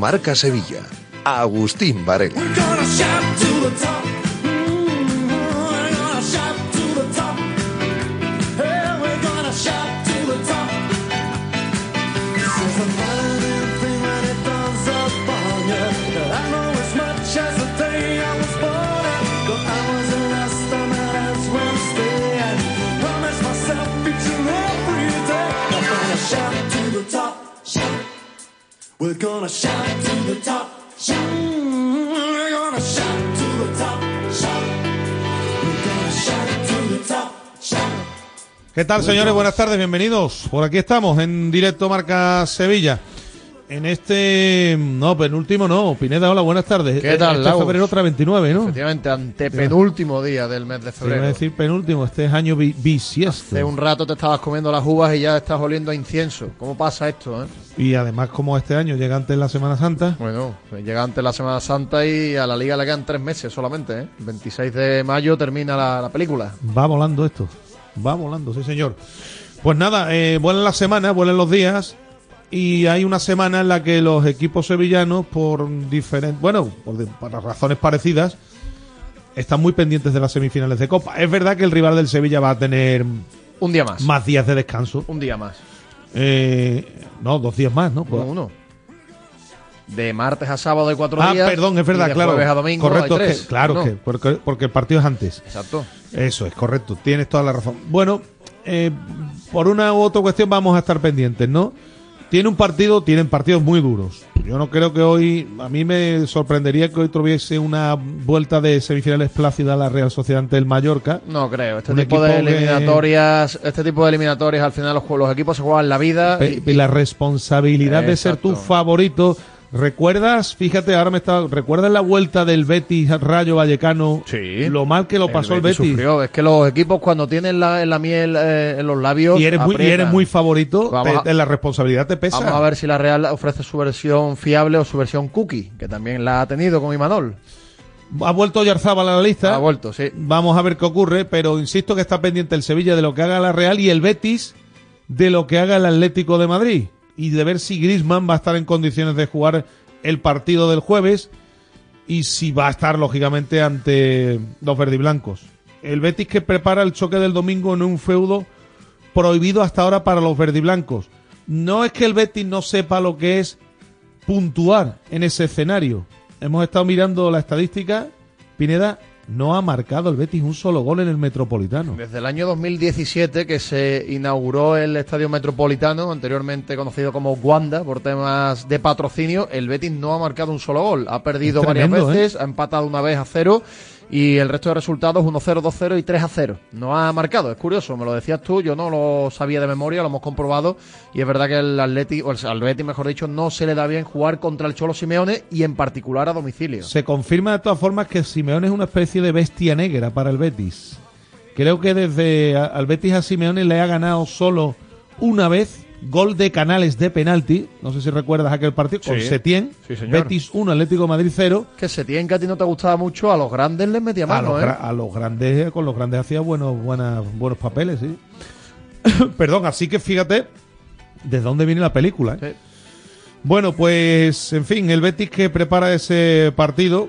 Marca Sevilla. Agustín Varela. ¿Qué tal, señores? Buenas tardes, bienvenidos. Por aquí estamos en directo Marca Sevilla. En este, no, penúltimo no. Pineda, hola, buenas tardes. ¿Qué tal, Este es febrero otra 29, ¿no? Efectivamente, antepenúltimo día del mes de Te iba a febrero. decir penúltimo, este es año bi- bisiesto. Hace un rato te estabas comiendo las uvas y ya estás oliendo a incienso. ¿Cómo pasa esto, eh? Y además, como este año llega antes la Semana Santa, Bueno, llega antes la Semana Santa y a la liga le quedan tres meses solamente, ¿eh? El 26 de mayo termina la, la película. va volando esto. Va volando, sí, señor. Pues nada, eh, vuelan las semanas, vuelan los días. Y hay una semana en la que los equipos sevillanos, por diferentes, bueno, por, de- por razones parecidas, están muy pendientes de las semifinales de Copa. Es verdad que el rival del Sevilla va a tener Un día más. más días de descanso. Un día más. Eh, no, dos días más, ¿no? Uno, uno. De martes a sábado de cuatro ah, días. perdón, es y verdad, de claro. jueves a domingo correcto, hay que- claro, No. que porque, porque el partido es antes. Exacto. Eso es correcto, tienes toda la razón. Bueno, eh, por una u otra cuestión vamos a estar pendientes, ¿no? Tiene un partido, tienen partidos muy duros. Yo no creo que hoy, a mí me sorprendería que hoy tuviese una vuelta de semifinales plácida a la Real Sociedad ante el Mallorca. No creo. Este Un tipo de que- eliminatorias, este tipo de eliminatorias, al final los, los equipos se juegan la vida. Pe- y- y la responsabilidad de ser tu favorito. ¿Recuerdas? Fíjate, ahora me estaba. ¿Recuerdas la vuelta del Betis Rayo Vallecano? Sí. Lo mal que lo pasó el Betis. sufrió. Es que los equipos cuando tienen la, la miel eh, en los labios. Y eres, muy, y eres muy favorito, te- la responsabilidad te pesa. Vamos a ver si la Real ofrece su versión fiable o su versión cookie, que también la ha tenido con Imanol. Ha vuelto Yarzábal a la lista. Ha vuelto, sí. Vamos a ver qué ocurre, pero insisto que está pendiente el Sevilla de lo que haga la Real y el Betis de lo que haga el Atlético de Madrid. Y de ver si Grisman va a estar en condiciones de jugar el partido del jueves y si va a estar, lógicamente, ante los verdiblancos. El Betis que prepara el choque del domingo en un feudo prohibido hasta ahora para los verdiblancos. No es que el Betis no sepa lo que es puntuar en ese escenario. Hemos estado mirando la estadística, Pineda, no ha marcado el Betis un solo gol en el Metropolitano. Desde el año 2017 que se inauguró el Estadio Metropolitano, anteriormente conocido como Wanda por temas de patrocinio, el Betis no ha marcado un solo gol. Ha perdido varias ¿eh? veces, ha empatado una vez a cero y el resto de resultados 1-0, 2-0 y 3-0. No ha marcado, es curioso, me lo decías tú, yo no lo sabía de memoria, lo hemos comprobado y es verdad que el Atleti, o el- al Betis mejor dicho, no se le da bien jugar contra el Cholo Simeone y en particular a domicilio. Se confirma de todas formas que Simeone es una especie de bestia negra para el Betis. Creo que desde al Betis a Simeone le ha ganado solo una vez gol de Canales de penalti. No sé si recuerdas aquel partido con. Setién. Sí, señor. Betis 1, Atlético de Madrid 0. Que se tiene que a ti no te gustaba mucho, a los grandes les metía A mano, los, ¿eh? a los grandes, con los grandes hacía buenos, buenas, buenos papeles, sí. Perdón, así que fíjate desde dónde viene la película. ¿eh? Sí. Bueno, pues, en fin, el Betis que prepara ese partido.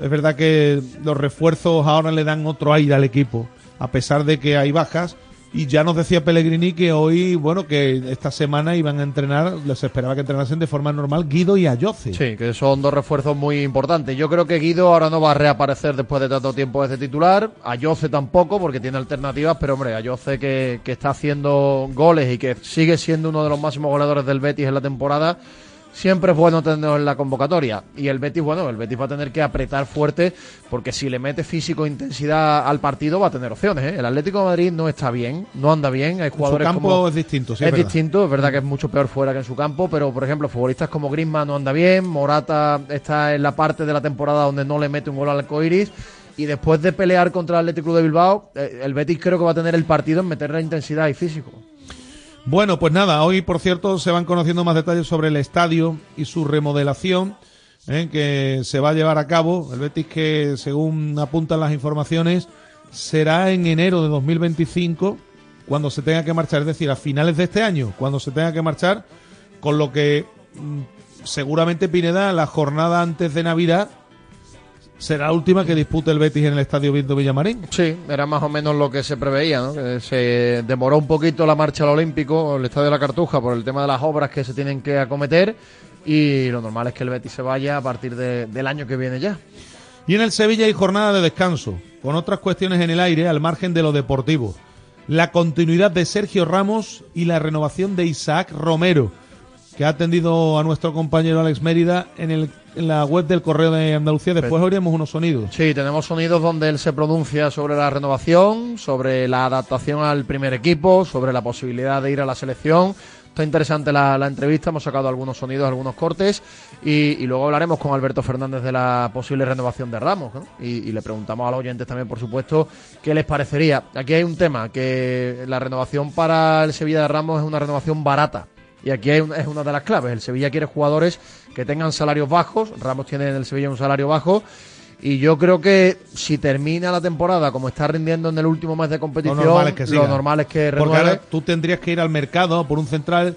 Es verdad que los refuerzos ahora le dan otro aire al equipo, a pesar de que hay bajas. Y ya nos decía Pellegrini que hoy, bueno, que esta semana iban a entrenar, les esperaba que entrenasen de forma normal Guido y Ayoce. Sí, que son dos refuerzos muy importantes. Yo creo que Guido ahora no va a reaparecer después de tanto tiempo desde titular. Ayoce tampoco, porque tiene alternativas, pero hombre, Ayoce que, que está haciendo goles y que sigue siendo uno de los máximos goleadores del Betis en la temporada. Siempre es bueno tenerlo en la convocatoria. Y el Betis, bueno, el Betis va a tener que apretar fuerte porque si le mete físico e intensidad al partido va a tener opciones. ¿eh? El Atlético de Madrid no está bien, no anda bien. Hay Su jugadores campo como es distinto, sí, es distinto, es verdad que es mucho peor fuera que en su campo, pero por ejemplo, futbolistas como Griezmann no anda bien, Morata está en la parte de la temporada donde no le mete un gol al arcoiris y después de pelear contra el Atlético de Bilbao, eh, el Betis creo que va a tener el partido en meterle intensidad y físico. Bueno, pues nada, hoy por cierto se van conociendo más detalles sobre el estadio y su remodelación ¿eh? que se va a llevar a cabo. El Betis que según apuntan las informaciones será en enero de 2025 cuando se tenga que marchar, es decir, a finales de este año, cuando se tenga que marchar, con lo que mm, seguramente Pineda la jornada antes de Navidad será la última que dispute el Betis en el estadio Víctor Villamarín. Sí, era más o menos lo que se preveía, ¿no? Que se demoró un poquito la marcha al Olímpico, el Estadio de la Cartuja, por el tema de las obras que se tienen que acometer y lo normal es que el Betis se vaya a partir de- del año que viene ya. Y en el Sevilla hay jornada de descanso, con otras cuestiones en el aire al margen de lo deportivo. La continuidad de Sergio Ramos y la renovación de Isaac Romero, que ha atendido a nuestro compañero Alex Mérida en, el, en la web del Correo de Andalucía. Después oiremos unos sonidos. Sí, tenemos sonidos donde él se pronuncia sobre la renovación, sobre la adaptación al primer equipo, sobre la posibilidad de ir a la selección. Está interesante la, la entrevista, hemos sacado algunos sonidos, algunos cortes y, y luego hablaremos con Alberto Fernández de la posible renovación de Ramos ¿no? y, y le preguntamos a los oyentes también, por supuesto, qué les parecería. Aquí hay un tema, que la renovación para el Sevilla de Ramos es una renovación barata. Y aquí es una de las claves. El Sevilla quiere jugadores que tengan salarios bajos. Ramos tiene en el Sevilla un salario bajo. Y yo creo que si termina la temporada como está rindiendo en el último mes de competición, normal es que siga. lo normal es que Porque renueve. ahora tú tendrías que ir al mercado por un central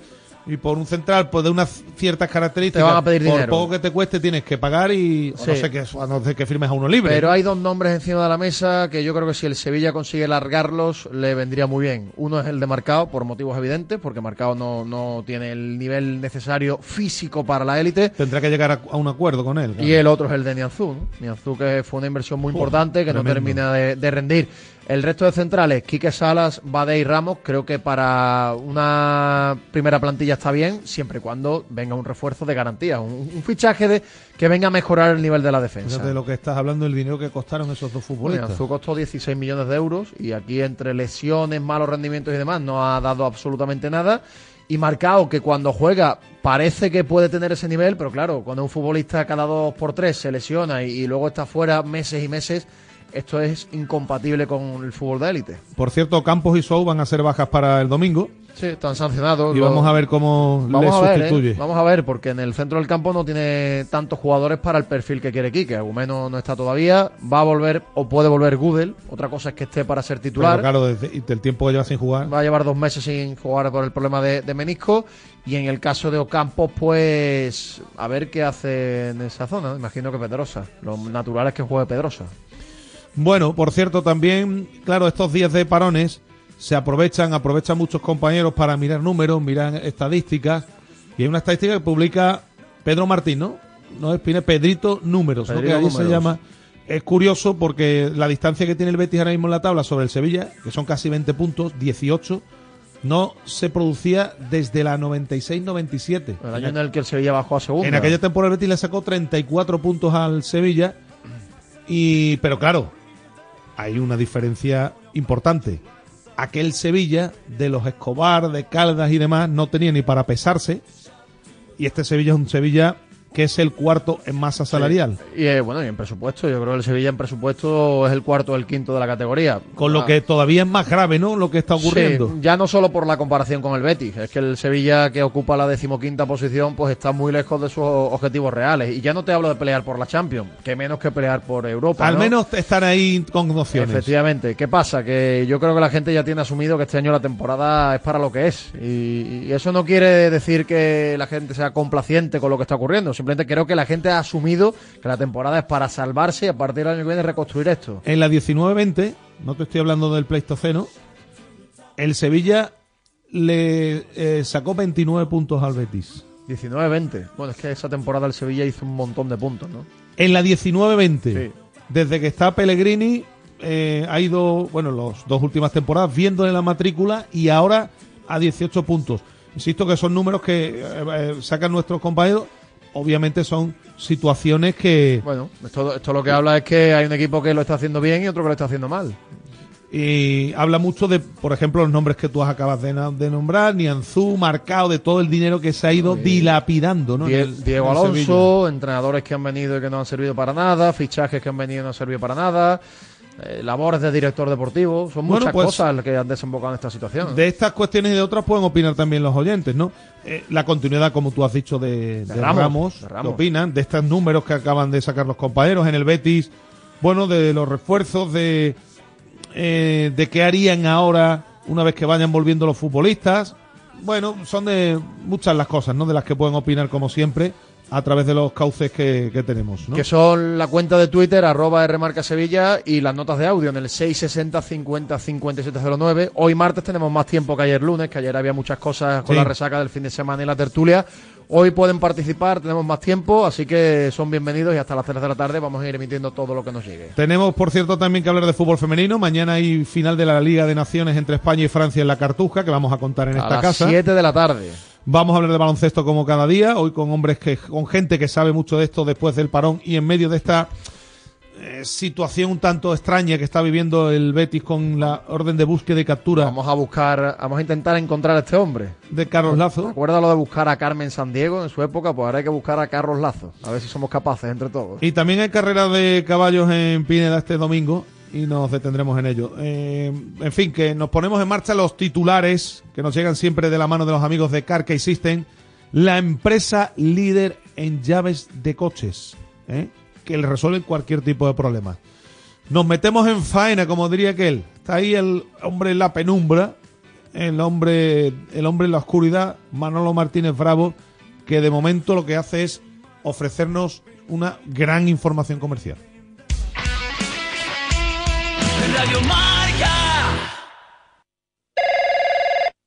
y por un central pues de unas ciertas características. Te van a pedir por dinero. poco que te cueste tienes que pagar y no sé que a no ser que firmes a uno libre. Pero hay dos nombres encima de la mesa que yo creo que si el Sevilla consigue largarlos le vendría muy bien. Uno es el de Marcao, por motivos evidentes, porque Marcao no, no tiene el nivel necesario físico para la élite. Tendrá que llegar a, a un acuerdo con él. claro. Y el otro es el de Nianzú. ¿no? Nianzú que fue una inversión muy importante que no termina de, de rendir. El resto de centrales, Quique Salas, Bade y Ramos, creo que para una primera plantilla está bien, siempre y cuando venga un refuerzo de garantía, un, un fichaje de que venga a mejorar el nivel de la defensa. Fíjate de lo que estás hablando, el dinero que costaron esos dos futbolistas. Nianzú costó 16 millones de euros y aquí entre lesiones, malos rendimientos y demás no ha dado absolutamente nada. Y Marcao, que cuando juega parece que puede tener ese nivel, pero claro, cuando un futbolista cada dos por tres se lesiona y, y luego está fuera meses y meses, esto es incompatible con el fútbol de élite. Por cierto, Campos y Sou van a ser bajas para el domingo Sí, están sancionados. y vamos a ver cómo Vamos les a ver, sustituye. ¿eh? vamos a ver, porque en el centro del campo no tiene tantos jugadores para el perfil que quiere Quique. Agumeno no está todavía, va a volver o puede volver Gudel. Otra cosa es que esté para ser Pero titular. claro, desde tiempo que lleva sin jugar. Va a llevar dos meses sin jugar por el problema de, de menisco. Y en el caso de Ocampos, pues a ver qué hace en esa zona. Imagino que Pedrosa. Lo natural es que juegue Pedrosa. Bueno, por cierto, también, claro, estos días de parones se aprovechan, aprovechan muchos compañeros para mirar números, mirar estadísticas. Y hay una estadística que publica Pedro Martín, ¿no? No es Pine, Pedrito Números, ¿no? Pedrito que allí se llama es curioso porque la distancia que tiene el Betis ahora mismo en la tabla sobre el Sevilla, que son casi 20 puntos, 18, no se producía desde la 96-97. El año en el que el Sevilla bajó a segunda. En aquella temporada el Betis le sacó 34 puntos al Sevilla. Y, pero claro, hay una diferencia importante. Aquel Sevilla de los Escobar, de Caldas y demás no tenía ni para pesarse. Y este Sevilla es un Sevilla que es el cuarto en masa salarial. Y eh, bueno, y en presupuesto, yo creo que el Sevilla en presupuesto es el cuarto o el quinto de la categoría. Con lo Ah, que todavía es más grave, ¿no? Lo que está ocurriendo. Sí, ya no solo por la comparación con el Betis, es que el Sevilla que ocupa la decimoquinta posición pues está muy lejos de sus objetivos reales. Y ya no te hablo de pelear por la Champions, que menos que pelear por Europa. Al ¿no? menos estar ahí con opciones. Efectivamente. ¿Qué pasa? Que yo creo que la gente ya tiene asumido que este año la temporada es para lo que es. Y, y eso no quiere decir que la gente sea complaciente con lo que está ocurriendo. Simplemente creo que la gente ha asumido que la temporada es para salvarse y a partir del año que viene reconstruir esto. En la 19-20, no te estoy hablando del Pleistoceno, el Sevilla le eh, sacó 29 puntos al Betis. 19-20. Bueno, es que esa temporada el Sevilla hizo un montón de puntos, ¿no? En la 19-20, Sí. desde que está Pellegrini, eh, ha ido, bueno, las dos últimas temporadas viéndole la matrícula y ahora a 18 puntos. Insisto que son números que eh, eh, sacan nuestros compañeros. Obviamente son situaciones que Bueno, esto, esto lo que habla es que hay un equipo que lo está haciendo bien y otro que lo está haciendo mal. y habla mucho de, por ejemplo, los nombres que tú acabas de, nombrar, Nianzú, Marcado, de todo el dinero que se ha ido dilapidando, ¿no? Die- En el- Diego en Alonso, entrenadores que han venido y que no han servido para nada, fichajes que han venido y no han servido para nada, eh, labores de director deportivo, son Bueno, muchas pues, cosas las que han desembocado en esta situación. De estas cuestiones y de otras pueden opinar también los oyentes, ¿no? Eh, la continuidad, como tú has dicho, de, de Ramos, Ramos, de ¿qué Ramos. opinan? De estos números que acaban de sacar los compañeros en el Betis, bueno, de los refuerzos, de, eh, de qué harían ahora una vez que vayan volviendo los futbolistas. Bueno, son de muchas las cosas, ¿no? De las que pueden opinar, como siempre, a través de los cauces que, que tenemos, ¿no? Que son la cuenta de Twitter, arroba Rmarca Sevilla, y las notas de audio en el 660 50 5709. Hoy martes tenemos más tiempo que ayer lunes, que ayer había muchas cosas con Sí. la resaca del fin de semana y la tertulia. Hoy pueden participar, tenemos más tiempo, así que son bienvenidos y hasta las 3 de la tarde vamos a ir emitiendo todo lo que nos llegue. Tenemos, por cierto, también que hablar de fútbol femenino. Mañana hay final de la Liga de Naciones entre España y Francia en la Cartuja, que vamos a contar en A esta las casa. 7 de la tarde. Vamos a hablar de baloncesto como cada día, hoy con hombres que, con gente que sabe mucho de esto después del parón y en medio de esta eh, situación un tanto extraña que está viviendo el Betis con la orden de búsqueda y captura Vamos a buscar, vamos a intentar encontrar a este hombre. de Carlos Lazo. ¿Recuerda lo de buscar a Carmen San Diego en su época? Pues ahora hay que buscar a Carlos Lazo. A ver si somos capaces entre todos. Y también hay carrera de caballos en Pineda este domingo y nos detendremos en ello. Eh, en fin, que nos ponemos en marcha los titulares que nos llegan siempre de la mano de los amigos de Car Key System, la empresa líder en llaves de coches, ¿eh? que le resuelven cualquier tipo de problema. Nos metemos en faena, como diría aquel. Está ahí el hombre en la penumbra, el hombre, el hombre en la oscuridad, Manolo Martínez Bravo, que de momento lo que hace es ofrecernos una gran información comercial. Radio Marca.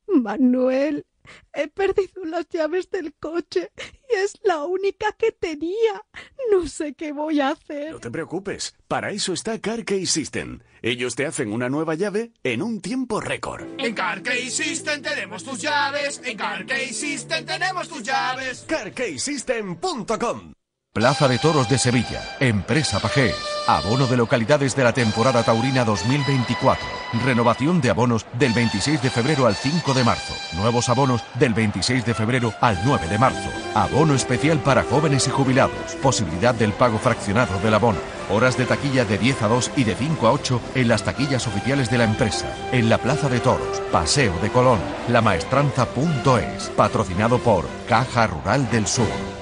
Manuel, he perdido las llaves del coche y es la única que tenía. No sé qué voy a hacer. No te preocupes, para eso está CarKey System. Ellos te hacen una nueva llave en un tiempo récord. En CarKey System tenemos tus llaves. En CarKey System tenemos tus llaves. CarKeySystem.com Plaza de Toros de Sevilla, Empresa Pajés, abono de localidades de la temporada taurina 2024, renovación de abonos del 26 de febrero al 5 de marzo, nuevos abonos del 26 de febrero al 9 de marzo, abono especial para jóvenes y jubilados, posibilidad del pago fraccionado del abono, horas de taquilla de 10 a 2 y de 5 a 8 en las taquillas oficiales de la empresa, en la Plaza de Toros, Paseo de Colón, lamaestranza.es, patrocinado por Caja Rural del Sur.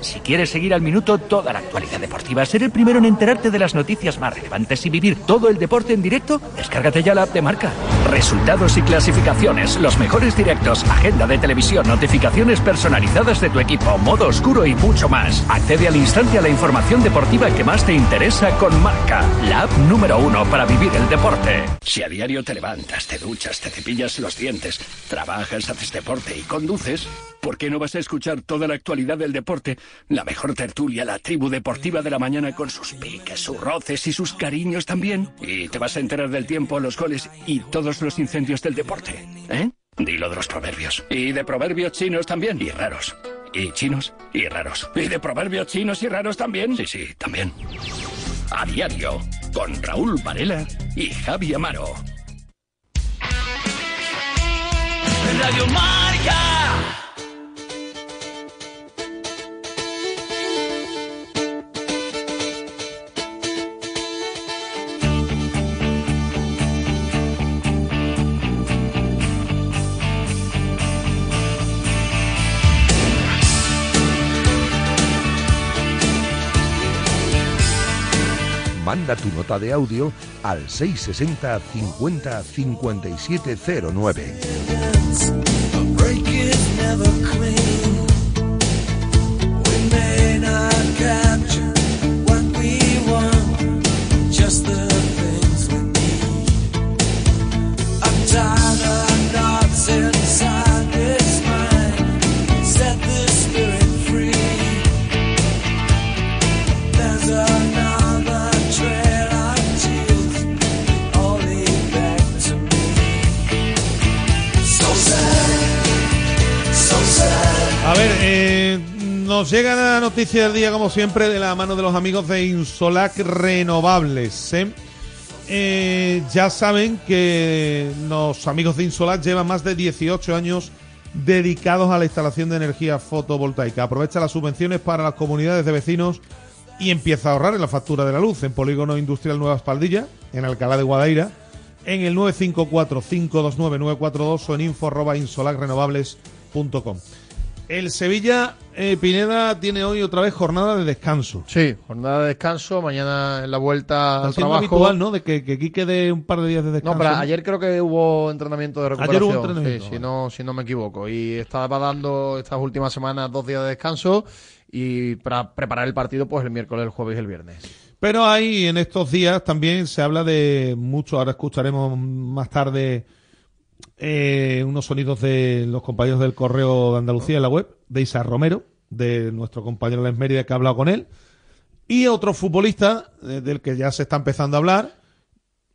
Si quieres seguir al minuto toda la actualidad deportiva, ser el primero en enterarte de las noticias más relevantes y vivir todo el deporte en directo, descárgate ya la app de marca. Resultados y clasificaciones, los mejores directos, agenda de televisión, notificaciones personalizadas de tu equipo, modo oscuro y mucho más. Accede al instante a la información deportiva que más te interesa con marca, la app número uno para vivir el deporte. Si a diario te levantas, te duchas, te cepillas los dientes, trabajas, haces deporte y conduces, ¿por qué no vas a escuchar toda la actualidad del deporte? La mejor tertulia, la tribu deportiva de la mañana con sus piques, sus roces y sus cariños también. Y te vas a enterar del tiempo, los goles y todos los incendios del deporte. ¿Eh? Dilo de los proverbios. Y de proverbios chinos también. Y raros. Y chinos y raros. Y de proverbios chinos y raros también. Sí, sí, también. A diario. Con Raúl Varela y Javi Amaro. Radio Marca. Manda tu nota de audio al 660 50 5709. Just nos llega la noticia del día, como siempre, de la mano de los amigos de Insolac Renovables. ¿eh? Eh, ya saben que los amigos de Insolac llevan más de 18 años dedicados a la instalación de energía fotovoltaica. Aprovecha las subvenciones para las comunidades de vecinos y empieza a ahorrar en la factura de la luz en Polígono Industrial Nueva Espaldilla, en Alcalá de Guadaira, en el 954-529-942 o en info.insolacrenovables.com. El Sevilla, eh, Pineda, tiene hoy otra vez jornada de descanso. Sí, jornada de descanso, mañana en la vuelta al trabajo. habitual, ¿no? De que, que Quique dé un par de días de descanso. No, pero ayer creo que hubo entrenamiento de Ayer recuperación. hubo entrenamiento, sí, si no, si no me equivoco. Y estaba dando estas últimas semanas dos días de descanso y para preparar el partido, pues el miércoles, el jueves y el viernes. Pero ahí en estos días también se habla de mucho, ahora escucharemos más tarde eh, unos sonidos de los compañeros del Correo de Andalucía en la web, de Isa Romero, de nuestro compañero Les Mérida que ha hablado con él, y otro futbolista eh, del que ya se está empezando a hablar,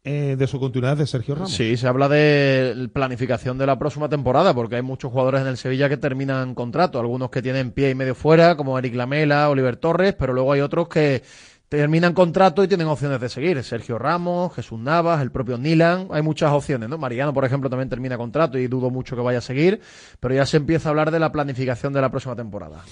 eh, de su continuidad de Sergio Ramos. Sí, se habla de planificación de la próxima temporada, porque hay muchos jugadores en el Sevilla que terminan contrato, algunos que tienen pie y medio fuera, como Eric Lamela, Oliver Torres, pero luego hay otros que terminan contrato y tienen opciones de seguir. Sergio Ramos, Jesús Navas, el propio Nilan, hay muchas opciones, ¿no? Mariano, por ejemplo, también termina contrato y dudo mucho que vaya a seguir, pero ya se empieza a hablar de la planificación de la próxima temporada.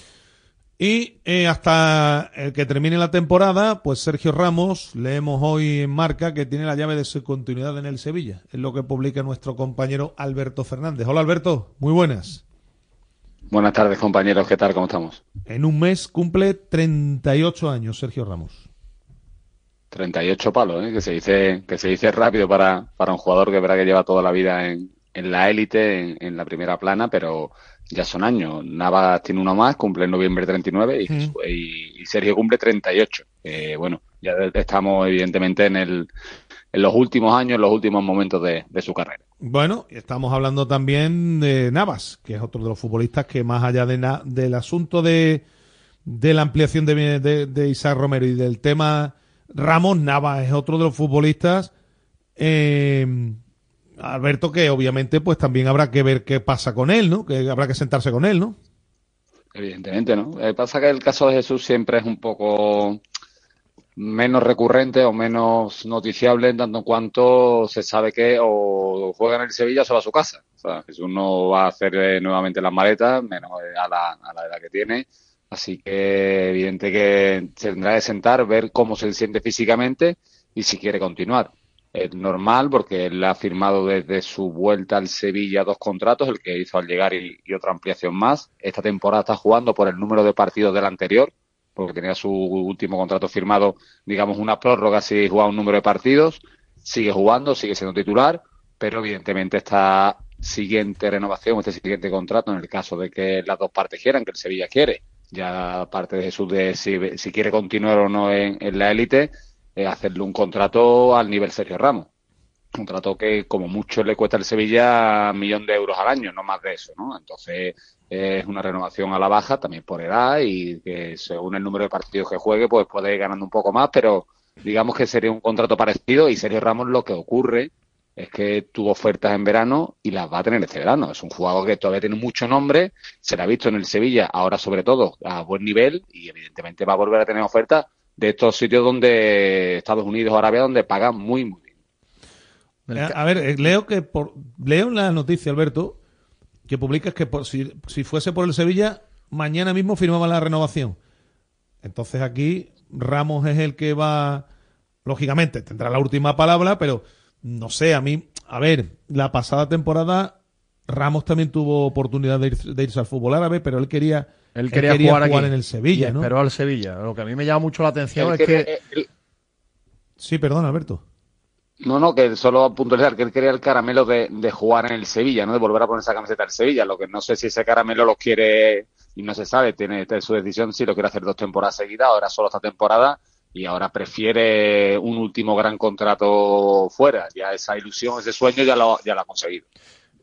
Y eh, hasta el que termine la temporada, pues Sergio Ramos, leemos hoy en Marca que tiene la llave de su continuidad en el Sevilla. Es lo que publica nuestro compañero Alberto Fernández. Hola Alberto, muy buenas. Buenas tardes, compañeros. ¿Qué tal? ¿Cómo estamos? En un mes cumple 38 años Sergio Ramos. 38 palos, ¿eh? que se dice que se dice rápido para, para un jugador que verdad que lleva toda la vida en, en la élite, en, en la primera plana, pero ya son años. Navas tiene uno más, cumple en noviembre 39 y, y, y Sergio cumple 38. Eh, bueno, ya estamos evidentemente en, el, en los últimos años, en los últimos momentos de, de su carrera. Bueno, estamos hablando también de Navas, que es otro de los futbolistas que más allá de na- del asunto de, la ampliación de, de, Isaac Romero y del tema Ramos, Navas es otro de los futbolistas, eh, Alberto, que obviamente pues también habrá que ver qué pasa con él, ¿no? Que habrá que sentarse con él, ¿no? Evidentemente, ¿no? Pasa que el caso de Jesús siempre es un poco menos recurrente o menos noticiable en tanto en cuanto se sabe que o juega en el Sevilla o va a su casa. O sea, Jesús no va a hacer eh, nuevamente las maletas, menos a la, a la edad que tiene. Así que evidente que tendrá que sentar, ver cómo se siente físicamente y si quiere continuar. Es normal porque él ha firmado desde su vuelta al Sevilla dos contratos, el que hizo al llegar y, y otra ampliación más. Esta temporada está jugando por el número de partidos del anterior, porque tenía su último contrato firmado, digamos, una prórroga si jugaba un número de partidos. Sigue jugando, sigue siendo titular, pero evidentemente esta siguiente renovación, este siguiente contrato, en el caso de que las dos partes quieran, que el Sevilla quiere, ya aparte de Jesús de si, si quiere continuar o no en, la élite, hacerle un contrato al nivel Sergio Ramos. Un contrato que como mucho le cuesta al Sevilla un millón de euros al año, no más de eso, ¿no? Entonces es una renovación a la baja también por edad y que según el número de partidos que juegue pues puede ir ganando un poco más, pero digamos que sería un contrato parecido y Sergio Ramos lo que ocurre es que tuvo ofertas en verano y las va a tener este verano. Es un jugador que todavía tiene mucho nombre, se le ha visto en el Sevilla, ahora sobre todo a buen nivel y evidentemente va a volver a tener ofertas de estos sitios donde Estados Unidos o Arabia donde pagan muy muy bien. Eh, A ver, eh, leo que por leo la noticia, Alberto, que publicas que por, si, si fuese por el Sevilla, mañana mismo firmaba la renovación. Entonces aquí Ramos es el que va, lógicamente, tendrá la última palabra, pero no sé, a mí, a ver, la pasada temporada Ramos también tuvo oportunidad de, ir- de irse al fútbol árabe, pero él quería, Él quería, jugar, aquí. en el Sevilla, ¿no? esperó al Sevilla. Lo que a mí me llama mucho la atención Él es quería- que él- Sí, perdón, Alberto. No, no, que solo puntualizar que él quería el caramelo de, de jugar en el Sevilla, ¿no? De volver a poner esa camiseta del Sevilla. Lo que no sé si ese caramelo lo quiere y no se sabe, tiene tiene su decisión si lo quiere hacer dos temporadas seguidas, ahora solo esta temporada y ahora prefiere un último gran contrato fuera. Ya esa ilusión, ese sueño ya lo, ya lo ha conseguido.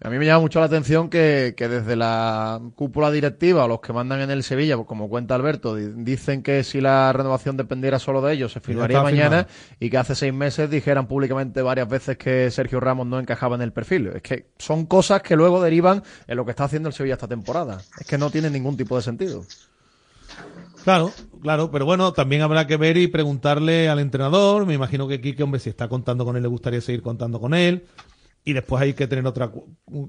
A mí me llama mucho la atención que, que desde la cúpula directiva, los que mandan en el Sevilla, pues como cuenta Alberto, di- dicen que si la renovación dependiera solo de ellos, se firmaría mañana firmado. y que hace seis meses dijeran públicamente varias veces que Sergio Ramos no encajaba en el perfil. Es que son cosas que luego derivan en lo que está haciendo el Sevilla esta temporada. Es que no tiene ningún tipo de sentido. Claro, claro, pero bueno, también habrá que ver y preguntarle al entrenador. Me imagino que Quique, hombre, si está contando con él, le gustaría seguir contando con él. Y después hay que tener otra,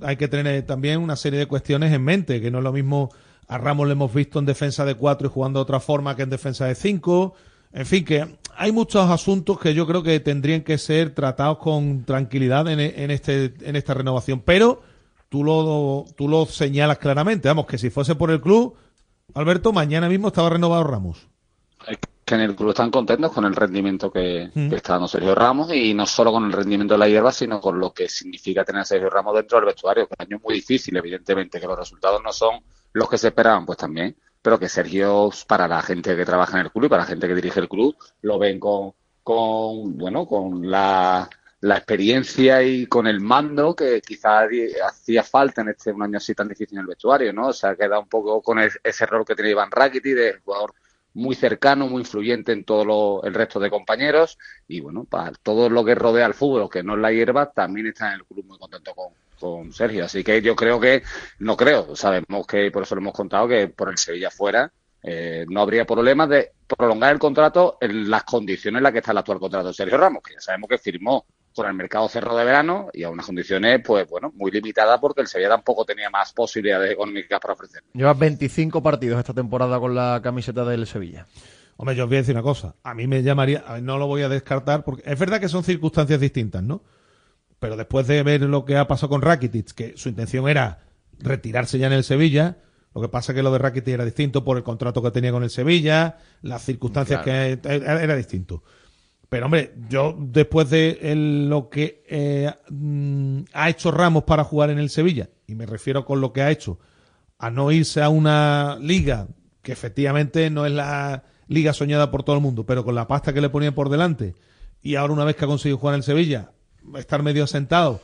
hay que tener también una serie de cuestiones en mente, que no es lo mismo a Ramos le hemos visto en defensa de cuatro y jugando de otra forma que en defensa de cinco. En fin, que hay muchos asuntos que yo creo que tendrían que ser tratados con tranquilidad en, en este, en esta renovación. Pero tú lo, tú lo señalas claramente. Vamos, que si fuese por el club, Alberto, mañana mismo estaba renovado Ramos. Que en el club están contentos con el rendimiento que, Mm. que está dando Sergio Ramos y no solo con el rendimiento de la hierba, sino con lo que significa tener a Sergio Ramos dentro del vestuario. Que el año es muy difícil, evidentemente, que los resultados no son los que se esperaban, pues también, pero que Sergio, para la gente que trabaja en el club y para la gente que dirige el club, lo ven con, con bueno, con la, la experiencia y con el mando que quizás hacía falta en este un año así tan difícil en el vestuario, ¿no? O sea, queda un poco con es- ese rol que tiene Iván Rakitic de jugador muy cercano, muy influyente en todo lo- el resto de compañeros y bueno, para todo lo que rodea al fútbol, que no es la hierba, también está en el club muy contento con, con Sergio. Así que yo creo que, no creo, sabemos que por eso lo hemos contado, que por el Sevilla fuera eh, no habría problemas de prolongar el contrato en las condiciones en las que está el actual contrato de Sergio Ramos, que ya sabemos que firmó con el mercado cerrado de verano y a unas condiciones, pues bueno, muy limitadas porque el Sevilla tampoco tenía más posibilidades económicas para ofrecer. Lleva 25 partidos esta temporada con la camiseta del Sevilla. Hombre, yo os voy a decir una cosa. A mí me llamaría, a ver, no lo voy a descartar, porque es verdad que son circunstancias distintas, ¿no? Pero después de ver lo que ha pasado con Rakitic, que su intención era retirarse ya en el Sevilla, lo que pasa que lo de Rakitic era distinto por el contrato que tenía con el Sevilla, las circunstancias que era, era distinto. Pero hombre, yo después de lo que eh, mm, ha hecho Ramos para jugar en el Sevilla, y me refiero con lo que ha hecho, a no irse a una liga que efectivamente no es la liga soñada por todo el mundo, pero con la pasta que le ponían por delante, y ahora una vez que ha conseguido jugar en el Sevilla, estar medio asentado,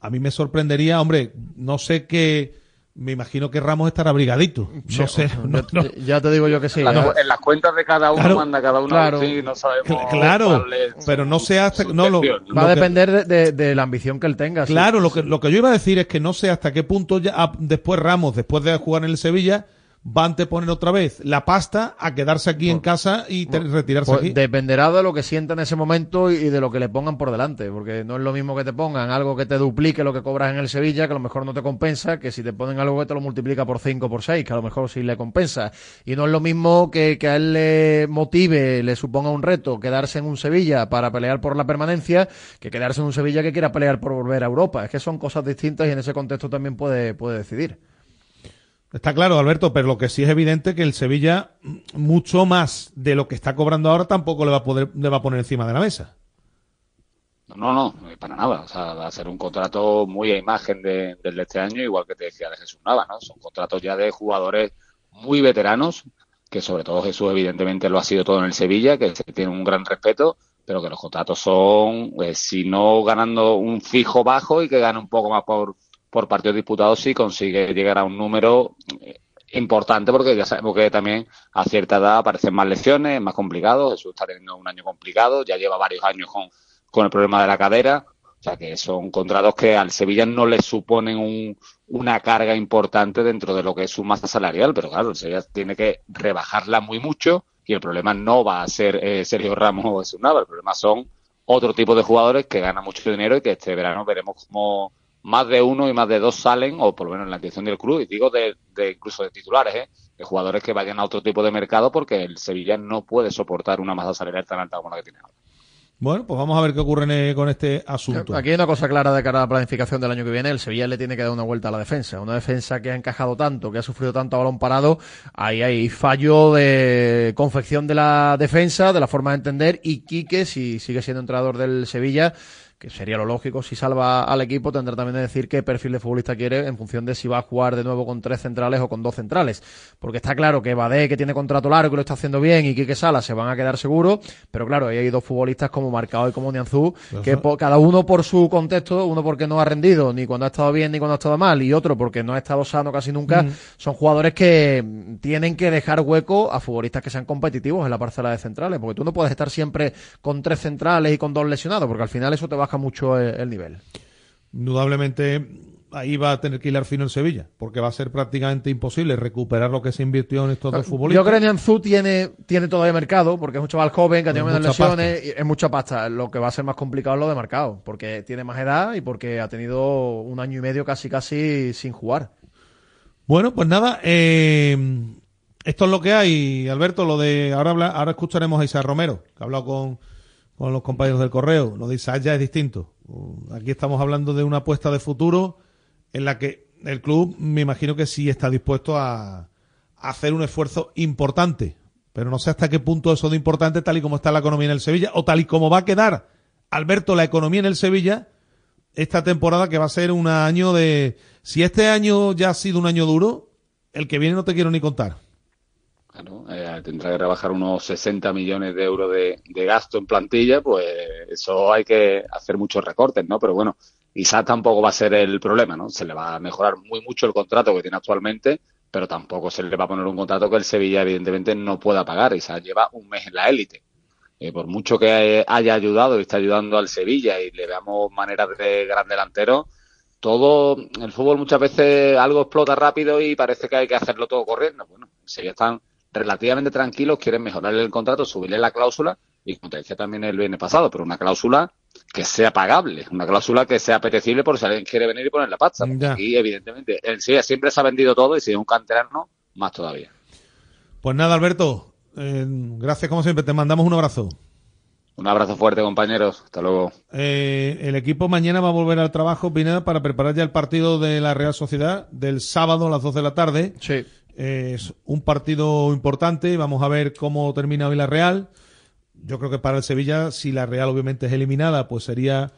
a mí me sorprendería, hombre, no sé qué, me imagino que Ramos estará abrigadito, no sé, no- no- Ya, ya te digo yo que sí. Ya. en las cuentas de cada uno Claro, manda cada uno claro. sí, no sabemos Cl- claro, pero no sé hasta no lo. Va a depender de, de- de la ambición que él tenga. sí. Claro, lo que, lo que yo iba a decir es que no sé hasta qué punto ya ah, después Ramos, después de jugar en el Sevilla, va a anteponer otra vez la pasta a quedarse aquí en casa y retirarse Pues aquí. dependerá de lo que sienta en ese momento y de lo que le pongan por delante, porque no es lo mismo que te pongan algo que te duplique lo que cobras en el Sevilla, que a lo mejor no te compensa, que si te ponen algo que te lo multiplica por 5 por 6, que a lo mejor sí le compensa. Y no es lo mismo que, que a él le motive, le suponga un reto quedarse en un Sevilla para pelear por la permanencia, que quedarse en un Sevilla que quiera pelear por volver a Europa. Es que son cosas distintas y en ese contexto también puede, puede decidir. Está claro, Alberto, pero lo que sí es evidente que el Sevilla, mucho más de lo que está cobrando ahora, tampoco le va a poder, le va a poner encima de la mesa. No, no, para nada. O sea, va a ser un contrato muy a imagen de- del de este año, igual que te decía de Jesús Nava, ¿no? Son contratos ya de jugadores muy veteranos, que sobre todo Jesús evidentemente lo ha sido todo en el Sevilla, que se tiene un gran respeto, pero que los contratos son, eh, si no ganando un fijo bajo y que gane un poco más por, por partidos disputados, si consigue llegar a un número eh, importante, porque ya sabemos que también a cierta edad aparecen más lesiones, es más complicado. Jesús está teniendo un año complicado, ya lleva varios años con, con el problema de la cadera. O sea que son contratos que al Sevilla no le suponen un- una carga importante dentro de lo que es su masa salarial, pero claro, el Sevilla tiene que rebajarla muy mucho y el problema no va a ser eh, Sergio Ramos o Jesús Nava, el problema son otro tipo de jugadores que ganan mucho dinero y que este verano veremos como más de uno y más de dos salen, o por lo menos en la intención del club, y digo de, de incluso de titulares, ¿eh? de jugadores que vayan a otro tipo de mercado porque el Sevilla no puede soportar una masa salarial tan alta como la que tiene ahora. Bueno, pues vamos a ver qué ocurre en- con este asunto. Aquí hay una cosa clara de cara a la planificación del año que viene. El Sevilla le tiene que dar una vuelta a la defensa. Una defensa que ha encajado tanto, que ha sufrido tanto a balón parado. Ahí hay fallo de confección de la defensa, de la forma de entender. Y Quique, si sigue siendo entrenador del Sevilla, que sería lo lógico, si salva al equipo, tendrá también que decir qué perfil de futbolista quiere en función de si va a jugar de nuevo con tres centrales o con dos centrales. Porque está claro que Badé, que tiene contrato largo y lo está haciendo bien, y Quique Sala se van a quedar seguros, pero claro, ahí hay dos futbolistas como Marcao y como Nianzú, que cada uno por su contexto, uno porque no ha rendido ni cuando ha estado bien ni cuando ha estado mal, y otro porque no ha estado sano casi nunca, Mm. son jugadores que tienen que dejar hueco a futbolistas que sean competitivos en la parcela de centrales, porque tú no puedes estar siempre con tres centrales y con dos lesionados, porque al final eso te baja mucho el, el nivel. Indudablemente ahí va a tener que hilar fino en Sevilla, porque va a ser prácticamente imposible recuperar lo que se invirtió en estos dos Yo futbolistas. creo que Nianzú tiene, tiene todavía mercado, porque es un chaval joven que tiene menos lesiones, y es mucha pasta. Lo que va a ser más complicado es lo de marcado, porque tiene más edad y porque ha tenido un año y medio casi casi sin jugar. Bueno, pues nada, eh, esto es lo que hay, Alberto. Lo de ahora habla- ahora escucharemos a Isaac Romero, que ha hablado con, con los compañeros del correo. Lo de Isaac ya es distinto. Aquí estamos hablando de una apuesta de futuro en la que el club, me imagino que sí está dispuesto a hacer un esfuerzo importante. Pero no sé hasta qué punto eso de importante, tal y como está la economía en el Sevilla, o tal y como va a quedar, Alberto, la economía en el Sevilla, esta temporada que va a ser un año de... Si este año ya ha sido un año duro, el que viene no te quiero ni contar. Claro, eh, tendrá que rebajar unos 60 millones de euros de, gasto en plantilla, pues eso hay que hacer muchos recortes, ¿no? Pero bueno, Isaac tampoco va a ser el problema, ¿no? Se le va a mejorar muy mucho el contrato que tiene actualmente, pero tampoco se le va a poner un contrato que el Sevilla evidentemente no pueda pagar. Isaac lleva un mes en la élite. Eh, por mucho que haya ayudado y está ayudando al Sevilla y le veamos maneras de gran delantero, todo, el fútbol muchas veces algo explota rápido y parece que hay que hacerlo todo corriendo. Bueno, ya están relativamente tranquilos, quieren mejorarle el contrato, subirle la cláusula y como te decía también el viernes pasado, pero una cláusula que sea pagable, una cláusula que sea apetecible por si alguien quiere venir y poner la pasta. Y evidentemente, en sí siempre se ha vendido todo y si es un canterano, más todavía. Pues nada, Alberto, eh, gracias como siempre, te mandamos un abrazo. Un abrazo fuerte, compañeros. Hasta luego. Eh, el equipo mañana va a volver al trabajo, Pineda, para preparar ya el partido de la Real Sociedad del sábado a las 2 de la tarde. Sí. Es un partido importante. Vamos a ver cómo termina hoy la Real. Yo creo que para el Sevilla, si la Real obviamente es eliminada, pues sería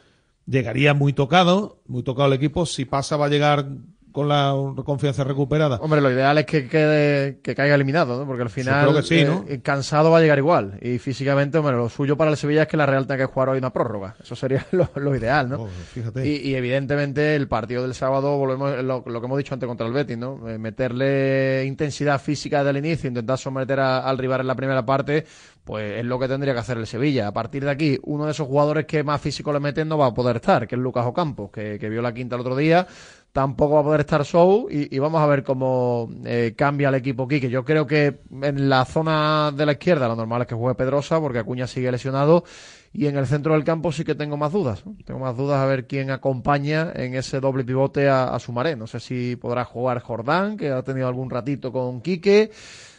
llegaría muy tocado, muy tocado el equipo. Si pasa, va a llegar con la confianza recuperada. Hombre, lo ideal es que quede, que caiga eliminado, ¿no? Porque al final creo que sí, ¿no? eh, cansado va a llegar igual. Y físicamente, hombre, lo suyo para el Sevilla es que la Real tenga que jugar hoy una prórroga. Eso sería lo, lo ideal, ¿no? Oh, fíjate. Y, y evidentemente el partido del sábado, volvemos lo, lo que hemos dicho antes contra el Betis, ¿no? Eh, meterle intensidad física desde el inicio, intentar someter a- al rival en la primera parte, pues es lo que tendría que hacer el Sevilla. A partir de aquí, uno de esos jugadores que más físico le meten no va a poder estar, que es Lucas Ocampos, que, que vio la quinta el otro día. Tampoco va a poder estar Show y, vamos a ver cómo eh, cambia el equipo aquí, que yo creo que en la zona de la izquierda lo normal es que juegue Pedrosa porque Acuña sigue lesionado y en el centro del campo sí que tengo más dudas. Tengo más dudas a ver quién acompaña en ese doble pivote a, a Sumaré. No sé si podrá jugar Jordán, que ha tenido algún ratito con Quique,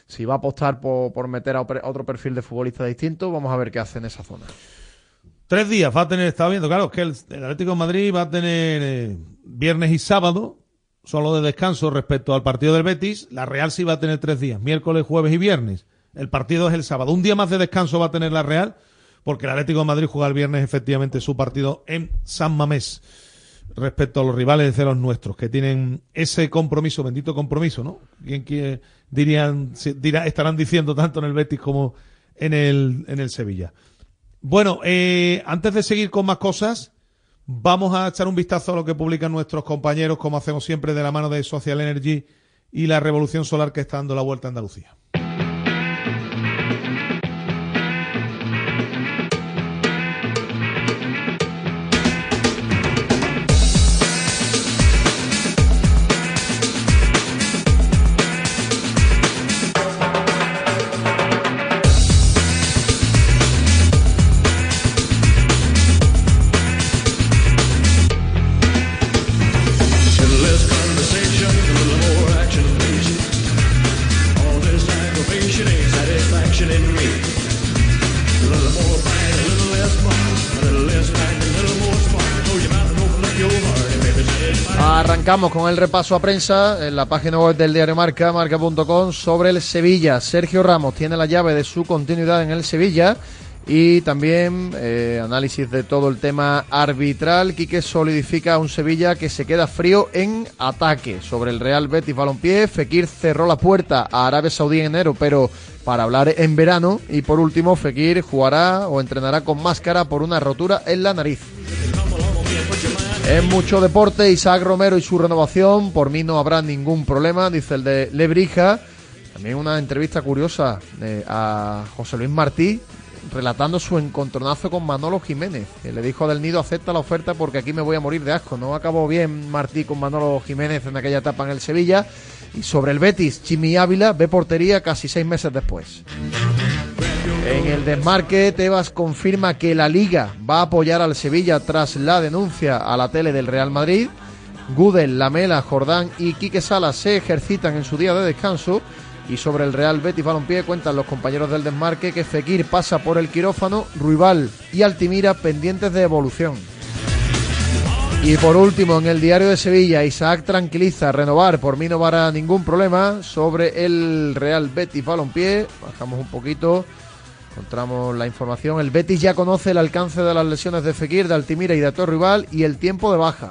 si va a apostar por, por meter a otro perfil de futbolista distinto. Vamos a ver qué hace en esa zona. Tres días va a tener, estaba viendo, claro, que el, el Atlético de Madrid va a tener eh, viernes y sábado, solo de descanso respecto al partido del Betis. La Real sí va a tener tres días, miércoles, jueves y viernes. El partido es el sábado. Un día más de descanso va a tener la Real, porque el Atlético de Madrid juega el viernes efectivamente su partido en San Mamés respecto a los rivales de los nuestros, que tienen ese compromiso, bendito compromiso, ¿no? ¿Quién quiere, dirían, estarán diciendo tanto en el Betis como en el, en el Sevilla. Bueno, eh, antes de seguir con más cosas, vamos a echar un vistazo a lo que publican nuestros compañeros, como hacemos siempre de la mano de Social Energy y la revolución solar que está dando la vuelta a Andalucía. Arrancamos con el repaso a prensa en la página web del diario Marca, marca.com, sobre el Sevilla. Sergio Ramos tiene la llave de su continuidad en el Sevilla y también eh, análisis de todo el tema arbitral. Quique solidifica a un Sevilla que se queda frío en ataque. Sobre el Real Betis Balompié, Fekir cerró la puerta a Arabia Saudí en enero, pero para hablar en verano. Y por último, Fekir jugará o entrenará con máscara por una rotura en la nariz. En mucho deporte, Isaac Romero y su renovación, por mí no habrá ningún problema, dice el de Lebrija. También una entrevista curiosa eh, a José Luis Martí, relatando su encontronazo con Manolo Jiménez. le dijo Del Nido, acepta la oferta porque aquí me voy a morir de asco. No acabó bien Martí con Manolo Jiménez en aquella etapa en el Sevilla. Y sobre el Betis, Chimi Ávila ve portería casi seis meses después. En el desmarque, Tebas confirma que la Liga va a apoyar al Sevilla tras la denuncia a la tele del Real Madrid. Gudel, Lamela, Jordán y Quique Salas se ejercitan en su día de descanso. Y sobre el Real Betis Balompié cuentan los compañeros del desmarque que Fekir pasa por el quirófano, Ruibal y Altimira pendientes de evolución. Y por último, en el diario de Sevilla, Isaac tranquiliza, renovar, por mí no habrá ningún problema. Sobre el Real Betis Balompié, bajamos un poquito, encontramos la información. El Betis ya conoce el alcance de las lesiones de Fekir, de Altimira y de Torrival y el tiempo de baja.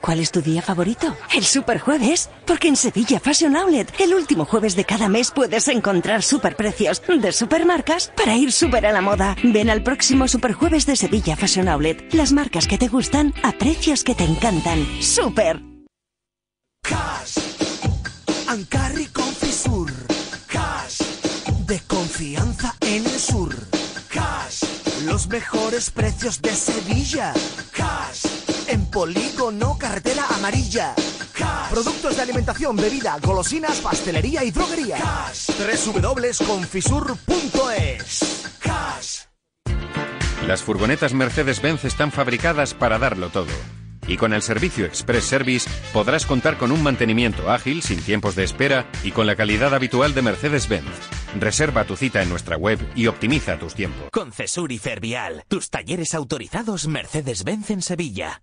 ¿Cuál es tu día favorito? El Superjueves. Porque en Sevilla Fashion Outlet, el último jueves de cada mes puedes encontrar superprecios de supermarcas para ir súper a la moda. Ven al próximo Superjueves de Sevilla Fashion Outlet. Las marcas que te gustan a precios que te encantan. ¡Súper! Cash. Ancarri Confisur. Cash. De confianza en el sur. Cash. Los mejores precios de Sevilla. Cash. En polígono, carretera amarilla. Cash. Productos de alimentación, bebida, golosinas, pastelería y droguería. Www.confisur.es. Cash. Las furgonetas Mercedes-Benz están fabricadas para darlo todo. Y con el servicio Express Service podrás contar con un mantenimiento ágil, sin tiempos de espera y con la calidad habitual de Mercedes-Benz. Reserva tu cita en nuestra web y optimiza tus tiempos. Con Cesur y Fervial, tus talleres autorizados Mercedes-Benz en Sevilla.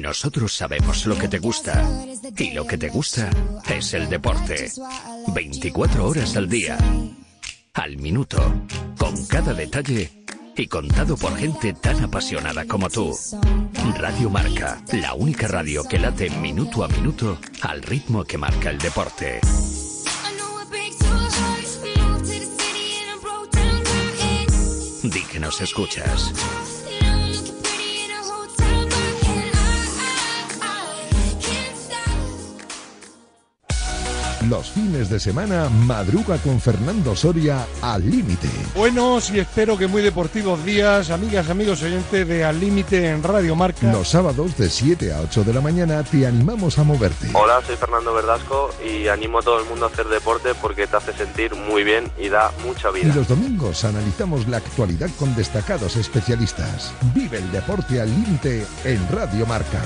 Nosotros sabemos lo que te gusta y lo que te gusta es el deporte. 24 horas al día, al minuto, con cada detalle y contado por gente tan apasionada como tú. Radio Marca, la única radio que late minuto a minuto al ritmo que marca el deporte. Di nos escuchas. Los fines de semana madruga con Fernando Soria al límite. Buenos y espero que muy deportivos días, amigas, amigos oyentes de Al Límite en Radio Marca. Los sábados de 7 a 8 de la mañana te animamos a moverte. Hola, soy Fernando Verdasco y animo a todo el mundo a hacer deporte porque te hace sentir muy bien y da mucha Y vida. los domingos analizamos la actualidad con destacados especialistas. Vive el deporte al límite en Radio Marca.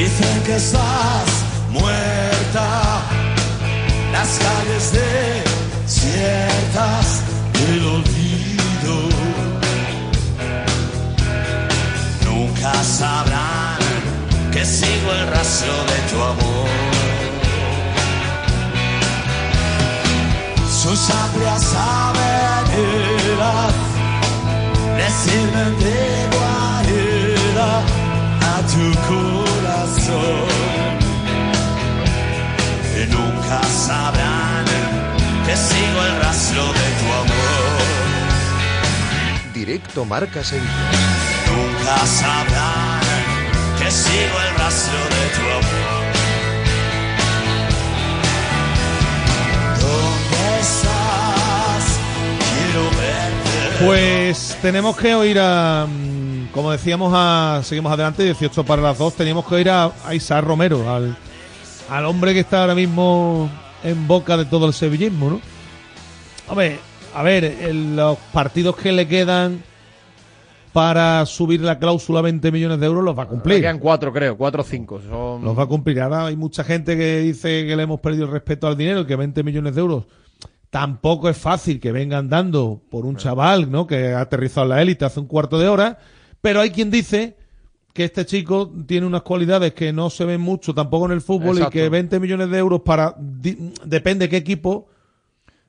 Dicen que estás muerta, las calles desiertas que sigo el rastro de tu amor. Sus amplias avenidas le sirven de guarida a tu corazón. Y nunca sabrán que sigo el rastro de tu amor. Directo Marca Sevilla. Nunca sabrán que sigo el Pues tenemos que oír a, mm, como decíamos, a, seguimos adelante, 18 para las 2, teníamos que oír a, a Isaac Romero, al, al hombre que está ahora mismo en boca de todo el sevillismo, ¿no? Hombre, a ver, los partidos que le quedan para subir la cláusula a 20 millones de euros los va a Le cumplir. quedan cuatro, creo, cuatro o cinco. Son... Los va a cumplir. Ahora hay mucha gente que dice que le hemos perdido el respeto al dinero, que 20 millones de euros tampoco es fácil que vengan dando por un chaval, ¿no? Que ha aterrizado en la élite hace un cuarto de hora. Pero hay quien dice que este chico tiene unas cualidades que no se ven mucho tampoco en el fútbol Exacto. y que 20 millones de euros para depende qué equipo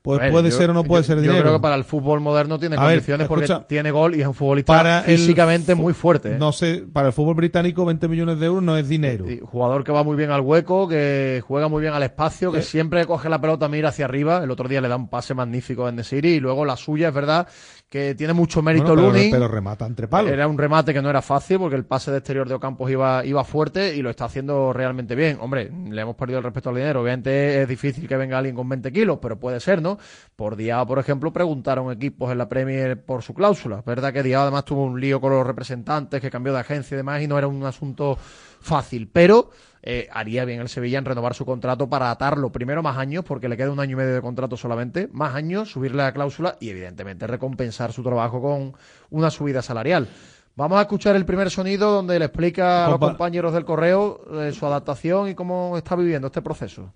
pues ver, puede yo- ser o no puede yo- ser Yo dinero. creo que para el fútbol moderno tiene A ver, condiciones porque tiene gol y es un futbolista para el físicamente muy fuerte. ¿eh? No sé, para el fútbol británico 20 millones de euros no es dinero. Y jugador que va muy bien al hueco, que juega muy bien al espacio, que Eh. siempre coge la pelota, mira hacia arriba. El otro día le da un pase magnífico en The City y luego la suya es verdad que tiene mucho mérito Bueno, pero, remata entre palos. Era un remate que no era fácil porque el pase de exterior de Ocampos iba, iba fuerte y lo está haciendo realmente bien. Hombre, le hemos perdido el respeto al dinero. Obviamente es difícil que venga alguien con 20 kilos, pero puede ser, ¿no? Por Diao, por ejemplo, preguntaron equipos en la Premier por su cláusula. Verdad que Diao además tuvo un lío con los representantes, que cambió de agencia y demás y no era un asunto fácil. Pero eh, haría bien el Sevilla en renovar su contrato para atarlo primero más años, porque le queda un año y medio de contrato solamente, más años, subirle la cláusula y evidentemente recompensar su trabajo con una subida salarial. Vamos a escuchar el primer sonido donde le explica a los Compa- compañeros del correo eh, su adaptación y cómo está viviendo este proceso.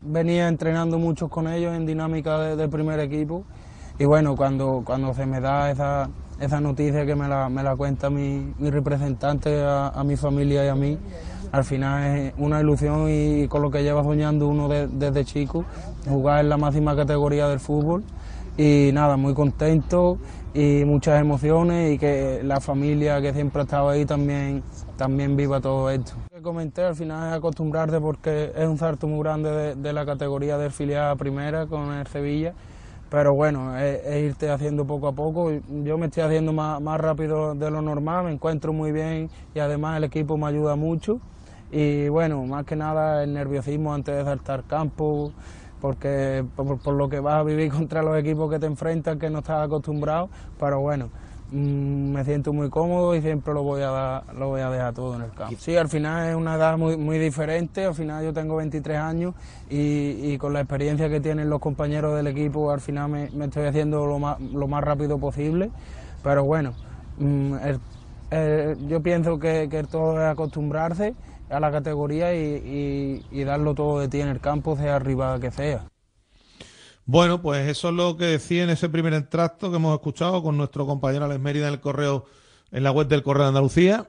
venía entrenando mucho con ellos en dinámica de- del primer equipo y bueno, cuando, cuando se me da esa, esa noticia que me la, me la cuenta mi, mi representante a, a mi familia y a mí, al final es una ilusión y, con lo que lleva soñando uno de- desde chico, jugar en la máxima categoría del fútbol y nada, muy contento y muchas emociones y que la familia que siempre ha estado ahí también, también viva todo esto. Lo que comenté al final es acostumbrarte porque es un salto muy grande de, de la categoría del filial primera con el Sevilla, pero bueno, es, es irte haciendo poco a poco. Yo me estoy haciendo más, más rápido de lo normal, me encuentro muy bien y además el equipo me ayuda mucho. Y bueno, más que nada el nerviosismo antes de saltar campo, porque por, por lo que vas a vivir contra los equipos que te enfrentan, que no estás acostumbrado, pero bueno, me siento muy cómodo y siempre lo voy a dar- lo voy a dejar todo en el campo. Sí, al final es una edad muy, muy diferente, al final yo tengo 23 años y, y con la experiencia que tienen los compañeros del equipo, al final me, me estoy haciendo lo más, lo más rápido posible, pero bueno, mm, el- yo pienso que, que todo es acostumbrarse a la categoría y, y- y darlo todo de ti en el campo, sea arriba que sea. Bueno, pues eso es lo que decía en ese primer extracto que hemos escuchado con nuestro compañero Alex Mérida en el correo, en la web del Correo de Andalucía,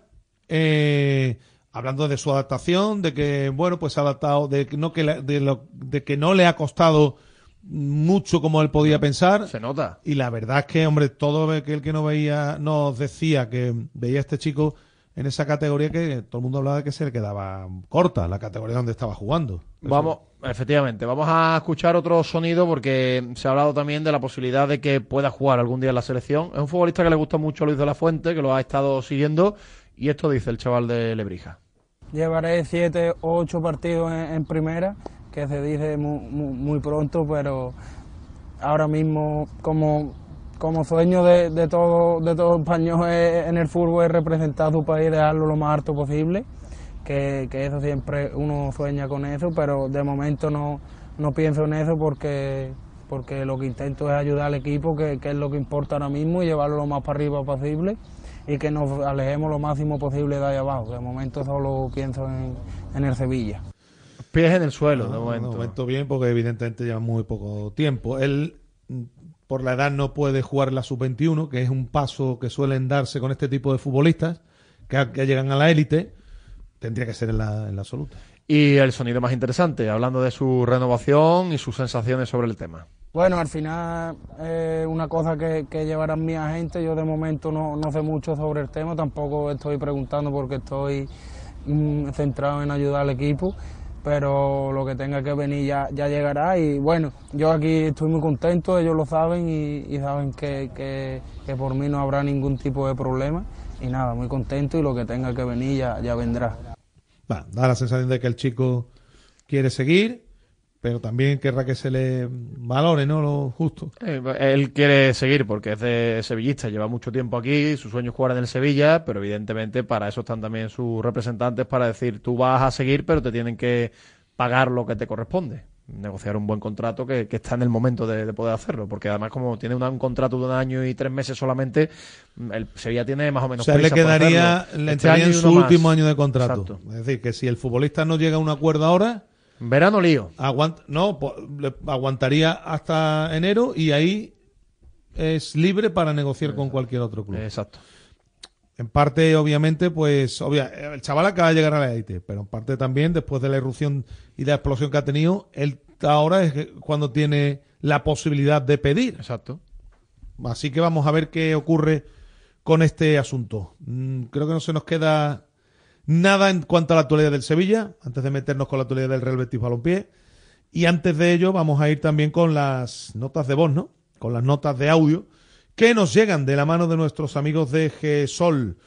eh, hablando de su adaptación, de que, bueno, pues se ha adaptado, de que no, que le- de, lo- de que no le ha costado mucho como él podía pensar. Se nota. Y la verdad es que, hombre, todo aquel que no veía, nos decía que veía a este chico en esa categoría que todo el mundo hablaba de que se le quedaba corta, la categoría donde estaba jugando. Vamos, efectivamente, vamos a escuchar otro sonido porque se ha hablado también de la posibilidad de que pueda jugar algún día en la selección. Es un futbolista que le gusta mucho a Luis de la Fuente, que lo ha estado siguiendo, y esto dice el chaval de Lebrija. Llevaré siete ocho partidos en, primera, que se dice muy, muy- muy pronto, pero ahora mismo como, sueño de, de todo, de todo español es- en el fútbol es representar a su país y dejarlo lo más alto posible, que, que eso siempre uno sueña con eso, pero de momento no, no pienso en eso porque, porque lo que intento es ayudar al equipo, que, que es lo que importa ahora mismo, y llevarlo lo más para arriba posible y que nos alejemos lo máximo posible de ahí abajo. De momento solo pienso en, en el Sevilla. Pies en el suelo, de No, momento. De momento bien, porque evidentemente lleva muy poco tiempo. Él, mm, por la edad, no puede jugar la sub-21, que es un paso que suelen darse con este tipo de futbolistas, que, que llegan a la élite. Tendría que ser en la, en la absoluta. Y el sonido más interesante, hablando de su renovación y sus sensaciones sobre el tema. Bueno, al final es una cosa que, que llevarán mi agente. Yo de momento no, no sé mucho sobre el tema, tampoco estoy preguntando porque estoy mm, centrado en ayudar al equipo, pero lo que tenga que venir ya, ya llegará. Y bueno, yo aquí estoy muy contento, ellos lo saben y, y saben que, que- que por mí no habrá ningún tipo de problema. Y nada, muy contento y lo que tenga que venir ya, ya vendrá. Va, da la sensación de que el chico quiere seguir, pero también querrá que se le valore, ¿no? Lo justo. Eh, Él quiere seguir porque es de sevillista, lleva mucho tiempo aquí, su sueño es jugar en el Sevilla, pero evidentemente para eso están también sus representantes para decir tú vas a seguir, pero te tienen que pagar lo que te corresponde. Negociar un buen contrato que, que está en el momento de, de poder hacerlo, porque además como tiene una- un contrato de un año y tres meses solamente, el Sevilla tiene más o O menos sea, le prisa quedaría, le Este en su más. último año de contrato. Exacto. Es decir, que si el futbolista no llega a un acuerdo ahora, Verano lío. aguant- no, aguantaría hasta enero y ahí es libre para negociar con cualquier otro club. Exacto. En parte, obviamente, pues, obvia, el chaval acaba de llegar a la élite, pero en parte también, después de la irrupción y la explosión que ha tenido, él ahora es cuando tiene la posibilidad de pedir. Exacto. Así que vamos a ver qué ocurre con este asunto. Mm, Creo que no se nos queda nada en cuanto a la actualidad del Sevilla, antes de meternos con la actualidad del Real Betis Balompié. Y antes de ello, vamos a ir también con las notas de voz, ¿no? Con las notas de audio que nos llegan de la mano de nuestros amigos de GESOL.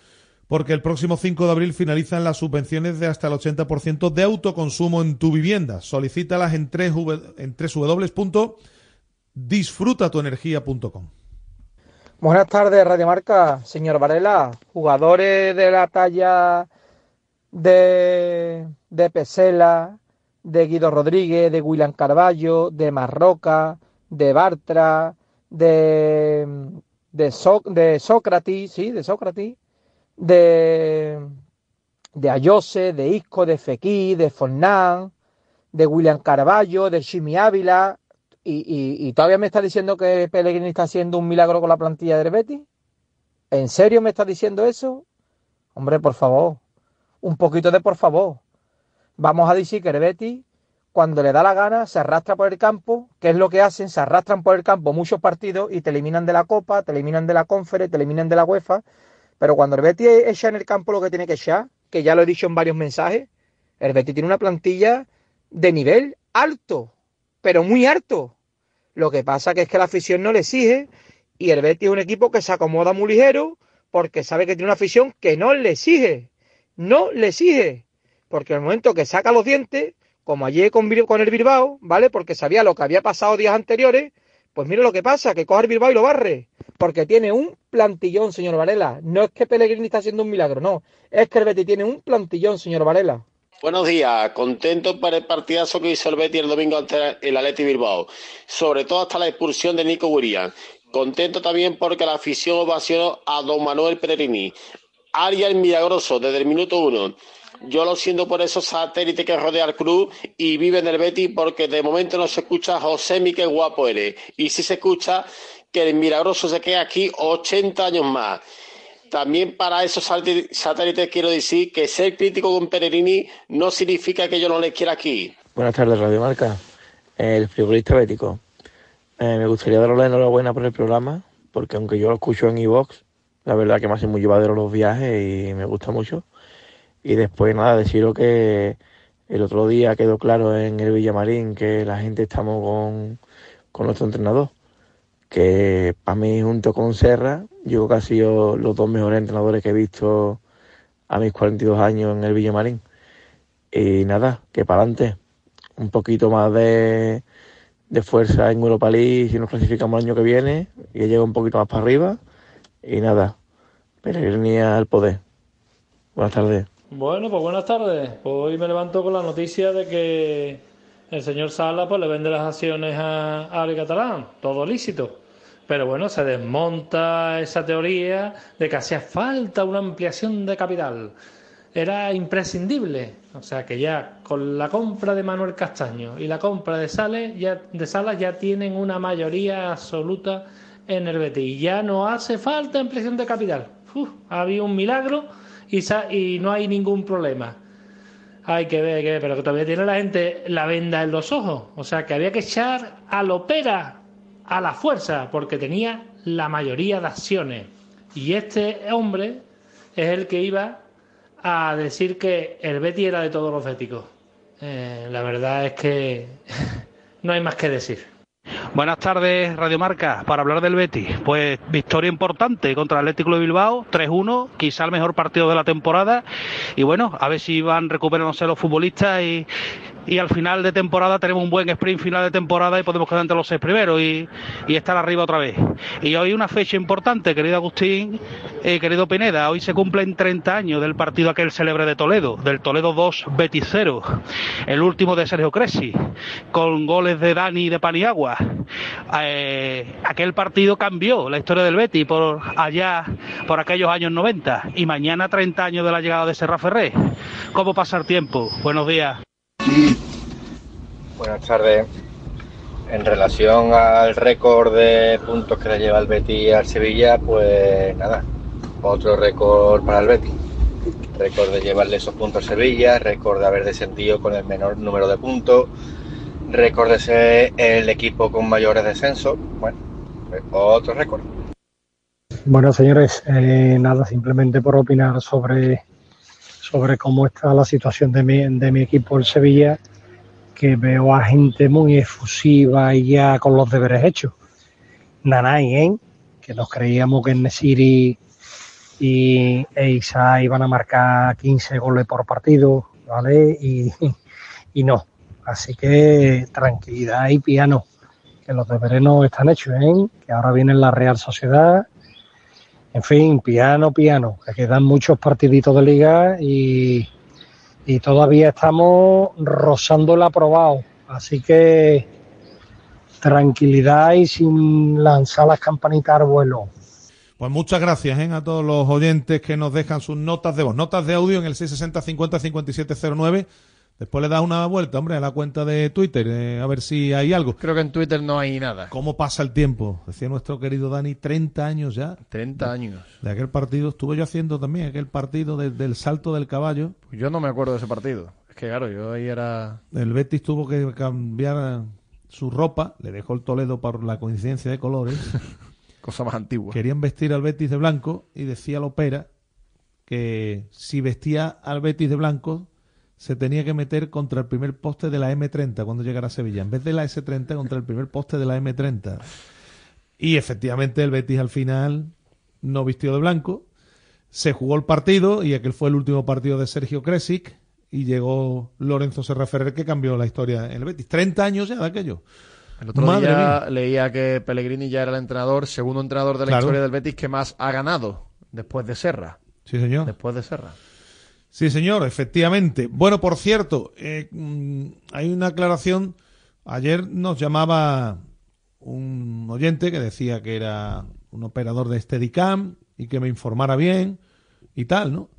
Porque el próximo 5 de abril finalizan las subvenciones de hasta el 80% de autoconsumo en tu vivienda. Solicítalas en, 3 en. Buenas tardes, Radio Marca. Señor Varela, jugadores de la talla de, de Pesela, de Guido Rodríguez, de William Carballo, de Marroca, de Bartra, de, de, de Sócrates, sí, de Sócrates, de, de Ayose, de Isco, de Fequí, de Fornán, de William Carballo, de Jimmy Ávila, y, y- y todavía me está diciendo que Pellegrini está haciendo un milagro con la plantilla del Betis. ¿En serio me está diciendo eso? Hombre, por favor, un poquito de por favor. Vamos a decir que el cuando le da la gana, se arrastra por el campo. ¿Qué es lo que hacen? Se arrastran por el campo muchos partidos y te eliminan de la Copa, te eliminan de la Conference, te eliminan de la UEFA. Pero cuando el Betis echa en el campo lo que tiene que echar, que ya lo he dicho en varios mensajes, el tiene una plantilla de nivel alto, pero muy alto. Lo que pasa que es que la afición no le exige y el es un equipo que se acomoda muy ligero porque sabe que tiene una afición que no le exige. No le exige. Porque en el momento que saca los dientes, como ayer con, con el Bilbao, ¿vale? Porque sabía lo que había pasado días anteriores, pues mire lo que pasa, que coge el Bilbao y lo barre. Porque tiene un plantillón, señor Varela. No es que Pellegrini está haciendo un milagro, no. Es que el tiene un plantillón, señor Varela. Buenos días, contento por el partidazo que hizo el Betis el domingo ante el Atleti Bilbao, sobre todo hasta la expulsión de Nico Williams. Contento también porque la afición ovacionó a don Manuel Pellegrini. Arias milagroso desde el minuto uno. Yo lo siento por esos satélites que rodea al club y vive en el Betis porque de momento no se escucha José Miquel guapo eres. Y sí se escucha que el milagroso se queda aquí 80 años más. También para esos satélites quiero decir que ser crítico con Pellegrini no significa que yo no le quiera aquí. Buenas tardes, Radio Marca. El frivolista bético. Eh, me gustaría darle enhorabuena por el programa, porque aunque yo lo escucho en iVox, la verdad que me hacen muy llevadero los viajes y me gusta mucho. Y después, nada, deciros que el otro día quedó claro en el Villamarín que la gente estamos con, con nuestro entrenador, que para mí, junto con Serra, yo creo que ha sido los dos mejores entrenadores que he visto a mis 42 años en el Villamarín. Y nada, que para adelante. Un poquito más de, de fuerza en Europa League si nos clasificamos el año que viene y llega un poquito más para arriba. Y nada, Pellegrini al poder. Buenas tardes. Bueno, pues buenas tardes. Hoy me levanto con la noticia de que el señor Sala pues le vende las acciones a, a Ali Catalán, todo lícito. Pero bueno, se desmonta esa teoría de que hacía falta una ampliación de capital. Era imprescindible. O sea que ya con la compra de Manuel Castaño y la compra de Sales, ya, de Salas ya tienen una mayoría absoluta en el Betis. Y ya no hace falta ampliación de capital. Había un milagro y, no hay ningún problema. Hay que ver, que ver, pero que todavía tiene la gente la venda en los ojos. O sea que había que echar a Lopera a la fuerza porque tenía la mayoría de acciones. Y este hombre es el que iba a decir que el Betty era de todos los béticos. Eh, la verdad es que no hay más que decir. Buenas tardes, Radio Marca. Para hablar del Betis, pues victoria importante contra el Atlético de Bilbao, 3-1, quizá el mejor partido de la temporada. Y bueno, a ver si van recuperándose los futbolistas y, y al final de temporada tenemos un buen sprint final de temporada y podemos quedar entre los seis primeros y, estar arriba otra vez. Y hoy una fecha importante, querido Agustín, eh, querido Pineda, hoy se cumplen 30 años del partido aquel célebre de Toledo, del Toledo 2 Betis 0, el último de Sergio Cresci, con goles de Dani y de Paniagua. Eh, aquel partido cambió la historia del Betis por allá, por aquellos años 90 y mañana 30 años de la llegada de Serra Ferré. ¿Cómo pasa el tiempo? Buenos días. Buenas tardes. En relación al récord de puntos que le lleva el Betis al Sevilla, pues nada, otro récord para el Betis. Récord de llevarle esos puntos al Sevilla, récord de haber descendido con el menor número de puntos, récord de ser el equipo con mayores descensos. Bueno, pues otro récord. Bueno, señores, eh, nada, simplemente por opinar sobre, sobre cómo está la situación de mi, de mi equipo, el Sevilla, que veo a gente muy efusiva y ya con los deberes hechos. Nanay, ¿eh? Que nos creíamos que Nesiri y e Isa iban a marcar 15 goles por partido, ¿vale? Y, y no. Así que tranquilidad y piano, que los deberes no están hechos, ¿eh? Que ahora viene la Real Sociedad en fin, piano, piano, que quedan muchos partiditos de liga y, todavía estamos rozando el aprobado. Así que tranquilidad y sin lanzar las campanitas al vuelo. Pues muchas gracias ¿eh? a todos los oyentes que nos dejan sus notas de voz, notas de audio en el 660 50 5709. Después le das una vuelta, hombre, a la cuenta de Twitter, eh, a ver si hay algo. Creo que en Twitter no hay nada. ¿Cómo pasa el tiempo? Decía nuestro querido Dani, 30 años ya. 30 años. De aquel partido, estuve yo haciendo también aquel partido de- del salto del caballo. Yo no me acuerdo de ese partido. Es que claro, yo ahí era... El Betis tuvo que cambiar su ropa, le dejó el Toledo por la coincidencia de colores. Cosa más antigua. Querían vestir al Betis de blanco y decía Lopera que si vestía al Betis de blanco se tenía que meter contra el primer poste de la M30 cuando llegara a Sevilla, en vez de la S30 contra el primer poste de la M30. Y efectivamente el Betis al final no vistió de blanco, se jugó el partido y aquel fue el último partido de Sergio Kresic y llegó Lorenzo Serra Ferrer que cambió la historia en el Betis. 30 años ya de aquello. El otro Madre día mía. leía que Pellegrini ya era el entrenador, segundo entrenador de la Claro. historia del Betis que más ha ganado después de Serra. Sí, señor. Después de Serra. Sí, señor, efectivamente. Bueno, por cierto, eh, mm, hay una aclaración. Ayer nos llamaba un oyente que decía que era un operador de Steadicam y que me informara bien y tal, ¿no?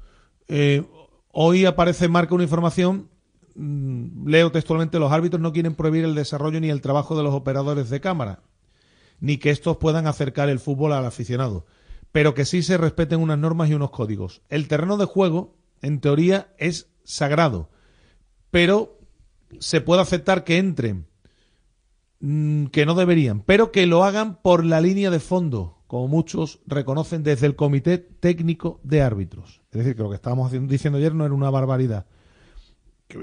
Eh, hoy aparece en marca una información, mm, leo textualmente, los árbitros no quieren prohibir el desarrollo ni el trabajo de los operadores de cámara, ni que estos puedan acercar el fútbol al aficionado, pero que sí se respeten unas normas y unos códigos. El terreno de juego, en teoría, es sagrado, pero se puede aceptar que entren, mm, que no deberían, pero que lo hagan por la línea de fondo, como muchos reconocen desde el Comité Técnico de Árbitros. Es decir, que lo que estábamos diciendo ayer no era una barbaridad.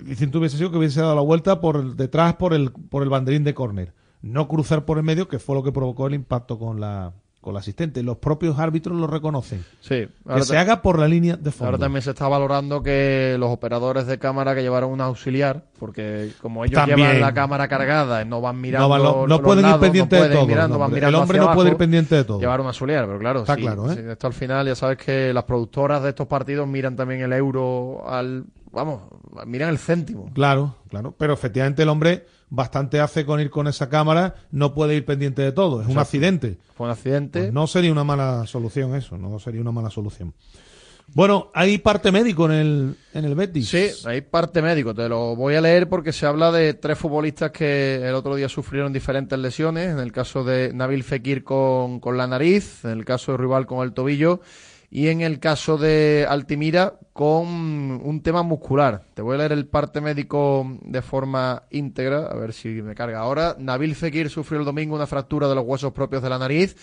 Dicen tú hubiese sido que hubiese dado la vuelta por detrás por el, por el banderín de córner. No cruzar por el medio, que fue lo que provocó el impacto con la, con la asistente. Los propios árbitros lo reconocen. Sí. Que se haga por la línea de fondo. Ahora también se está valorando que los operadores de cámara que llevaron un auxiliar, porque como ellos También. llevan la cámara cargada, no van mirando. No pueden ir lados, pendientes no de pueden todo, mirando, el van hombre. mirando El hombre no puede ir pendiente de todo. Llevar un auxiliar, pero claro, Está sí, claro, ¿eh? sí, esto al final ya sabes que las productoras de estos partidos miran también el euro al. Vamos, miran el céntimo. Claro, claro. Pero efectivamente el hombre bastante hace con ir con esa cámara, no puede ir pendiente de todo. Es un accidente. Fue un accidente. Pues no sería una mala solución eso, no sería una mala solución. Bueno, hay parte médico en el, en el Betis. Sí, hay parte médico. Te lo voy a leer porque se habla de tres futbolistas que el otro día sufrieron diferentes lesiones. En el caso de Nabil Fekir con, con la nariz, en el caso de Rival con el tobillo y en el caso de Altimira con un tema muscular. Te voy a leer el parte médico de forma íntegra, a ver si me carga ahora. Nabil Fekir sufrió el domingo una fractura de los huesos propios de la nariz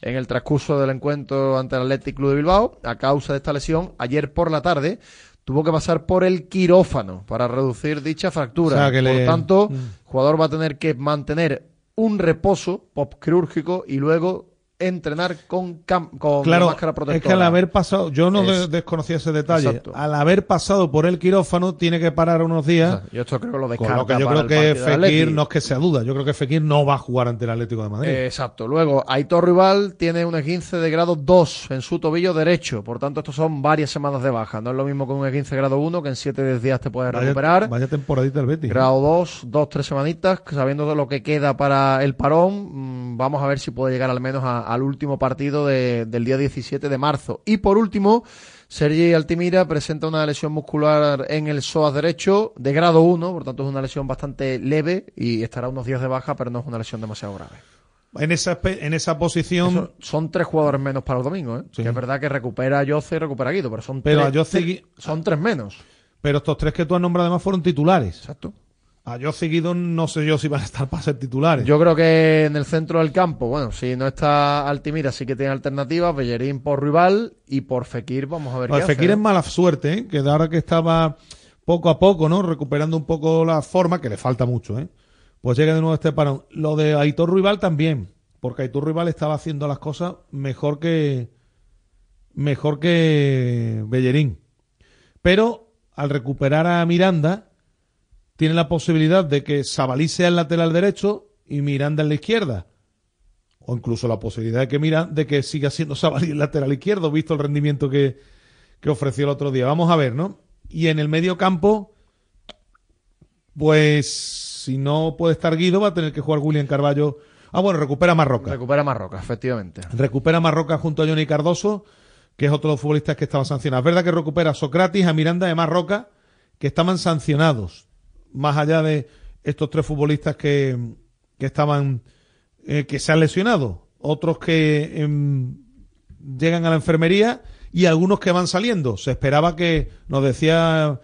en el transcurso del encuentro ante el Athletic Club de Bilbao. A causa de esta lesión, ayer por la tarde tuvo que pasar por el quirófano para reducir dicha fractura. O sea, que por le- tanto, Mm. el jugador va a tener que mantener un reposo quirúrgico y luego entrenar con, con Claro, máscara protectora. es que al haber pasado, yo no Es- de- desconocía ese detalle, Exacto. al haber pasado por el quirófano tiene que parar unos días. Yo esto creo que lo Con descarta lo que yo creo que Fekir no es que sea duda, yo creo que Fekir no va a jugar ante el Atlético de Madrid. Eh, exacto. Luego, Aitor Rival tiene un esguince de grado 2 en su tobillo derecho. Por tanto, estos son varias semanas de baja. No es lo mismo que un esguince grado 1, que en 7 días te puedes vaya, recuperar. vaya temporadita el Betis. Grado 2, 2, 3 semanitas, sabiendo de lo que queda para el parón, mm, vamos a ver si puede llegar al menos a- al último partido de- del día 17 de marzo. Y por último, Sergi Altimira presenta una lesión muscular en el psoas derecho de grado 1, por tanto es una lesión bastante leve y estará unos días de baja, pero no es una lesión demasiado grave. En esa, en esa posición, Eso- son tres jugadores menos para el domingo, ¿eh? Sí. Que es verdad que recupera a Yoce y recupera a Guido, pero son, Pero tres, a son tres menos. pero estos tres que tú has nombrado además fueron titulares. Exacto. A yo seguido no sé yo si van a estar para ser titulares. Yo creo que en el centro del campo, bueno, si no está Altimira, sí que tiene alternativas. Bellerín por rival y por Fekir, vamos a ver qué Fekir es mala suerte, ¿eh? que de ahora que estaba poco a poco, ¿no? Recuperando un poco la forma, que le falta mucho, ¿eh? Pues llega de nuevo este parón. Lo de Aitor Rival también, porque Aitor Rival estaba haciendo las cosas mejor que mejor que Bellerín. Pero al recuperar a Miranda, tiene la posibilidad de que Sabalí sea el lateral derecho y Miranda en la izquierda. O incluso la posibilidad de que Mira, de que siga siendo Sabalí el lateral izquierdo, visto el rendimiento que, que ofreció el otro día. Vamos a ver, ¿no? Y en el medio campo, pues si no puede estar Guido, va a tener que jugar William Carballo. Ah, bueno, recupera Marroca. Recupera Marroca, efectivamente. Recupera Marroca junto a Johnny Cardoso, que es otro de los futbolistas que estaban sancionados. Es verdad que recupera a Socrates, a Miranda y a Marroca, que estaban sancionados. Más allá de estos tres futbolistas que, que estaban, eh, que se han lesionado. Otros que em, llegan a la enfermería y algunos que van saliendo. Se esperaba que, nos decía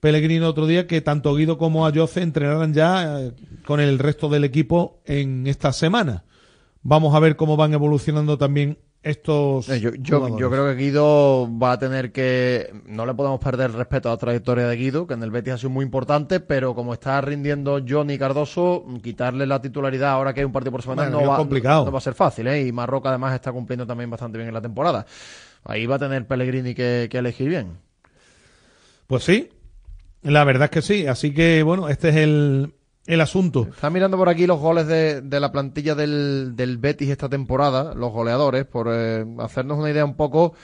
Pellegrino otro día, que tanto Guido como Ayoce entrenaran ya eh, con el resto del equipo en esta semana. Vamos a ver cómo van evolucionando también estos Eh, Yo, yo, jugadores. yo creo que Guido va a tener que. No le podemos perder el respeto a la trayectoria de Guido, que en el Betis ha sido muy importante, pero como está rindiendo Johnny Cardoso, quitarle la titularidad ahora que hay un partido por semana Bueno, no, va, complicado. no va a ser fácil, ¿eh? Y Marroca además está cumpliendo también bastante bien en la temporada. Ahí va a tener Pellegrini que, que elegir bien. Pues sí, la verdad es que sí. Así que, bueno, este es el, el asunto. Está mirando por aquí los goles de, de la plantilla del, del Betis esta temporada, los goleadores, por eh, hacernos una idea un poco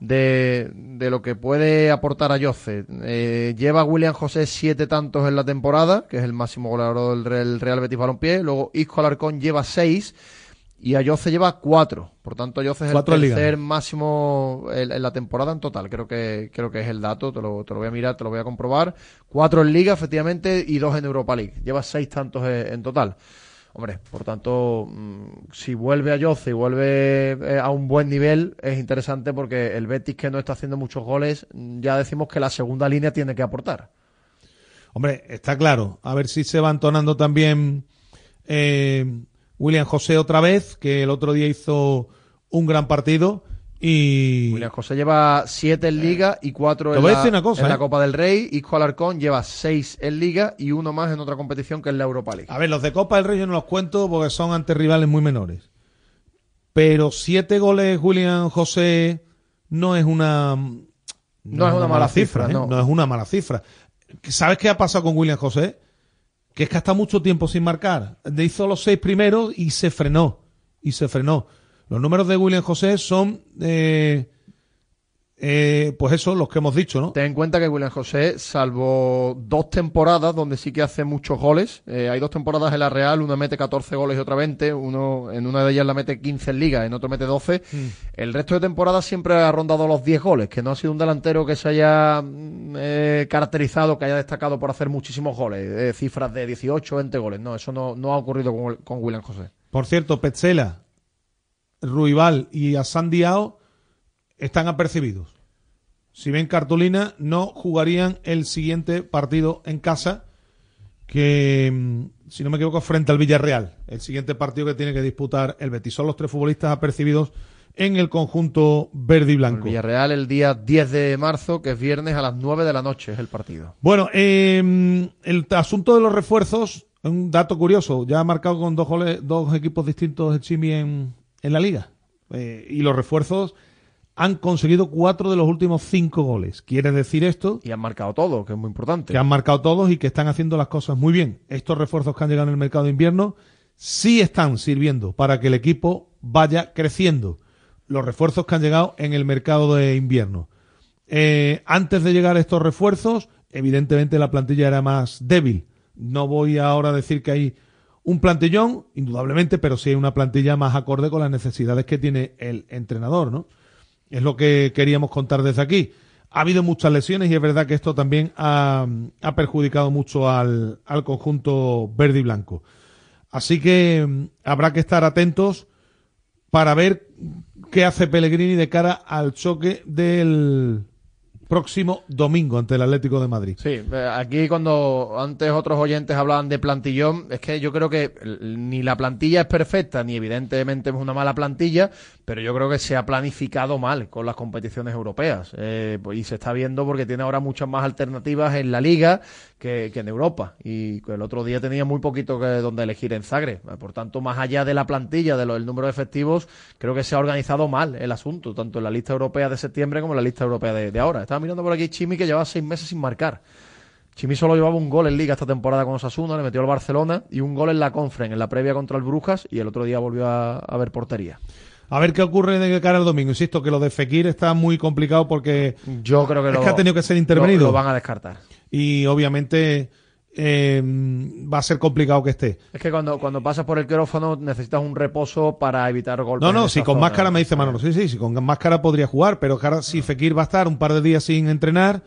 de, de lo que puede aportar a Jose. Eh, lleva William José siete tantos en la temporada, que es el máximo goleador del Real, Betis Balompié. Luego Isco Alarcón lleva seis y a Jose lleva cuatro. Por tanto, Jose es Cuatro el tercer máximo en, en la temporada en total. Creo que, creo que es el dato, te lo, te lo voy a mirar, te lo voy a comprobar. Cuatro en Liga, efectivamente, y dos en Europa League. Lleva seis tantos en, en total. Hombre, por tanto, mm, si vuelve a Jose y vuelve eh, a un buen nivel, es interesante porque el Betis que no está haciendo muchos goles, mm, ya decimos que la segunda línea tiene que aportar. Hombre, está claro. A ver si se va entonando también eh, William José otra vez, que el otro día hizo un gran partido. Y William José lleva siete en Liga y cuatro Te en, voy a la, decir una cosa, en la ¿eh? Copa del Rey. Isco Alarcón lleva seis en Liga y uno más en otra competición que es la Europa League. A ver, los de Copa del Rey yo no los cuento porque son ante rivales muy menores. Pero siete goles William José no es una No es una mala cifra, ¿eh? no. es una mala cifra. ¿Sabes qué ha pasado con William José? Que es que ha estado mucho tiempo sin marcar. Hizo los seis primeros y se frenó. Y se frenó. Los números de William José son, eh, eh, pues eso, los que hemos dicho, ¿no? Ten en cuenta que William José, salvo dos temporadas donde sí que hace muchos goles, eh, hay dos temporadas en la Real, una mete 14 goles y otra 20, uno, en una de ellas la mete 15 en Liga, en otro mete 12. El resto de temporadas siempre ha rondado los 10 goles, que no ha sido un delantero que se haya mm, eh, caracterizado, que haya destacado por hacer muchísimos goles, eh, cifras de 18, 20 goles. No, eso no, no ha ocurrido con, con William José. Por cierto, Petzela, Ruibal y Asan Diao están apercibidos. Si ven cartulina, no jugarían el siguiente partido en casa, que, mm, si no me equivoco, frente al Villarreal. El siguiente partido que tiene que disputar el Betis. Son los tres futbolistas apercibidos en el conjunto verde y El blanco. Villarreal el día 10 de marzo, que es viernes a las 9 de la noche, es el partido. Bueno, eh, el asunto de los refuerzos, un dato curioso, ya ha marcado con dos, goles, dos equipos distintos el Chimi en, en la liga. Eh, y los refuerzos han conseguido cuatro de los últimos cinco goles. Quiere decir esto Y han marcado todo, que es muy importante. que han marcado todos y que están haciendo las cosas muy bien. Estos refuerzos que han llegado en el mercado de invierno sí están sirviendo para que el equipo vaya creciendo. Los refuerzos que han llegado en el mercado de invierno. Eh, antes de llegar estos refuerzos, evidentemente la plantilla era más débil. No voy ahora a decir que hay un plantillón, indudablemente, pero sí hay una plantilla más acorde con las necesidades que tiene el entrenador, ¿no? Es lo que queríamos contar desde aquí. Ha habido muchas lesiones y es verdad que esto también ha, perjudicado mucho al, al conjunto verde y blanco. Así que mm, habrá que estar atentos para ver qué hace Pellegrini de cara al choque del próximo domingo ante el Atlético de Madrid. Sí, eh, aquí cuando antes otros oyentes hablaban de plantillón, es que yo creo que ni la plantilla es perfecta, ni evidentemente es una mala plantilla, pero yo creo que se ha planificado mal con las competiciones europeas. Eh, pues, y se está viendo porque tiene ahora muchas más alternativas en la liga que, en Europa. Y el otro día tenía muy poquito que donde elegir en Zagreb. Eh, Por tanto, más allá de la plantilla, del número de efectivos, creo que se ha organizado mal el asunto, tanto en la lista europea de septiembre como en la lista europea de, de ahora. Estaba mirando por aquí Chimi que llevaba seis meses sin marcar. Chimi solo llevaba un gol en Liga esta temporada con Osasuna, le metió al Barcelona y un gol en la Confren, en la previa contra el Brujas, y el otro día volvió a, a ver portería. A ver qué ocurre de cara al domingo. Insisto que lo de Fekir está muy complicado porque Yo creo que es lo- que ha tenido que ser intervenido. Lo, lo van a descartar. y obviamente eh, va a ser complicado que esté. Es que cuando, cuando pasas por el quirófano necesitas un reposo para evitar golpes. No, no, si con zona. máscara me dice Manolo, sí, sí, si con máscara podría jugar, pero si Fekir va a estar un par de días sin entrenar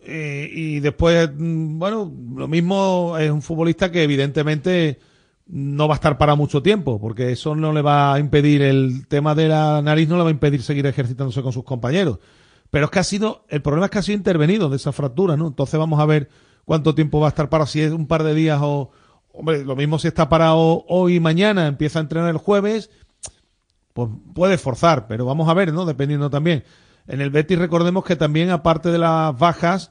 eh, y después, mm, bueno, lo mismo es un futbolista que evidentemente no va a estar para mucho tiempo, porque eso no le va a impedir, el tema de la nariz no le va a impedir seguir ejercitándose con sus compañeros. Pero es que ha sido, el problema es que ha sido intervenido de esa fractura, ¿no? Entonces vamos a ver cuánto tiempo va a estar para, si es un par de días o, hombre, lo mismo si está parado hoy y mañana, empieza a entrenar el jueves, pues puede forzar, pero vamos a ver, ¿no? Dependiendo también. En el Betis recordemos que también, aparte de las bajas,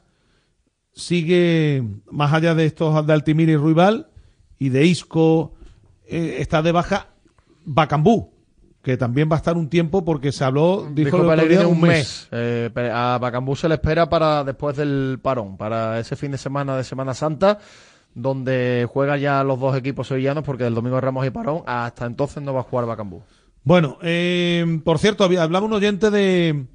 sigue, más allá de estos de Altimira y Ruibal, y de Isco, eh, está de baja Bacambú, que también va a estar un tiempo porque se habló, dijo, Dijo el día, un mes. Eh, a Bacambú se le espera para después del parón, para ese fin de semana de Semana Santa, donde juega ya los dos equipos sevillanos, porque del domingo Ramos y parón, hasta entonces no va a jugar Bacambú. Bueno, eh, por cierto, hablaba un oyente de,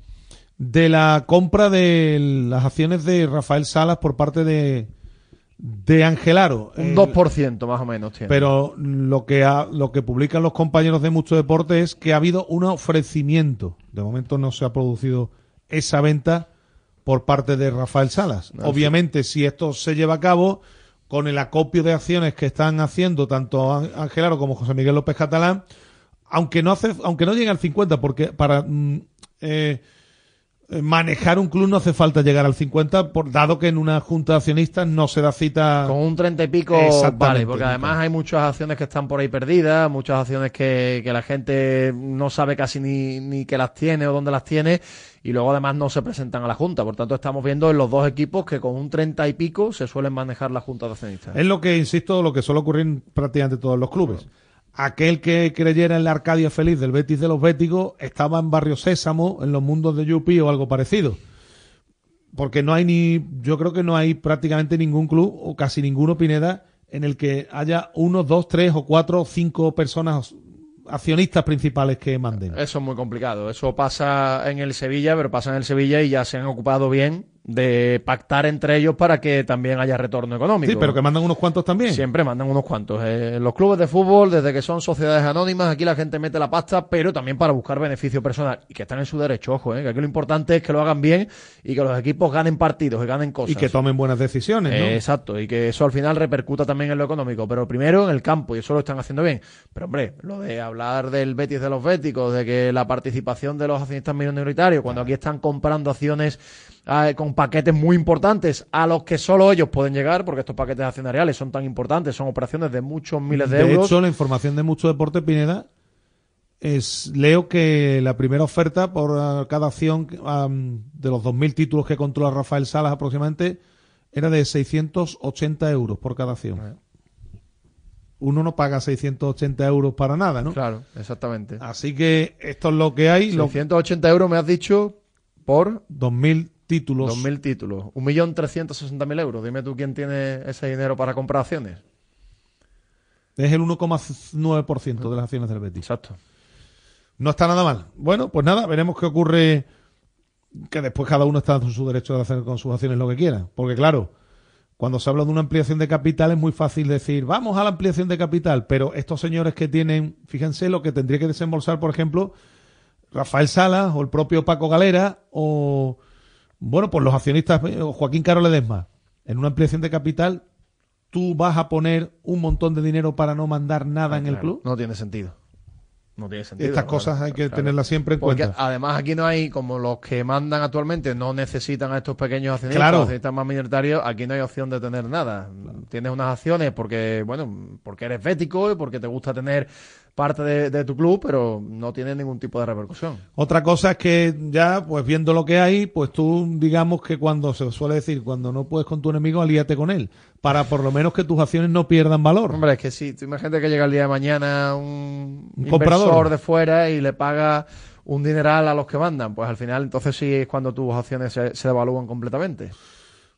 de la compra de las acciones de Rafael Salas por parte de, de Angelaro. Un El- 2% más o menos tiene. Pero lo que, ha- lo que publican los compañeros de Mucho Deporte es que ha habido un ofrecimiento. De momento no se ha producido esa venta por parte de Rafael Salas. No, Obviamente, si esto se lleva a cabo, con el acopio de acciones que están haciendo tanto Angelaro como José Miguel López Catalán, aunque no hace, aunque no llegue al 50, porque para mm, eh, manejar un club no hace falta llegar al 50, por, dado que en una junta de accionistas no se da cita. Con un 30 y pico, vale, porque además hay muchas acciones que están por ahí perdidas, muchas acciones que, que la gente no sabe casi ni, ni que las tiene o dónde las tiene, y luego además no se presentan a la Junta. Por tanto, estamos viendo en los dos equipos que con un 30 y pico se suelen manejar las juntas de accionistas. Es lo que, insisto, lo que suele ocurrir en prácticamente todos los clubes. Aquel que creyera en la Arcadia feliz del Betis de los Béticos estaba en Barrio Sésamo, en los mundos de Yupi o algo parecido. Porque no hay ni, yo creo que no hay prácticamente ningún club, o casi ninguno, Pineda, en el que haya uno, dos, tres o cuatro o cinco personas accionistas principales que manden. Eso es muy complicado. Eso pasa en el Sevilla, pero pasa en el Sevilla y ya se han ocupado bien de pactar entre ellos para que también haya retorno económico. Sí, pero que mandan unos cuantos también. Siempre mandan unos cuantos. Eh, los clubes de fútbol, desde que son sociedades anónimas, aquí la gente mete la pasta, pero también para buscar beneficio personal. Y que están en su derecho, ojo, eh, que aquí lo importante es que lo hagan bien y que los equipos ganen partidos, y ganen cosas. Y que tomen buenas decisiones, ¿no? Eh, exacto, y que eso al final repercuta también en lo económico, pero primero en el campo, y eso lo están haciendo bien. Pero hombre, lo de hablar del Betis de los Béticos, de que la participación de los accionistas minoritarios, cuando aquí están comprando acciones eh, con paquetes muy importantes a los que solo ellos pueden llegar, porque estos paquetes accionariales son tan importantes, son operaciones de muchos miles de, De euros. hecho, la información de Mucho Deporte Pineda es leo que la primera oferta por ah, cada acción am, de los 2.000 títulos que controla Rafael Salas aproximadamente era de 680 euros por cada acción. Uno no paga 680 euros para nada, ¿no? Claro, exactamente. Así que esto es lo que hay. Lo, 680 euros me has dicho por 2.000 títulos. 2.000 títulos. 1.360.000 euros. Dime tú quién tiene ese dinero para comprar acciones. Es el 1,9% de las acciones del Betis. Exacto. No está nada mal. Bueno, pues nada, veremos qué ocurre. Que después cada uno está en su derecho de hacer con sus acciones lo que quiera. Porque claro, cuando se habla de una ampliación de capital es muy fácil decir, vamos a la ampliación de capital. Pero estos señores que tienen, fíjense lo que tendría que desembolsar, por ejemplo, Rafael Salas o el propio Paco Galera o, bueno, pues los accionistas, eh, Joaquín Caro Ledesma. En una ampliación de capital, tú vas a poner un montón de dinero para no mandar nada en el club. No tiene sentido. No tiene sentido. Estas cosas hay que Claro. tenerlas siempre en Porque cuenta. además aquí no hay, como los que mandan actualmente no necesitan a estos pequeños accionistas, Claro. accionistas más minoritarios, aquí no hay opción de tener nada. Tienes unas acciones porque, bueno, porque eres bético y porque te gusta tener parte de, de tu club, pero no tiene ningún tipo de repercusión. Otra cosa es que ya, pues viendo lo que hay, pues tú digamos que cuando se suele decir, cuando no puedes con tu enemigo, alíate con él, para por lo menos que tus acciones no pierdan valor. Hombre, es que sí, tú imagínate que llega el día de mañana un, Un comprador. de fuera y le paga un dineral a los que mandan, pues al final entonces sí es cuando tus acciones se, se devalúan completamente.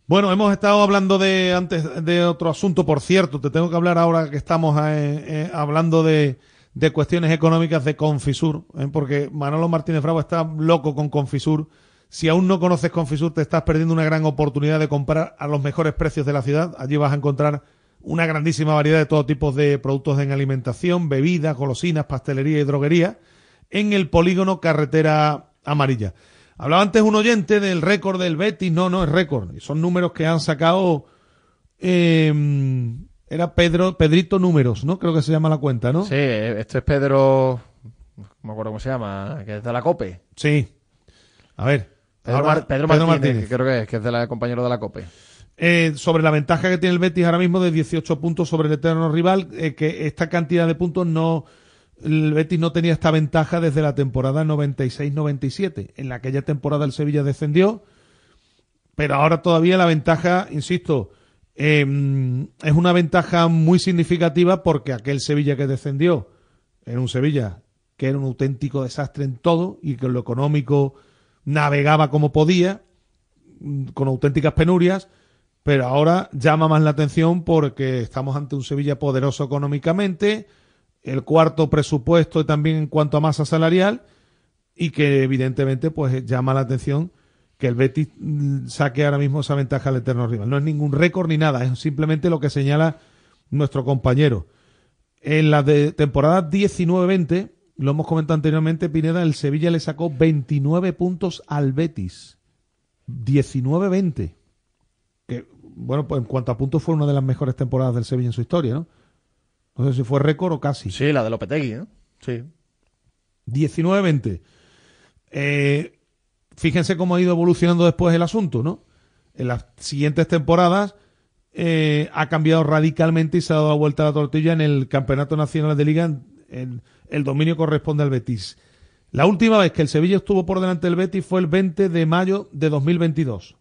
Bueno, hemos estado hablando de antes de otro asunto, por cierto, te tengo que hablar ahora que estamos eh, eh, hablando de, de cuestiones económicas de Confisur, ¿eh? porque Manolo Martínez Bravo está loco con Confisur. Si aún no conoces Confisur, te estás perdiendo una gran oportunidad de comprar a los mejores precios de la ciudad. Allí vas a encontrar una grandísima variedad de todo tipo de productos en alimentación, bebidas, golosinas, pastelería y droguería en el polígono Carretera Amarilla. Hablaba antes un oyente del récord del Betis. No, no es récord. Son números que han sacado. eh, era Pedro, Pedrito Números, ¿no? Creo que se llama la cuenta, ¿no? Sí, este es Pedro, no me acuerdo cómo se llama, que es de la COPE. Sí. A ver. Pedro, ahora- Mar- Pedro Martínez, que creo que es, que es de la, compañero de la COPE. Eh, sobre la ventaja que tiene el Betis ahora mismo de 18 puntos sobre el eterno rival, eh, que esta cantidad de puntos no, el Betis no tenía esta ventaja desde la temporada 96-97. En aquella temporada el Sevilla descendió, pero ahora todavía la ventaja, insisto, eh, es una ventaja muy significativa porque aquel Sevilla que descendió era un Sevilla que era un auténtico desastre en todo y que lo económico navegaba como podía, mm, con auténticas penurias, pero ahora llama más la atención porque estamos ante un Sevilla poderoso económicamente, el cuarto presupuesto también en cuanto a masa salarial y que evidentemente pues llama la atención que el Betis mm, saque ahora mismo esa ventaja al eterno rival. No es ningún récord ni nada, es simplemente lo que señala nuestro compañero. En la de temporada 19-20, lo hemos comentado anteriormente, Pineda, el Sevilla le sacó 29 puntos al Betis. 19-20. Que, bueno, pues en cuanto a puntos fue una de las mejores temporadas del Sevilla en su historia, ¿no? No sé si fue récord o casi. Sí, la de Lopetegui, ¿no? Sí. 19-20. Eh, fíjense cómo ha ido evolucionando después el asunto, ¿no? En las siguientes temporadas eh, ha cambiado radicalmente y se ha dado la vuelta a la tortilla en el Campeonato Nacional de Liga. En, el dominio corresponde al Betis. La última vez que el Sevilla estuvo por delante del Betis fue el 20 de mayo de 2022.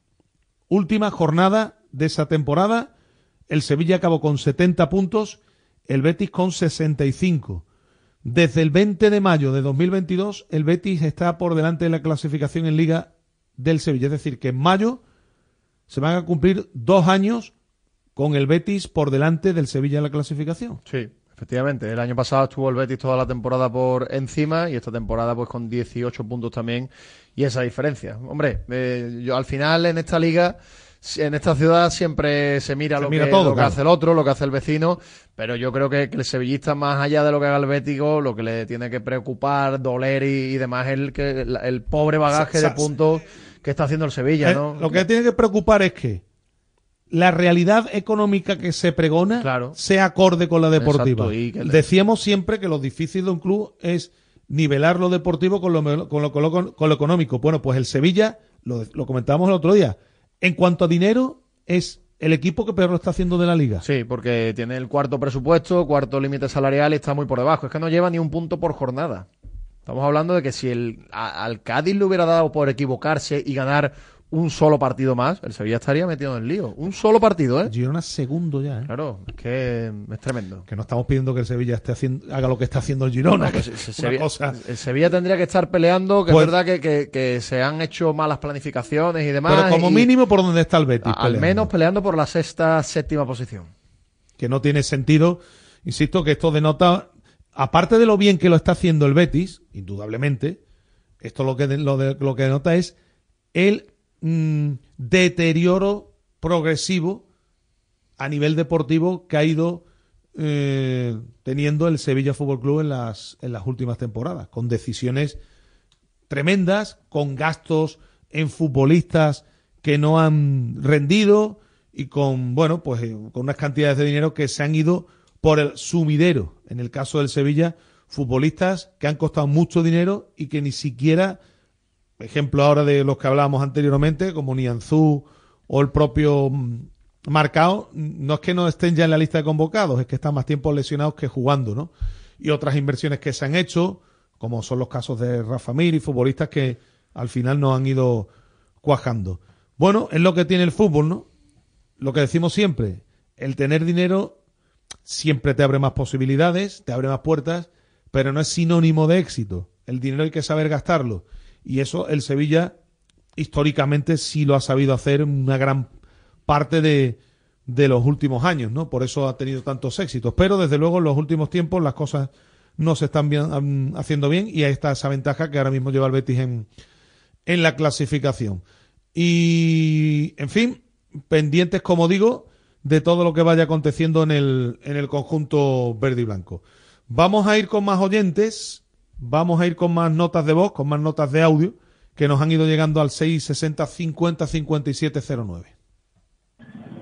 Última jornada de esa temporada. El Sevilla acabó con 70 puntos, el Betis con 65. Desde el 20 de mayo de 2022, el Betis está por delante de la clasificación en Liga del Sevilla. Es decir, que en mayo se van a cumplir dos años con el Betis por delante del Sevilla en la clasificación. Sí, efectivamente. El año pasado estuvo el Betis toda la temporada por encima y esta temporada pues con 18 puntos también y esa diferencia. Hombre, eh, yo al final en esta liga, en esta ciudad siempre se mira, Se lo, mira que, todo, lo que claro. hace el otro, lo que hace el vecino, pero yo creo que, que el sevillista más allá de lo que haga el Bético, lo que le tiene que preocupar, doler y, y demás es el, que, el, el pobre bagaje de puntos que está haciendo el Sevilla, Eh, ¿no? Lo que tiene que preocupar es que la realidad económica que se pregona sea acorde con la deportiva. Exacto, le- Decíamos siempre que lo difícil de un club es nivelar lo deportivo con lo, me- con lo, con lo- con lo económico. Bueno, pues el Sevilla, lo, lo comentábamos el otro día, en cuanto a dinero, es el equipo que peor lo está haciendo de la liga. Sí, porque tiene el cuarto presupuesto, cuarto límite salarial y está muy por debajo. Es que no lleva ni un punto por jornada. Estamos hablando de que si el, al Cádiz le hubiera dado por equivocarse y ganar un solo partido más, el Sevilla estaría metido en el lío. Un solo partido, ¿eh? Girona segundo ya, ¿eh? Claro, es que es tremendo. Que no estamos pidiendo que el Sevilla esté haciendo, haga lo que está haciendo el Girona. No, que pues Sevilla, cosa- el Sevilla tendría que estar peleando, que Pues- es verdad que, que- que se han hecho malas planificaciones y demás. Pero como y mínimo por donde está el Betis. al peleando. menos peleando por la sexta, séptima posición. que no tiene sentido. Insisto que esto denota, aparte de lo bien que lo está haciendo el Betis, indudablemente, esto lo que, lo, de- lo que denota es el deterioro progresivo a nivel deportivo que ha ido eh, teniendo el Sevilla Fútbol Club en las, en las últimas temporadas, con decisiones tremendas, con gastos en futbolistas que no han rendido y con, bueno, pues eh, con unas cantidades de dinero que se han ido por el sumidero. En el caso del Sevilla, futbolistas que han costado mucho dinero y que ni siquiera, ejemplo ahora de los que hablábamos anteriormente, como Nianzú o el propio mm, Marcao, no es que no estén ya en la lista de convocados, es que están más tiempo lesionados que jugando, ¿no? Y otras inversiones que se han hecho, como son los casos de Rafa Mir y futbolistas que al final no han ido cuajando. Bueno, es lo que tiene el fútbol, ¿no? Lo que decimos siempre, el tener dinero siempre te abre más posibilidades, te abre más puertas, pero no es sinónimo de éxito. El dinero hay que saber gastarlo. Y eso el Sevilla históricamente sí lo ha sabido hacer una gran parte de, de los últimos años, ¿no? Por eso ha tenido tantos éxitos. Pero desde luego en los últimos tiempos las cosas no se están bien- haciendo bien y ahí está esa ventaja que ahora mismo lleva el Betis en, en la clasificación. Y, en fin, pendientes, como digo, de todo lo que vaya aconteciendo en el, en el conjunto verde y blanco. Vamos a ir con más oyentes, vamos a ir con más notas de voz, con más notas de audio, que nos han ido llegando al 660 50 57 09.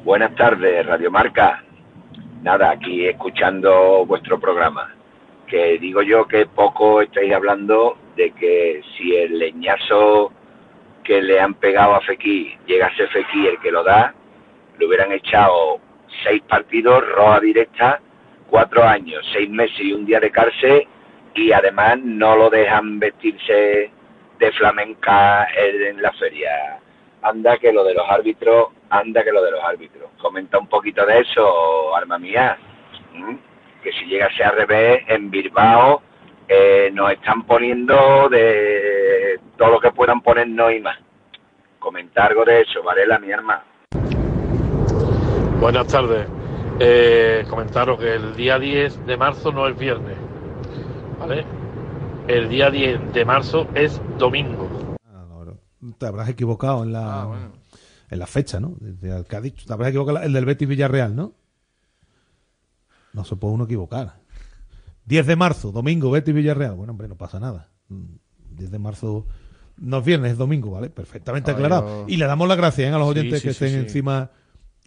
Buenas tardes, Radio Marca. Nada, aquí escuchando vuestro programa. Que digo yo que poco estáis hablando de que si el leñazo que le han pegado a Fequi llega a ser Fequi el que lo da, le hubieran echado seis partidos, roja directa, cuatro años, seis meses y un día de cárcel y además no lo dejan vestirse de flamenca en la feria. Anda que lo de los árbitros, anda que lo de los árbitros. Comenta un poquito de eso, alma mía. ¿Mm? Que si llegase al revés, en Bilbao eh, nos están poniendo de todo lo que puedan ponernos y más. Comenta algo de eso, Varela, mi hermano. Buenas tardes. Eh, comentaros que el día 10 de marzo no es viernes. ¿Vale? El día 10 de marzo es domingo. Te habrás equivocado en la, Ah, en la fecha, ¿no? Que ha dicho, te habrás equivocado el del Betis Villarreal, ¿no? No se puede uno equivocar. 10 de marzo, domingo, Betis Villarreal. Bueno, hombre, no pasa nada. Mm, 10 de marzo no es viernes, es domingo, ¿vale? Perfectamente Ay, aclarado. Y le damos las gracias ¿eh? a los Sí, oyentes sí, que sí, estén sí. encima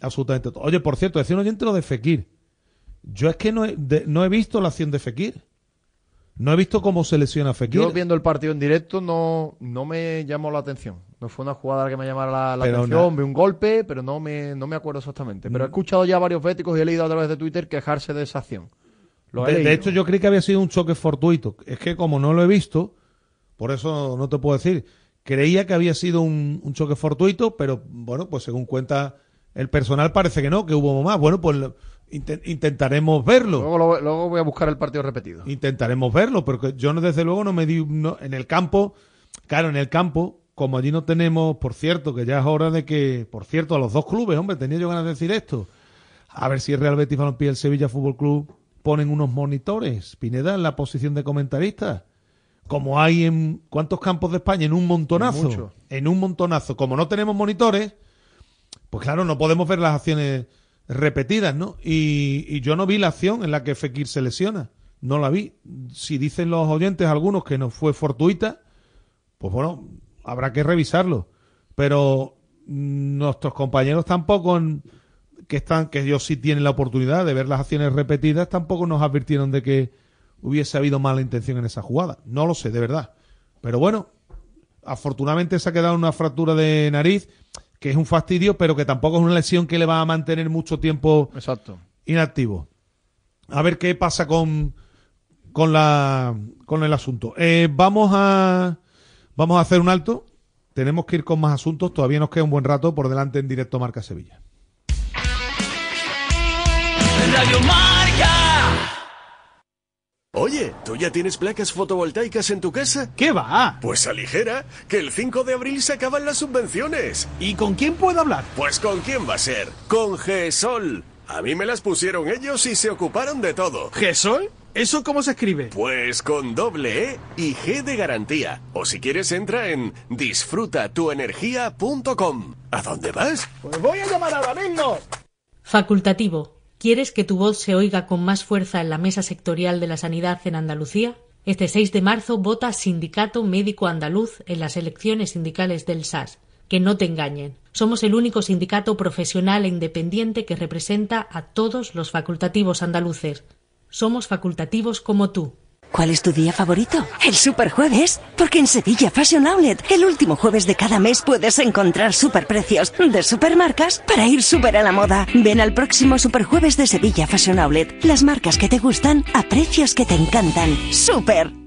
absolutamente todo. Oye, por cierto, decía un oyente lo de Fekir. Yo es que no he, de- no he visto la acción de Fekir. No he visto cómo se lesiona Fekir. Yo viendo el partido en directo no, no me llamó la atención. No fue una jugada que me llamara la, atención. na- Vi un golpe, pero no me, no me acuerdo exactamente. Pero he Mm. escuchado ya varios béticos y he leído a través de Twitter quejarse de esa acción. Lo De, hecho, yo creí que había sido un choque fortuito. Es que como no lo he visto, por eso no te puedo decir. Creía que había sido un, un choque fortuito, pero bueno, pues según cuenta el personal parece que no, que hubo más. Bueno, pues intentaremos verlo. Luego, lo- luego voy a buscar el partido repetido. Intentaremos verlo, porque yo no, desde luego no me di no- en el campo, claro, en el campo, como allí no tenemos, por cierto, que ya es hora de que, por cierto, a los dos clubes, hombre, tenía yo ganas de decir esto. A ver si el Real Betis Balompié y el Sevilla Fútbol Club ponen unos monitores, Pineda, en la posición de comentarista. Como hay en cuántos campos de España, en un montonazo. En un montonazo. Como no tenemos monitores, pues claro, no podemos ver las acciones repetidas, ¿no? Y, yo no vi la acción en la que Fekir se lesiona. No la vi. Si dicen los oyentes algunos que no fue fortuita, pues bueno, habrá que revisarlo. Pero nuestros compañeros tampoco, que están, que ellos sí tienen la oportunidad de ver las acciones repetidas, tampoco nos advirtieron de que hubiese habido mala intención en esa jugada. No lo sé, de verdad. Pero bueno, afortunadamente se ha quedado una fractura de nariz, que es un fastidio, pero que tampoco es una lesión que le va a mantener mucho tiempo Exacto. inactivo. A ver qué pasa con, con, la, con el asunto. Eh, vamos, a, vamos a hacer un alto. Tenemos que ir con más asuntos. Todavía nos queda un buen rato por delante en directo Marca Sevilla. Radio Marca. Oye, ¿tú ya tienes placas fotovoltaicas en tu casa? ¿Qué va? Pues aligera, que el 5 de abril se acaban las subvenciones. ¿Y con quién puedo hablar? Pues con quién va a ser? Con GESOL. A mí me las pusieron ellos y se ocuparon de todo. ¿GESOL? ¿Eso cómo se escribe? Pues con doble E y G de garantía. O si quieres entra en disfrutatuenergia.com. ¿A dónde vas? Pues voy a llamar ahora mismo. Facultativo. ¿Quieres que tu voz se oiga con más fuerza en la mesa sectorial de la sanidad en Andalucía? Este 6 de marzo vota Sindicato Médico Andaluz en las elecciones sindicales del SAS. Que no te engañen. Somos el único sindicato profesional e independiente que representa a todos los facultativos andaluces. Somos facultativos como tú. ¿Cuál es tu día favorito? El Superjueves. Porque en Sevilla Fashion Outlet, el último jueves de cada mes puedes encontrar superprecios de supermarcas para ir súper a la moda. Ven al próximo Superjueves de Sevilla Fashion Outlet. Las marcas que te gustan a precios que te encantan. ¡Súper!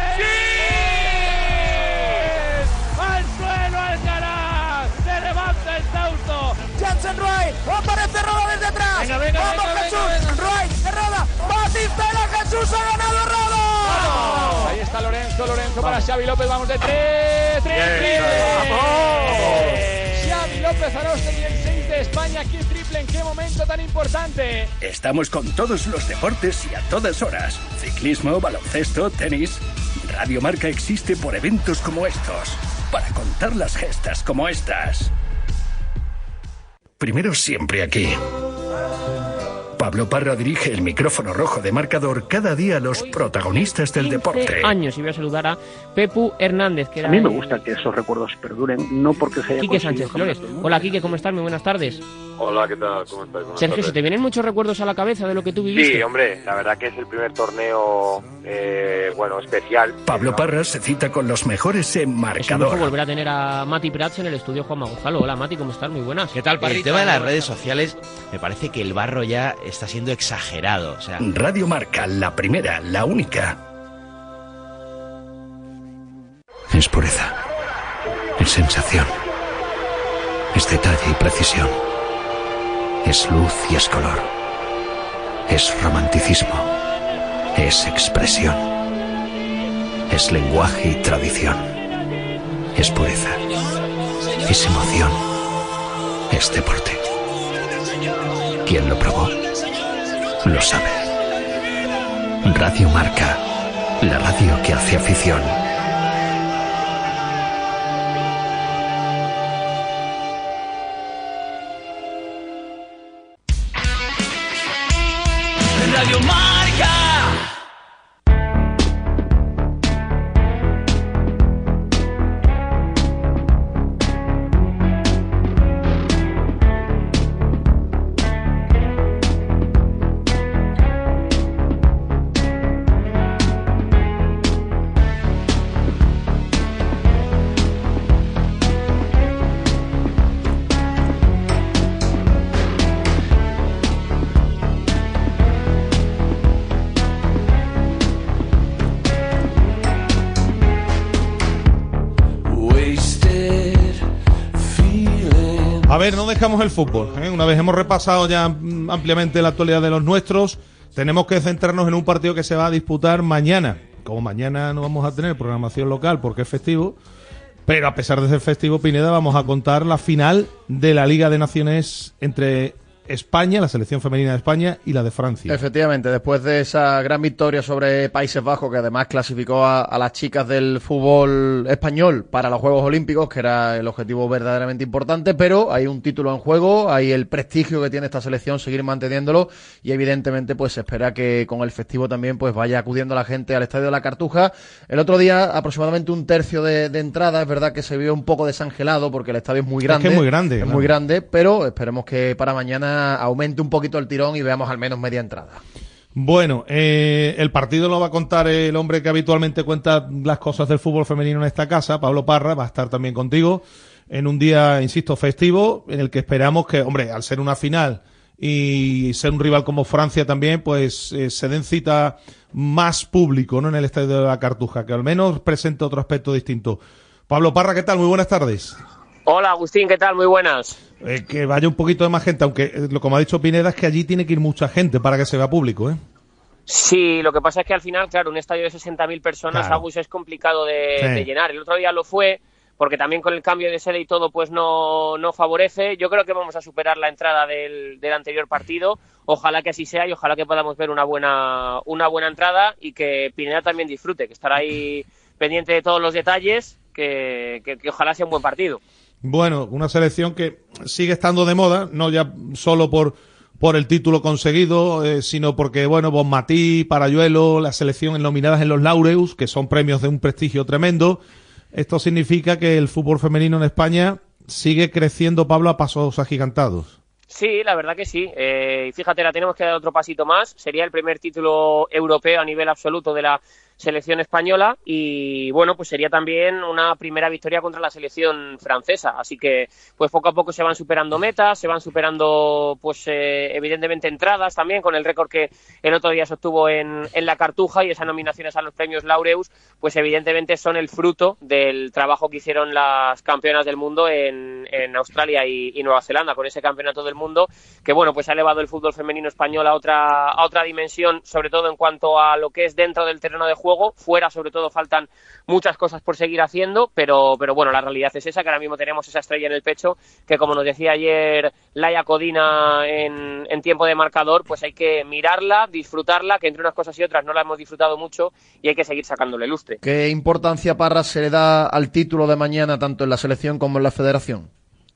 Lorenzo, Lorenzo para Xavi López, vamos de tres, tres, tres. Xavi López Arostegui, el 6 de España, qué triple, en qué momento tan importante. Estamos con todos los deportes y a todas horas. Ciclismo, baloncesto, tenis. Radio Marca existe por eventos como estos. Para contar las gestas como estas. Primero siempre aquí. Pablo Parra dirige el micrófono rojo de marcador cada día a los protagonistas del deporte. años y voy a saludar a Pepu Hernández, que era A mí me el- gusta que esos recuerdos perduren, no porque se haya Quique Sánchez Flores. Hola, Quique, ¿cómo estás? Muy buenas tardes. Hola, ¿qué tal? ¿Cómo estás? Buenas Sergio, tardes. ¿se te vienen muchos recuerdos a la cabeza de lo que tú viviste? Sí, hombre, la verdad que es el primer torneo, eh, bueno, especial. Pablo Parra se cita con los mejores en Es marcador. volver a tener a Mati Prats en el estudio Juan Gonzalo. Hola, Mati, ¿cómo estás? Muy buenas. ¿Qué tal, El tema de las redes sociales, me parece que el barro ya está siendo exagerado. O sea, Radio Marca, la primera, la única. Es pureza. Es sensación. Es detalle y precisión. Es luz y es color. Es romanticismo. Es expresión. Es lenguaje y tradición. Es pureza. Es emoción. Es deporte. Quien lo probó, lo sabe. Radio Marca, la radio que hace afición. Dejamos el fútbol. ¿eh? Una vez hemos repasado ya mm, ampliamente la actualidad de los nuestros, tenemos que centrarnos en un partido que se va a disputar mañana. Como mañana no vamos a tener programación local porque es festivo, pero a pesar de ser festivo, Pineda, vamos a contar la final de la Liga de Naciones entre España, la selección femenina de España y la de Francia. Efectivamente, después de esa gran victoria sobre Países Bajos, que además clasificó a, a las chicas del fútbol español para los Juegos Olímpicos, que era el objetivo verdaderamente importante, pero hay un título en juego, hay el prestigio que tiene esta selección, seguir manteniéndolo, y evidentemente pues se espera que con el festivo también pues vaya acudiendo la gente al Estadio de la Cartuja. El otro día aproximadamente un tercio de, de entrada, es verdad que se vio un poco desangelado porque el estadio es muy Es grande. que es muy grande, Es claro. muy grande, pero esperemos que para mañana aumente un poquito el tirón y veamos al menos media entrada. Bueno, eh, el partido lo va a contar el hombre que habitualmente cuenta las cosas del fútbol femenino en esta casa, Pablo Parra, va a estar también contigo en un día, insisto, festivo, en el que esperamos que, hombre, al ser una final y ser un rival como Francia también, pues eh, se den cita más público ¿no? en el Estadio de la Cartuja, que al menos presente otro aspecto distinto. Pablo Parra, ¿qué tal? Muy buenas tardes. Hola Agustín, ¿qué tal? Muy buenas. Eh, que vaya un poquito de más gente, aunque eh, lo como ha dicho Pineda es que allí tiene que ir mucha gente para que se vea público, ¿eh? Sí, lo que pasa es que al final, claro, un estadio de 60.000 personas, Claro. Agus, es complicado de, Sí. de llenar. El otro día lo fue, porque también con el cambio de sede y todo, pues no, no favorece. Yo creo que vamos a superar la entrada del, del anterior partido. Ojalá que así sea y ojalá que podamos ver una buena, una buena entrada y que Pineda también disfrute, que estará ahí pendiente de todos los detalles, que, que- que ojalá sea un buen partido. Bueno, una selección que sigue estando de moda, no ya solo por, por el título conseguido, eh, sino porque, bueno, Bonmatí, Parayuelo, la selección nominadas en los Laureus, que son premios de un prestigio tremendo. Esto significa que el fútbol femenino en España sigue creciendo, Pablo, a pasos agigantados. Sí, la verdad que sí. Eh, fíjate, la tenemos que dar otro pasito más. Sería el primer título europeo a nivel absoluto de la selección española y bueno, pues sería también una primera victoria contra la selección francesa. Así que pues poco a poco se van superando metas, se van superando pues eh, evidentemente entradas también con el récord que el otro día se obtuvo en, en la Cartuja y esas nominaciones a los premios Laureus pues evidentemente son el fruto del trabajo que hicieron las campeonas del mundo en, en Australia y, y Nueva Zelanda con ese campeonato del mundo que bueno pues ha elevado el fútbol femenino español a otra a otra dimensión sobre todo en cuanto a lo que es dentro del terreno de juego fuera sobre todo faltan muchas cosas por seguir haciendo pero pero bueno la realidad es esa que ahora mismo tenemos esa estrella en el pecho que como nos decía ayer Laia Codina en, en tiempo de marcador pues hay que mirarla disfrutarla que entre unas cosas y otras no la hemos disfrutado mucho y hay que seguir sacándole lustre ¿Qué importancia, Parra, se le da al título de mañana tanto en la selección como en la federación?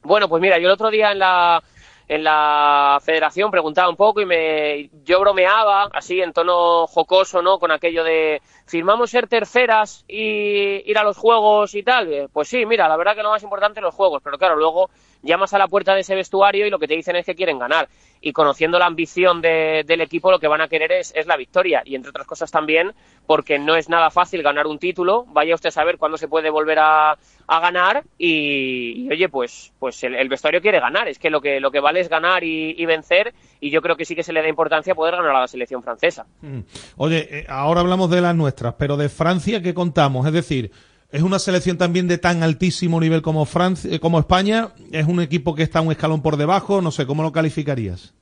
Bueno, pues mira, yo el otro día en la en la federación, preguntaba un poco y me, yo bromeaba así en tono jocoso, ¿no? Con aquello de firmamos ser terceras y ir a los juegos y tal. Eh, Pues sí, mira, la verdad que lo más importante es los juegos, pero claro, luego llamas a la puerta de ese vestuario y lo que te dicen es que quieren ganar. Y conociendo la ambición de- del equipo, lo que van a querer es, es la victoria. Y entre otras cosas también, porque no es nada fácil ganar un título. Vaya usted a saber cuándo se puede volver a, a ganar. Y, oye, pues, pues el, vestuario quiere ganar. Es que lo que, lo que vale es ganar y vencer. Y yo creo que sí que se le da importancia poder ganar a la selección francesa. Mm. Oye, eh, ahora hablamos de las nuestras, pero de Francia, ¿qué contamos? Es decir, ¿es una selección también de tan altísimo nivel como, Francia, eh, como España? ¿Es un equipo que está un escalón por debajo? No sé, ¿cómo lo calificarías?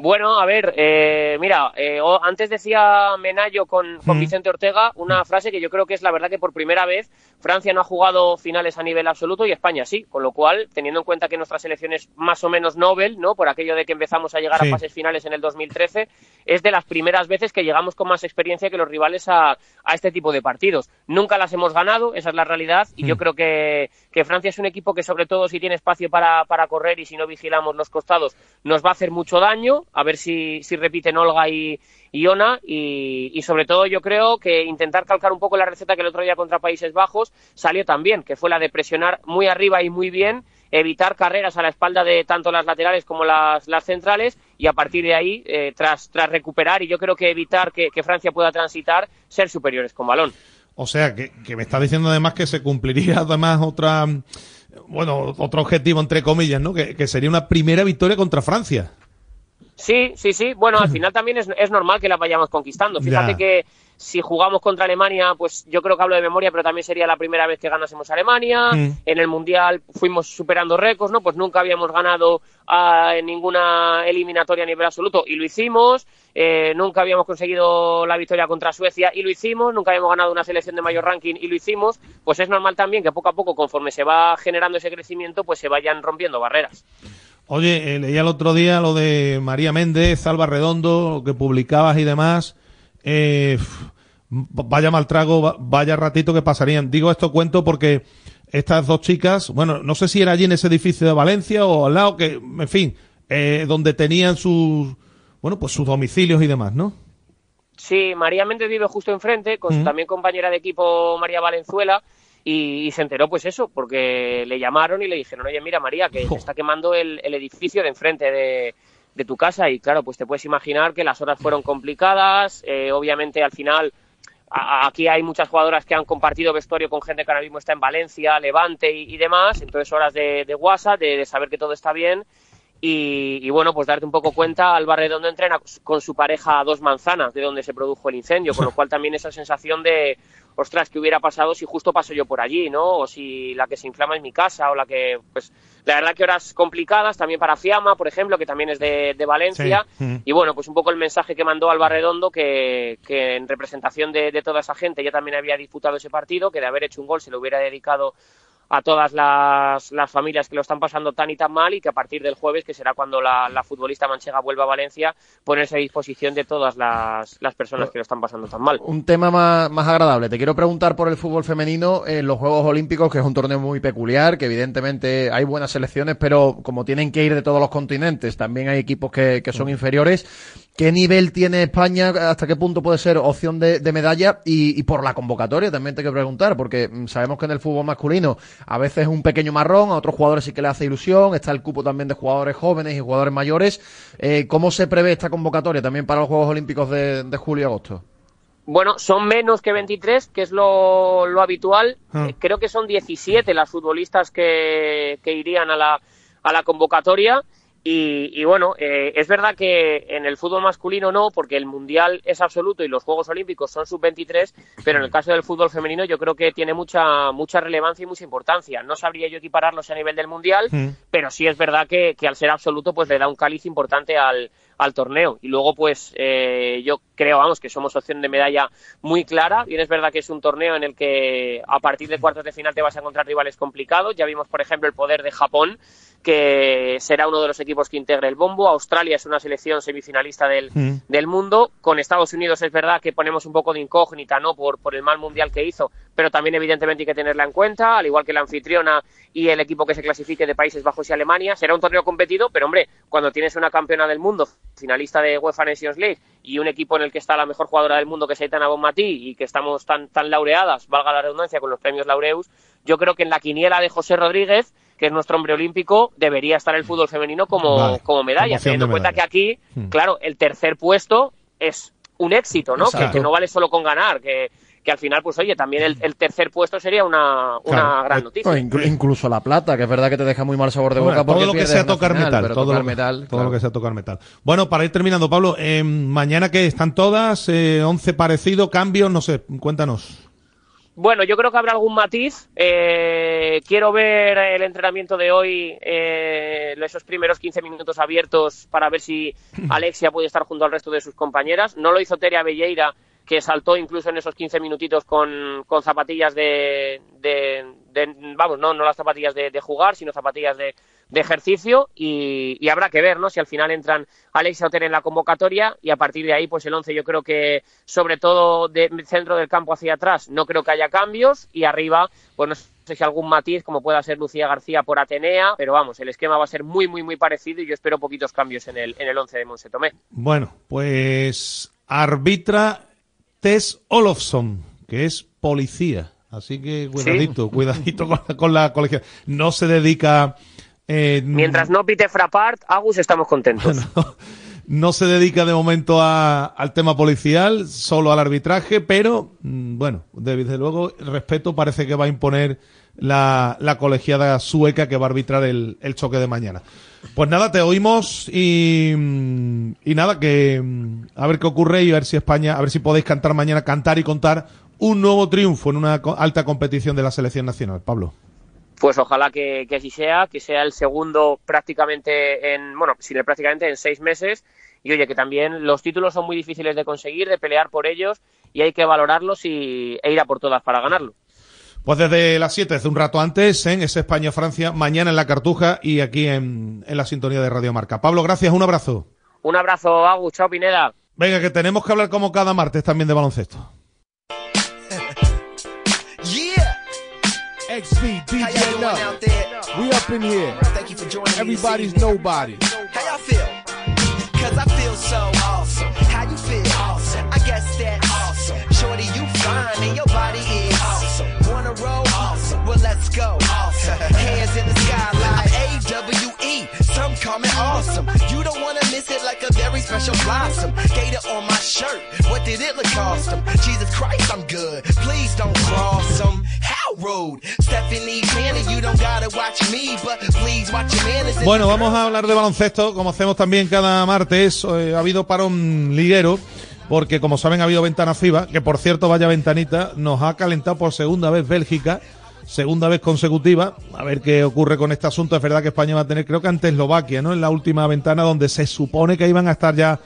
Bueno, a ver, eh, mira, eh, antes decía Menayo con, con Mm. Vicente Ortega una frase que yo creo que es la verdad que por primera vez Francia no ha jugado finales a nivel absoluto y España sí, con lo cual, teniendo en cuenta que nuestra selección es más o menos Nobel, ¿no? Por aquello de que empezamos a llegar Sí. a fases finales en el 2013, es de las primeras veces que llegamos con más experiencia que los rivales a, a este tipo de partidos. Nunca las hemos ganado, esa es la realidad, y yo Mm. creo que, que Francia es un equipo que sobre todo si tiene espacio para, para correr y si no vigilamos los costados nos va a hacer mucho daño, a ver si, repiten Olga y, Ona y, sobre todo yo creo que intentar calcar un poco la receta que el otro día contra Países Bajos salió también, que fue la de presionar muy arriba y muy bien, evitar carreras a la espalda de tanto las laterales como las, las centrales y a partir de ahí, eh, tras, tras recuperar y yo creo que evitar que, Francia pueda transitar, ser superiores con balón. O sea, que, me está diciendo además que se cumpliría además otra, bueno, otro objetivo entre comillas, ¿no? Que sería una primera victoria contra Francia. Sí, sí, sí. Bueno, al final también es, es normal que la vayamos conquistando. Fíjate Ya. que si jugamos contra Alemania, pues yo creo que hablo de memoria, pero también sería la primera vez que ganásemos a Alemania. Mm. En el Mundial fuimos superando récords, ¿no? Pues nunca habíamos ganado ah, en ninguna eliminatoria a nivel absoluto y lo hicimos. Eh, nunca habíamos conseguido la victoria contra Suecia y lo hicimos. Nunca habíamos ganado una selección de mayor ranking y lo hicimos. Pues es normal también que poco a poco, conforme se va generando ese crecimiento, pues se vayan rompiendo barreras. Oye, eh, leía el otro día lo de María Méndez, Alba Redondo, lo que publicabas y demás. Eh, vaya mal trago, va- vaya ratito que pasarían. Digo esto cuento porque estas dos chicas, bueno, no sé si era allí en ese edificio de Valencia o al lado, que, en fin, eh, donde tenían sus, bueno, pues sus domicilios y demás, ¿no? Sí, María Méndez vive justo enfrente, con también compañera de equipo María Valenzuela, y, y se enteró pues eso, porque le llamaron y le dijeron, oye, mira María, que se está quemando el, el edificio de enfrente de, de tu casa, y claro, pues te puedes imaginar que las horas fueron complicadas, eh, obviamente al final... a- Aquí hay muchas jugadoras que han compartido vestuario con gente que ahora mismo está en Valencia, Levante y, y demás, entonces horas de, de WhatsApp, de, de saber que todo está bien. Y, y, bueno, pues darte un poco cuenta, Alba Redondo entrena con su pareja a dos manzanas de donde se produjo el incendio, con lo cual también esa sensación de, ostras, ¿qué hubiera pasado si justo paso yo por allí, ¿no? O si la que se inflama es mi casa, o la que, pues, la verdad que horas complicadas también para Fiamma, por ejemplo, que también es de, de Valencia. Sí. Mm. Y bueno, pues un poco el mensaje que mandó Alba Redondo, que, que en representación de, de toda esa gente ya también había disputado ese partido, que de haber hecho un gol se lo hubiera dedicado a todas las, las familias que lo están pasando tan y tan mal y que a partir del jueves, que será cuando la, la futbolista manchega vuelva a Valencia, ponerse a disposición de todas las, las personas que lo están pasando tan mal. Un tema más, más agradable. Te quiero preguntar por el fútbol femenino en los Juegos Olímpicos, que es un torneo muy peculiar, que evidentemente hay buenas selecciones, pero como tienen que ir de todos los continentes, también hay equipos que, que son inferiores. ¿Qué nivel tiene España? ¿Hasta qué punto puede ser opción de, de medalla? Y, y por la convocatoria también te quiero preguntar, porque mm, sabemos que en el fútbol masculino a veces es un pequeño marrón, a otros jugadores sí que le hace ilusión, está el cupo también de jugadores jóvenes y jugadores mayores. Eh, ¿Cómo se prevé esta convocatoria también para los Juegos Olímpicos de, de julio y agosto? Bueno, son menos que 23, que es lo, lo habitual. Ah. Eh, creo que son 17 las futbolistas que, que irían a la, a la convocatoria. Y, y bueno, eh, es verdad que en el fútbol masculino no, porque el Mundial es absoluto y los Juegos Olímpicos son sub-23, pero en el caso del fútbol femenino yo creo que tiene mucha, mucha relevancia y mucha importancia. No sabría yo equipararlos a nivel del Mundial, Mm. pero sí es verdad que, que al ser absoluto pues le da un cáliz importante al, al torneo. Y luego pues eh, yo creo, vamos, que somos opción de medalla muy clara. Bien es verdad que es un torneo en el que a partir de cuartos de final te vas a encontrar rivales complicados. Ya vimos, por ejemplo, el poder de Japón, que será uno de los equipos que integre el bombo. Australia es una selección semifinalista del, Mm. del mundo. Con Estados Unidos es verdad que ponemos un poco de incógnita, ¿no? Por, por el mal mundial que hizo, pero también evidentemente hay que tenerla en cuenta, al igual que la anfitriona y el equipo que se clasifique de Países Bajos y Alemania. Será un torneo competido, pero hombre, cuando tienes una campeona del mundo, finalista de UEFA Nations League, y un equipo en el que está la mejor jugadora del mundo, que es Aitana Bonmatí, y que estamos tan, tan laureadas, valga la redundancia, con los premios Laureus, yo creo que en la quiniela de José Rodríguez, que es nuestro hombre olímpico, debería estar el fútbol femenino como, Vale, como medalla, teniendo en cuenta que aquí, Hmm. claro, el tercer puesto es un éxito, ¿no? Que, no vale solo con ganar, que, que al final, pues oye, también el, el tercer puesto sería una, una Claro. gran noticia. No, inclu- incluso la plata, que es verdad que te deja muy mal sabor de Bueno, boca porque todo lo que sea tocar final, metal, pero todo, tocar lo, metal, todo claro. lo que sea tocar metal. Bueno, para ir terminando, Pablo, eh, mañana que están todas, eh, 11 parecido, cambios, no sé, cuéntanos. Bueno, yo creo que habrá algún matiz. Eh, quiero ver el entrenamiento de hoy, eh, esos primeros 15 minutos abiertos para ver si Alexia puede estar junto al resto de sus compañeras. No lo hizo Teria Belleira, que saltó incluso en esos 15 minutitos con, con zapatillas de, de- de- vamos, no, no las zapatillas de, de jugar, sino zapatillas de, de ejercicio y, y habrá que ver, ¿no? Si al final entran Alexia Oter en la convocatoria y a partir de ahí, pues el 11 yo creo que sobre todo de centro del campo hacia atrás no creo que haya cambios y arriba, pues no sé si algún matiz como pueda ser Lucía García por Atenea, pero vamos, el esquema va a ser muy, muy, muy parecido y yo espero poquitos cambios en el, en el 11 de Monse Tomé. Bueno, pues arbitra Tess Olofsson, que es policía. Así que cuidadito, cuidadito con la, con la colegia. No se dedica. Eh, Mientras no pite Frapart, Agus estamos contentos. no se dedica de momento a- al tema policial, solo al arbitraje, pero mm, bueno, desde luego respeto parece que va a imponer la, la colegiada sueca que va a arbitrar el, el choque de mañana. Pues nada, te oímos y, mm, y nada, que mm, a ver qué ocurre y a ver si España, a ver si podéis cantar mañana, cantar y contar un nuevo triunfo en una alta competición de la selección nacional. Pablo. Pues ojalá que, que así sea, que sea el segundo prácticamente en, bueno, prácticamente en seis meses. Y oye, que también los títulos son muy difíciles de conseguir, de pelear por ellos, y hay que valorarlos y, e ir a por todas para ganarlo. Pues desde las 7, desde un rato antes, en ese España-Francia, mañana en la Cartuja y aquí en, en la sintonía de Radio Marca. Pablo, gracias, un abrazo. Un abrazo, Agus, chao Pineda. Venga, que tenemos que hablar como cada martes también de baloncesto. How y'all DJ doing Nut. out there? We up in here. Thank you for joining Everybody's nobody. How y'all feel? Cause I feel so awesome. How you feel? Awesome. I guess that's awesome. Shorty, you fine and your body is awesome. Wanna roll? Awesome. Well, let's go. Awesome. Hands in the sky like A-W-E. Some call me awesome. You don't wanna miss it like a very special blossom. Gator on my shirt. What did it look cost 'em? Jesus Christ, I'm good. Please don't cross 'em. How rude. Stephanie Tanner, you don't gotta watch me, but please watch your manners. Bueno, vamos a hablar de baloncesto, como hacemos también cada martes. Eh, ha habido parón liguero, porque como saben ha habido ventana FIBA, que por cierto, vaya ventanita, nos ha calentado por segunda vez Bélgica, segunda vez consecutiva. A ver qué ocurre con este asunto. Es verdad que España va a tener, creo que ante Eslovaquia, ¿no? En la última ventana donde se supone que iban a estar ya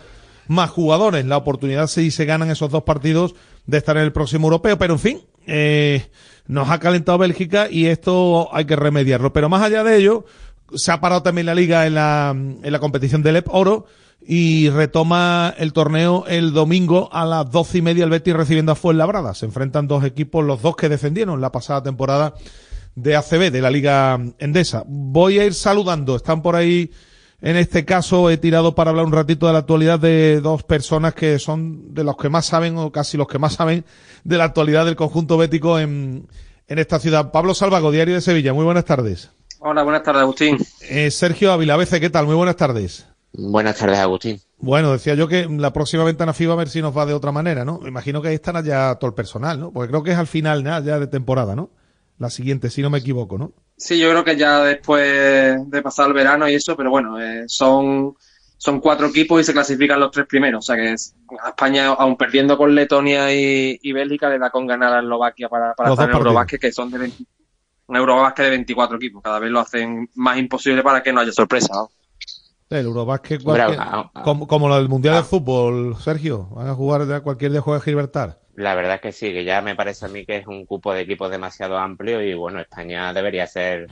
más jugadores. La oportunidad, si se ganan esos dos partidos, de estar en el próximo europeo. Pero en fin, eh, nos ha calentado Bélgica y esto hay que remediarlo. Pero más allá de ello, se ha parado también la liga en la, en la competición del EP Oro y retoma el torneo el domingo a las doce y media el Betis recibiendo a Fuenlabrada. Se enfrentan dos equipos, los dos que defendieron la pasada temporada de ACB, de la Liga Endesa. Voy a ir saludando, están por ahí, en este caso he tirado para hablar un ratito de la actualidad de dos personas que son de los que más saben, o casi los que más saben, de la actualidad del conjunto bético en, en esta ciudad. Pablo Salvago, Diario de Sevilla, muy buenas tardes. Hola, buenas tardes, Agustín. Eh, Sergio Ávila, ¿qué tal? Muy buenas tardes. Buenas tardes, Agustín. Bueno, decía yo que la próxima ventana FIBA a ver si nos va de otra manera, ¿no? Me imagino que ahí estará ya todo el personal, ¿no? Porque creo que es al final ¿no? ya de temporada, ¿no? La siguiente, si no me equivoco, ¿no? Sí, yo creo que ya después de pasar el verano y eso, pero bueno, eh, son, son cuatro equipos y se clasifican los tres primeros. O sea que es- a España, aun perdiendo con Letonia y, y Bélgica, le da con ganar a Eslovaquia para, para Los estar en. Eurobásquet, que son de 20 un Eurobásquet de 24 equipos. Cada vez lo hacen más imposible para que no haya sorpresa. ¿no? El Eurobásquet, cualquier- como, como lo del Mundial de Fútbol, Sergio. Van a jugar ya cualquier día juega Gibraltar. La verdad es que sí, que ya me parece a mí que es un cupo de equipos demasiado amplio y bueno, España debería hacer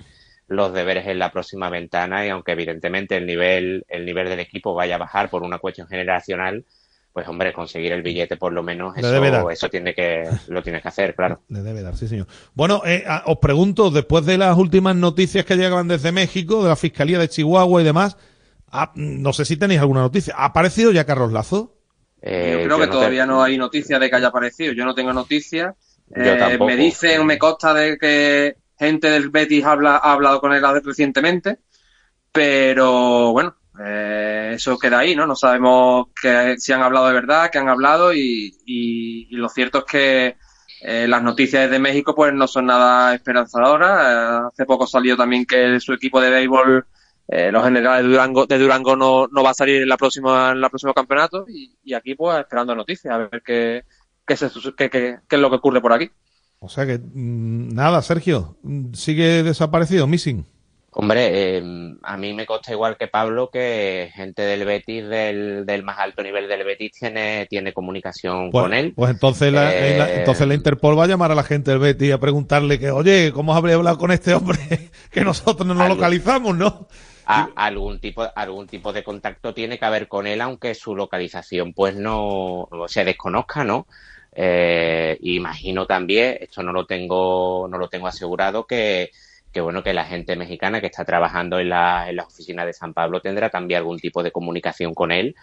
los deberes en la próxima ventana y aunque evidentemente el nivel, el nivel del equipo vaya a bajar por una cuestión generacional, pues hombre, conseguir el billete por lo menos Le debe dar. eso, eso tiene que, lo tienes que hacer, claro. Le debe dar, sí, señor. Bueno, eh, a- os pregunto, después de las últimas noticias que llegaban desde México, de la Fiscalía de Chihuahua y demás, ah, no sé si tenéis alguna noticia. ¿Ha aparecido ya Carlos Lazo? Eh, Yo creo que todavía no hay noticia de que haya aparecido. Yo no tengo noticias. Eh, me dicen, me consta de que gente del Betis habla, ha hablado con él recientemente, pero bueno, eh, eso queda ahí, ¿no? No sabemos que, si han hablado de verdad, que han hablado y, y- y lo cierto es que eh, las noticias desde México pues no son nada esperanzadoras. Eh, hace poco salió también que su equipo de béisbol, eh, los generales de Durango, de Durango no, no va a salir en la próxima, en el próximo campeonato y, y aquí pues esperando noticias, a ver qué, qué, se- qué- qué- qué es lo que ocurre por aquí. O sea que, mm, nada, Sergio, sigue desaparecido, missing. Hombre, eh, a mí me consta igual que Pablo que gente del Betis, del, del más alto nivel del Betis, tiene, tiene comunicación Pues, con él. pues entonces, la, Eh, la- entonces la Interpol va a llamar a la gente del Betis a preguntarle que, oye, ¿cómo habría hablado con este hombre que nosotros no nos localizamos, no? A- algún tipo algún tipo de contacto tiene que haber con él aunque su localización pues no se desconozca no Eh, imagino también esto no lo tengo no lo tengo asegurado que que bueno que la gente mexicana que está trabajando en la en las oficinas de San Pablo tendrá también algún tipo de comunicación con él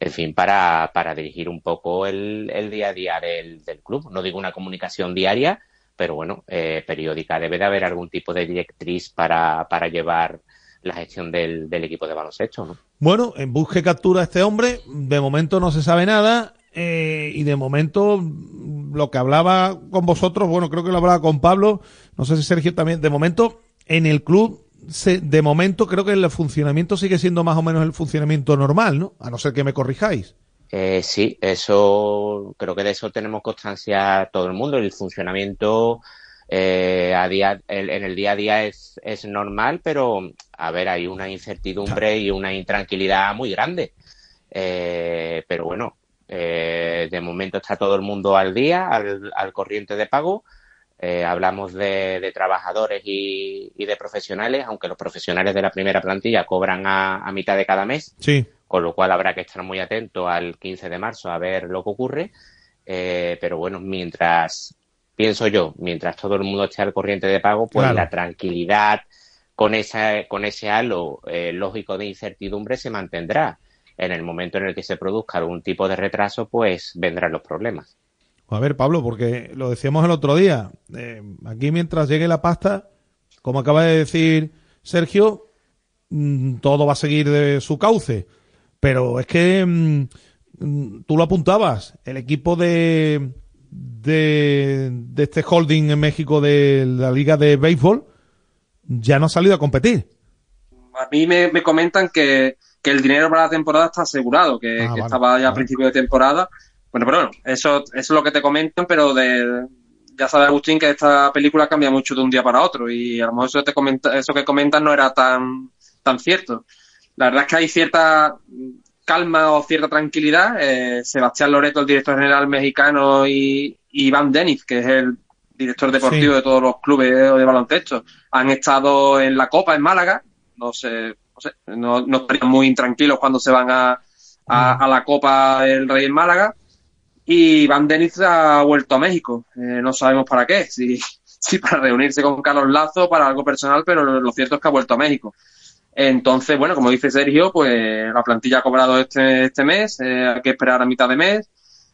en fin para para dirigir un poco el, el día a día del, del club. No digo una comunicación diaria pero bueno eh, periódica. Debe de haber algún tipo de directriz para para llevar la gestión del, del equipo de baloncesto, ¿no? Bueno, en busque captura a este hombre, de momento no se sabe nada, eh, y de momento mm, lo que hablaba con vosotros, bueno, creo que lo hablaba con Pablo, no sé si Sergio también, de momento en el club, se, de momento creo que el funcionamiento sigue siendo más o menos el funcionamiento normal, ¿no? A no ser que me corrijáis. Eh, sí, eso, creo que de eso tenemos constancia todo el mundo. El funcionamiento eh, a día, el- en el día a día es, es normal, pero a ver, hay una incertidumbre y una intranquilidad muy grande. Eh, pero bueno, eh, de momento está todo el mundo al día, al, al corriente de pago. Eh, hablamos de, de trabajadores y, y de profesionales, aunque los profesionales de la primera plantilla cobran a, a mitad de cada mes Sí. con lo cual habrá que estar muy atento al 15 de marzo a ver lo que ocurre. Eh, pero bueno, mientras, pienso yo, mientras todo el mundo esté al corriente de pago, pues Claro. la tranquilidad con, esa, con ese halo eh, lógico de incertidumbre se mantendrá. En el momento en el que se produzca algún tipo de retraso, pues vendrán los problemas. A ver, Pablo, porque lo decíamos el otro día, eh, aquí mientras llegue la pasta, como acaba de decir Sergio, mm, todo va a seguir de su cauce. Pero es que mm, mm, tú lo apuntabas, el equipo de, de, de este holding en México de la Liga de Béisbol ya no ha salido a competir. A mí me, me comentan que, que el dinero para la temporada está asegurado, que, Ah, que vale, estaba ya a principio de temporada. Bueno, pero bueno, eso, eso es lo que te comentan, pero de, ya sabes, Agustín, que esta película cambia mucho de un día para otro y a lo mejor eso, te comenta, eso que comentan no era tan, tan cierto. La verdad es que hay cierta calma o cierta tranquilidad. Eh, Sebastián Loreto, el director general mexicano, y, y Iván Deniz, que es el director deportivo Sí. de todos los clubes de baloncesto, han estado en la Copa en Málaga. No sé, no, sé, no, no estarían muy intranquilos cuando se van a, a, a la Copa del Rey en Málaga. Y Van Deniz ha vuelto a México. Eh, no sabemos para qué, si, si para reunirse con Carlos Lazo, para algo personal, pero lo, lo cierto es que ha vuelto a México. Entonces, bueno, como dice Sergio, pues la plantilla ha cobrado este, este mes, eh, hay que esperar a mitad de mes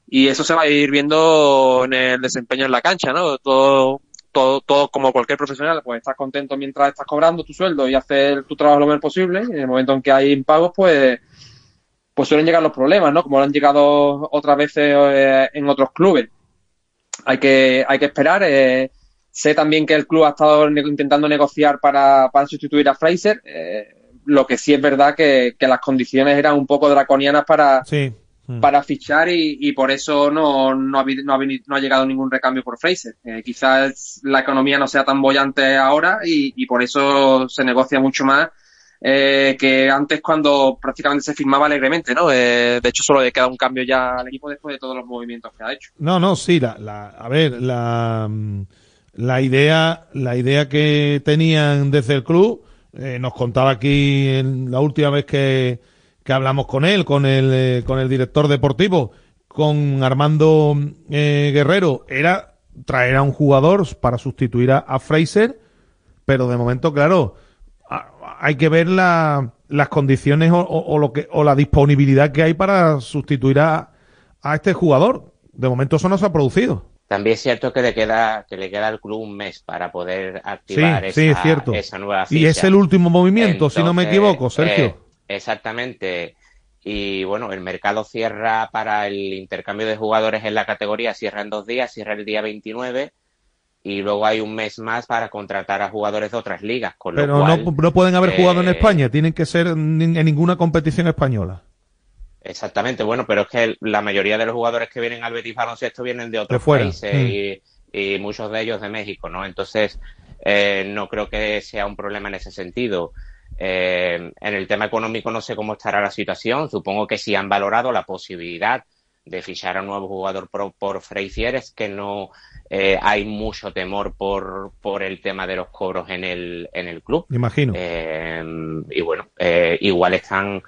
y eso se va a ir viendo en el desempeño en la cancha, ¿no? Todo, todo, todo como cualquier profesional, pues estás contento mientras estás cobrando tu sueldo y hacer tu trabajo lo mejor posible. Y en el momento en que hay impagos, pues, pues suelen llegar los problemas, ¿no? Como han llegado otras veces eh, en otros clubes. Hay que, hay que esperar. eh, sé también que el club ha estado intentando negociar para, para sustituir a Fraser. eh, lo que sí es verdad que, que las condiciones eran un poco draconianas para, Sí. para fichar y, y por eso no, no, ha, habido- no, ha no ha llegado ningún recambio por Fraser. Eh, quizás la economía no sea tan bollante ahora y, y por eso se negocia mucho más eh, que antes cuando prácticamente se firmaba alegremente, ¿no? Eh, de hecho, solo le queda un cambio ya al equipo después de todos los movimientos que ha hecho. No, no, sí, la, la, a ver, la, mm, la idea, la idea que tenían desde el club, eh, nos contaba aquí en la última vez que, que hablamos con él, con el, eh, con el director deportivo, con Armando eh, Guerrero, era traer a un jugador para sustituir a, Fraser, pero de momento, claro, hay que ver la- las condiciones o, o- o lo que, o la disponibilidad que hay para sustituir a, a este jugador. De momento eso no se ha producido. También es cierto que le queda que le queda al club un mes para poder activar Sí, esa, sí, es cierto. esa nueva Y es el último movimiento, si no me equivoco, Sergio. eh, exactamente. Y bueno, el mercado cierra para el intercambio de jugadores en la categoría, cierra en dos días, cierra el día 29 y luego hay un mes más para contratar a jugadores de otras ligas. Con lo Pero cual, no, no pueden haber jugado en eh, España, tienen que ser en ninguna competición española. Exactamente, bueno, pero es que la mayoría de los jugadores que vienen al Betis Baloncesto vienen de otros De fuera, países mm. y, y muchos de ellos de México, ¿no? Entonces, eh, no creo que sea un problema en ese sentido. Eh, en el tema económico no sé cómo estará la situación. Supongo que si han valorado la posibilidad de fichar a un nuevo jugador por, por Freicier es que no eh, hay mucho temor por, por el tema de los cobros en el, en el club. Me imagino. Eh, y bueno, eh, igual están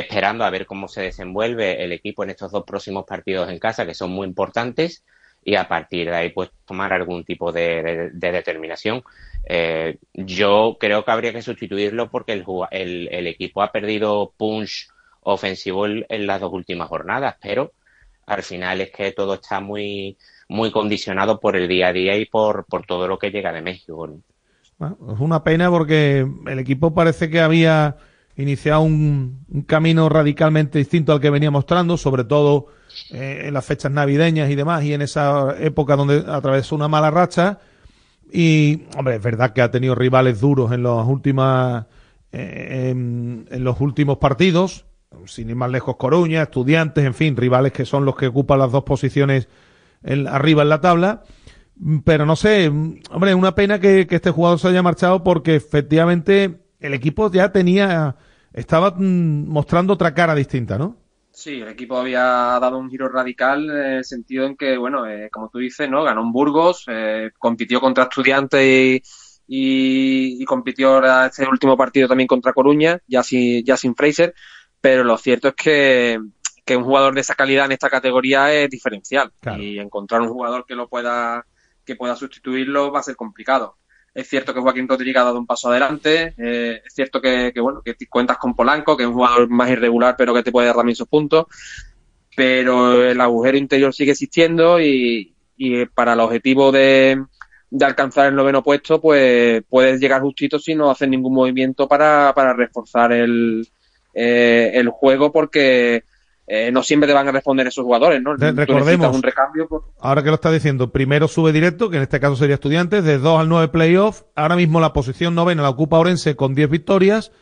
esperando a ver cómo se desenvuelve el equipo en estos dos próximos partidos en casa, que son muy importantes, y a partir de ahí, pues tomar algún tipo de, de- de determinación. Eh, yo creo que habría que sustituirlo porque el, el, el equipo ha perdido punch ofensivo en, las dos últimas jornadas, pero al final es que todo está muy, muy condicionado por el día a día y por, por todo lo que llega de México. ¿no? Bueno, es una pena porque el equipo parece que había iniciado un, camino radicalmente distinto al que venía mostrando, sobre todo eh, en las fechas navideñas y demás, y en esa época donde atravesó una mala racha. Y, hombre, es verdad que ha tenido rivales duros en las últimas, eh, en, los últimos partidos, sin ir más lejos Coruña, Estudiantes, en fin, rivales que son los que ocupan las dos posiciones arriba en la tabla. Pero no sé, hombre, una pena que este jugador se haya marchado porque efectivamente el equipo ya tenía, estaba mm, mostrando otra cara distinta, ¿no? Sí, el equipo había dado un giro radical en el sentido en que, bueno, eh, como tú dices, ¿no? Ganó en Burgos, eh, compitió contra Estudiantes y, y, y compitió ahora este último partido también contra Coruña, ya sin, ya sin Fraser, pero lo cierto es que, que un jugador de esa calidad en esta categoría es diferencial y encontrar un jugador que lo pueda, que pueda sustituirlo va a ser complicado. Es cierto que Joaquín Rodríguez ha dado un paso adelante. eh, es cierto que, bueno, que cuentas con Polanco, que es un jugador más irregular, pero que te puede dar también sus puntos. Pero el agujero interior sigue existiendo y, y para el objetivo de, de alcanzar el noveno puesto, pues puedes llegar justito si no haces ningún movimiento para, para reforzar el, eh, el juego, porque eh, no siempre te van a responder esos jugadores, ¿no? Recordemos. necesitas un recambio. por- Ahora que lo está diciendo, primero sube directo, que en este caso sería Estudiantes, de 2 al 9 playoff. Ahora mismo la posición novena la ocupa Orense con 10 victorias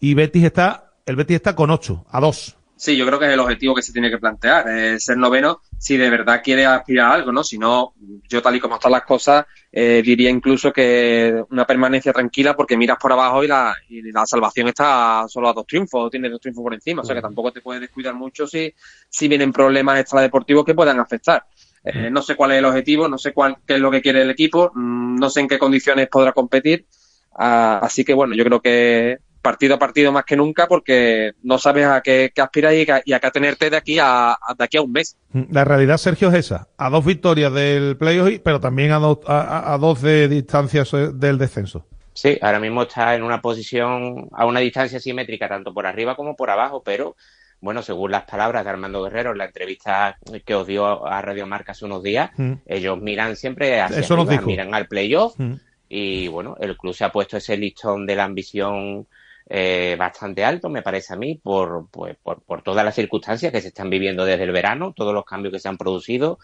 y Betis está, el Betis está con 8, a 2. Sí, yo creo que es el objetivo que se tiene que plantear, eh, ser noveno si de verdad quiere aspirar a algo, ¿no? Si no, yo tal y como están las cosas, eh, diría incluso que una permanencia tranquila porque miras por abajo y la, y la salvación está solo a dos triunfos, tiene dos triunfos por encima, o sea que tampoco te puedes descuidar mucho si, si vienen problemas extradeportivos que puedan afectar. Eh, no sé cuál es el objetivo, no sé cuál, qué es lo que quiere el equipo, mm, no sé en qué condiciones podrá competir, Ah, así que bueno, yo creo que partido a partido más que nunca porque no sabes a qué, qué aspiras y, a- y a qué tenerte de aquí a, a- de aquí a un mes. La realidad, Sergio, es esa. A dos victorias del playoff, pero también a dos, a, dos de distancias del descenso. Sí, ahora mismo está en una posición a una distancia simétrica tanto por arriba como por abajo, pero bueno, según las palabras de Armando Guerrero en la entrevista que os dio a Radio Marca hace unos días, Mm. ellos miran siempre hacia Eso arriba, miran al playoff Mm. y bueno, el club se ha puesto ese listón de la ambición eh, bastante alto, me parece a mí, por, pues, por, por todas las circunstancias que se están viviendo desde el verano, todos los cambios que se han producido,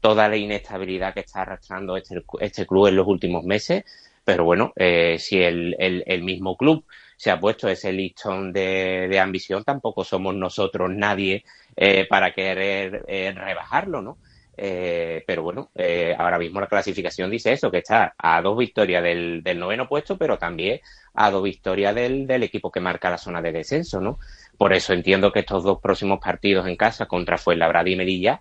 toda la inestabilidad que está arrastrando este, este club en los últimos meses. Pero bueno, eh, si el, el, mismo club se ha puesto ese listón de, de ambición, tampoco somos nosotros nadie eh, para querer eh, rebajarlo, ¿no? Eh, pero bueno, eh, ahora mismo la clasificación dice eso, que está a dos victorias del, noveno puesto, pero también a dos victorias del, del equipo que marca la zona de descenso, ¿no? Por eso entiendo que estos dos próximos partidos en casa contra Fuenlabrada y Melilla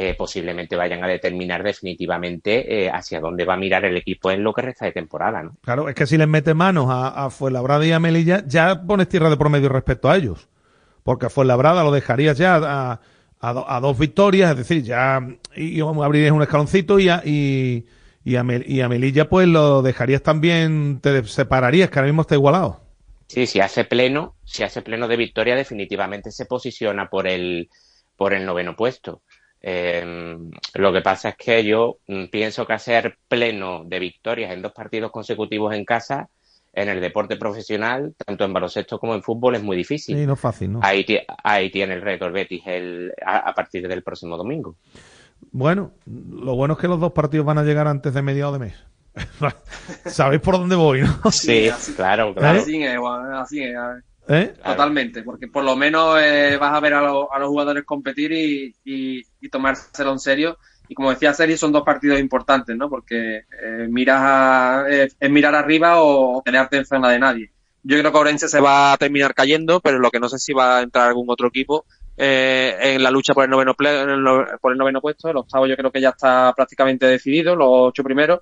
eh, posiblemente vayan a determinar definitivamente eh, hacia dónde va a mirar el equipo en lo que resta de temporada, ¿no? Claro, es que si les metes manos a, a Fuenlabrada y a Melilla, ya pones tierra de por medio respecto a ellos. Porque a Fuenlabrada lo dejarías ya a, a, do- a dos victorias, es decir, ya y, y abrirías un escaloncito y a, y, y, a Mel- y a Melilla pues lo dejarías también, te separarías, que ahora mismo está igualado. Sí, si hace pleno, si hace pleno de victoria, definitivamente se posiciona por el, por el noveno puesto. Eh, lo que pasa es que yo mm, pienso que hacer pleno de victorias en dos partidos consecutivos en casa, en el deporte profesional, tanto en baloncesto como en fútbol, es muy difícil. Sí, no es fácil, ¿no? Ahí, ti- ahí tiene el reto el Betis el, a, a partir del próximo domingo. Bueno, lo bueno es que los dos partidos van a llegar antes de mediados de mes. Sabéis por dónde voy, ¿no? Sí, claro, claro. Así es, así es. ¿Eh? Totalmente, porque por lo menos eh, vas a ver a, los- a los jugadores competir y, y, y tomárselo en serio. Y como decía Sergio, son dos partidos importantes, ¿no? Porque eh, miras a, eh, es mirar arriba o, o quedarte en zona de nadie. Yo creo que Orense se va a terminar cayendo, pero lo que no sé si va a entrar algún otro equipo eh, en la lucha por el noveno ple- en el no- por el noveno puesto. El octavo yo creo que ya está prácticamente decidido, los ocho primeros.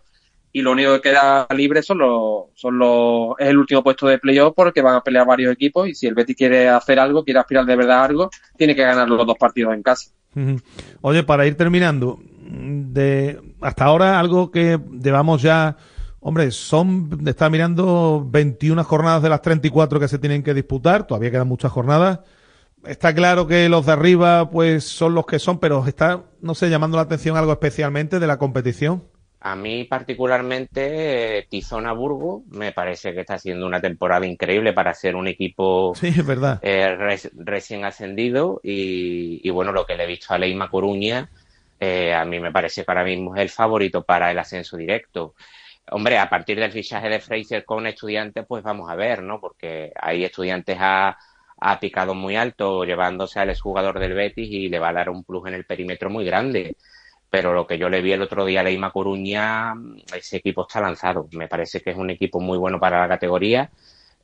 Y lo único que queda libre son los, son los, es el último puesto de playoff porque van a pelear varios equipos y si el Betis quiere hacer algo, quiere aspirar de verdad a algo, tiene que ganar los dos partidos en casa. Oye, para ir terminando, de hasta ahora algo que llevamos ya, hombre, son, está mirando 21 jornadas de las 34 que se tienen que disputar, todavía quedan muchas jornadas. Está claro que los de arriba, pues, son los que son, pero está, no sé, llamando la atención algo especialmente de la competición. A mí particularmente eh, Tizona Burgo me parece que está haciendo una temporada increíble para ser un equipo Sí, es verdad. eh, res- recién ascendido y, y bueno, lo que le he visto a Leima Coruña, eh, a mí me parece que ahora mismo es el favorito para el ascenso directo. Hombre, a partir del fichaje de Fraser con estudiantes, pues vamos a ver, ¿no? Porque hay estudiantes ha, ha picado muy alto llevándose al exjugador del Betis y le va a dar un plus en el perímetro muy grande. Pero lo que yo le vi el otro día a Leima Coruña, ese equipo está lanzado. Me parece que es un equipo muy bueno para la categoría.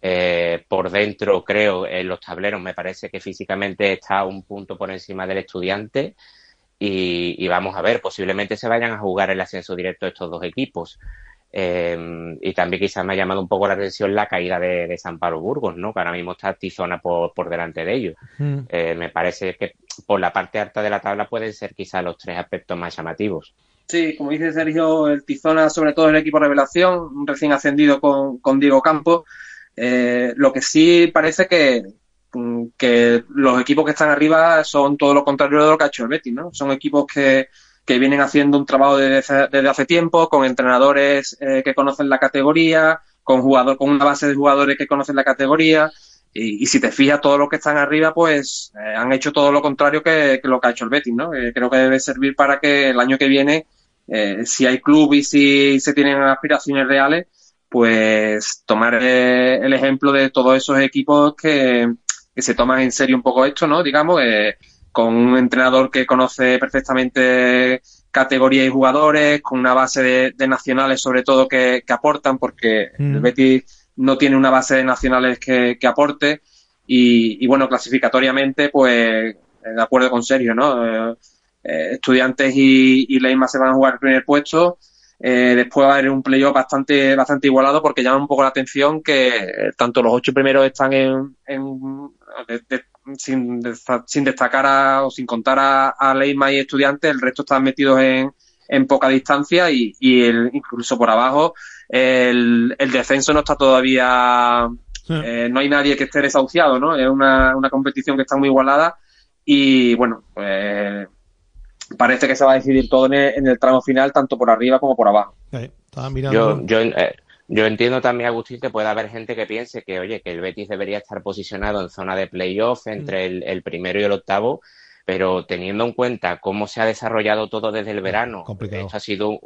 Eh, por dentro, creo, en los tableros, me parece que físicamente está un punto por encima del estudiante. Y, y vamos a ver, posiblemente se vayan a jugar el ascenso directo estos dos equipos. Eh, y también quizás me ha llamado un poco la atención la caída de, de San Pablo Burgos, ¿no? Que ahora mismo está Tizona por, por delante de ellos. Mm. Eh, me parece que por la parte alta de la tabla pueden ser quizás los tres aspectos más llamativos. Sí, como dice Sergio, el Tizona, sobre todo el equipo revelación, recién ascendido con, con Diego Campos. Eh, lo que sí parece que, que los equipos que están arriba son todo lo contrario de lo que ha hecho el Betis, ¿no? Son equipos que, que vienen haciendo un trabajo desde, desde hace tiempo, con entrenadores eh, que conocen la categoría, con jugador, con una base de jugadores que conocen la categoría. Y, si te fijas, todos los que están arriba, pues eh, han hecho todo lo contrario que, lo que ha hecho el Betis, ¿no? Eh, creo que debe servir para que el año que viene, eh, si hay club y si se tienen aspiraciones reales, pues tomar el ejemplo de todos esos equipos que, que se toman en serio un poco esto, ¿no? Digamos, eh, con un entrenador que conoce perfectamente categoría y jugadores, con una base de, de nacionales sobre todo que, que aportan, porque Mm. el Betis no tiene una base de nacionales que, que aporte y, y, bueno, clasificatoriamente, pues de acuerdo con Sergio, ¿no? Eh, eh, estudiantes y, y Leima se van a jugar el primer puesto. Eh, después va a haber un playoff bastante, bastante igualado porque llama un poco la atención que tanto los ocho primeros están en, en- de- de- sin, desta- sin destacar a- o sin contar a, a Leima y estudiantes, el resto están metidos en, en poca distancia y, y el, incluso por abajo el, el descenso no está todavía, eh, no hay nadie que esté desahuciado, ¿no? Es una, una competición que está muy igualada y bueno, pues parece que se va a decidir todo en el, en el tramo final, tanto por arriba como por abajo. Estaba mirando. Yo, yo, eh, yo entiendo también, Agustín, que puede haber gente que piense que, oye, que el Betis debería estar posicionado en zona de playoff entre el, el primero y el octavo, pero teniendo en cuenta cómo se ha desarrollado todo desde el verano, complicado. esto ha sido,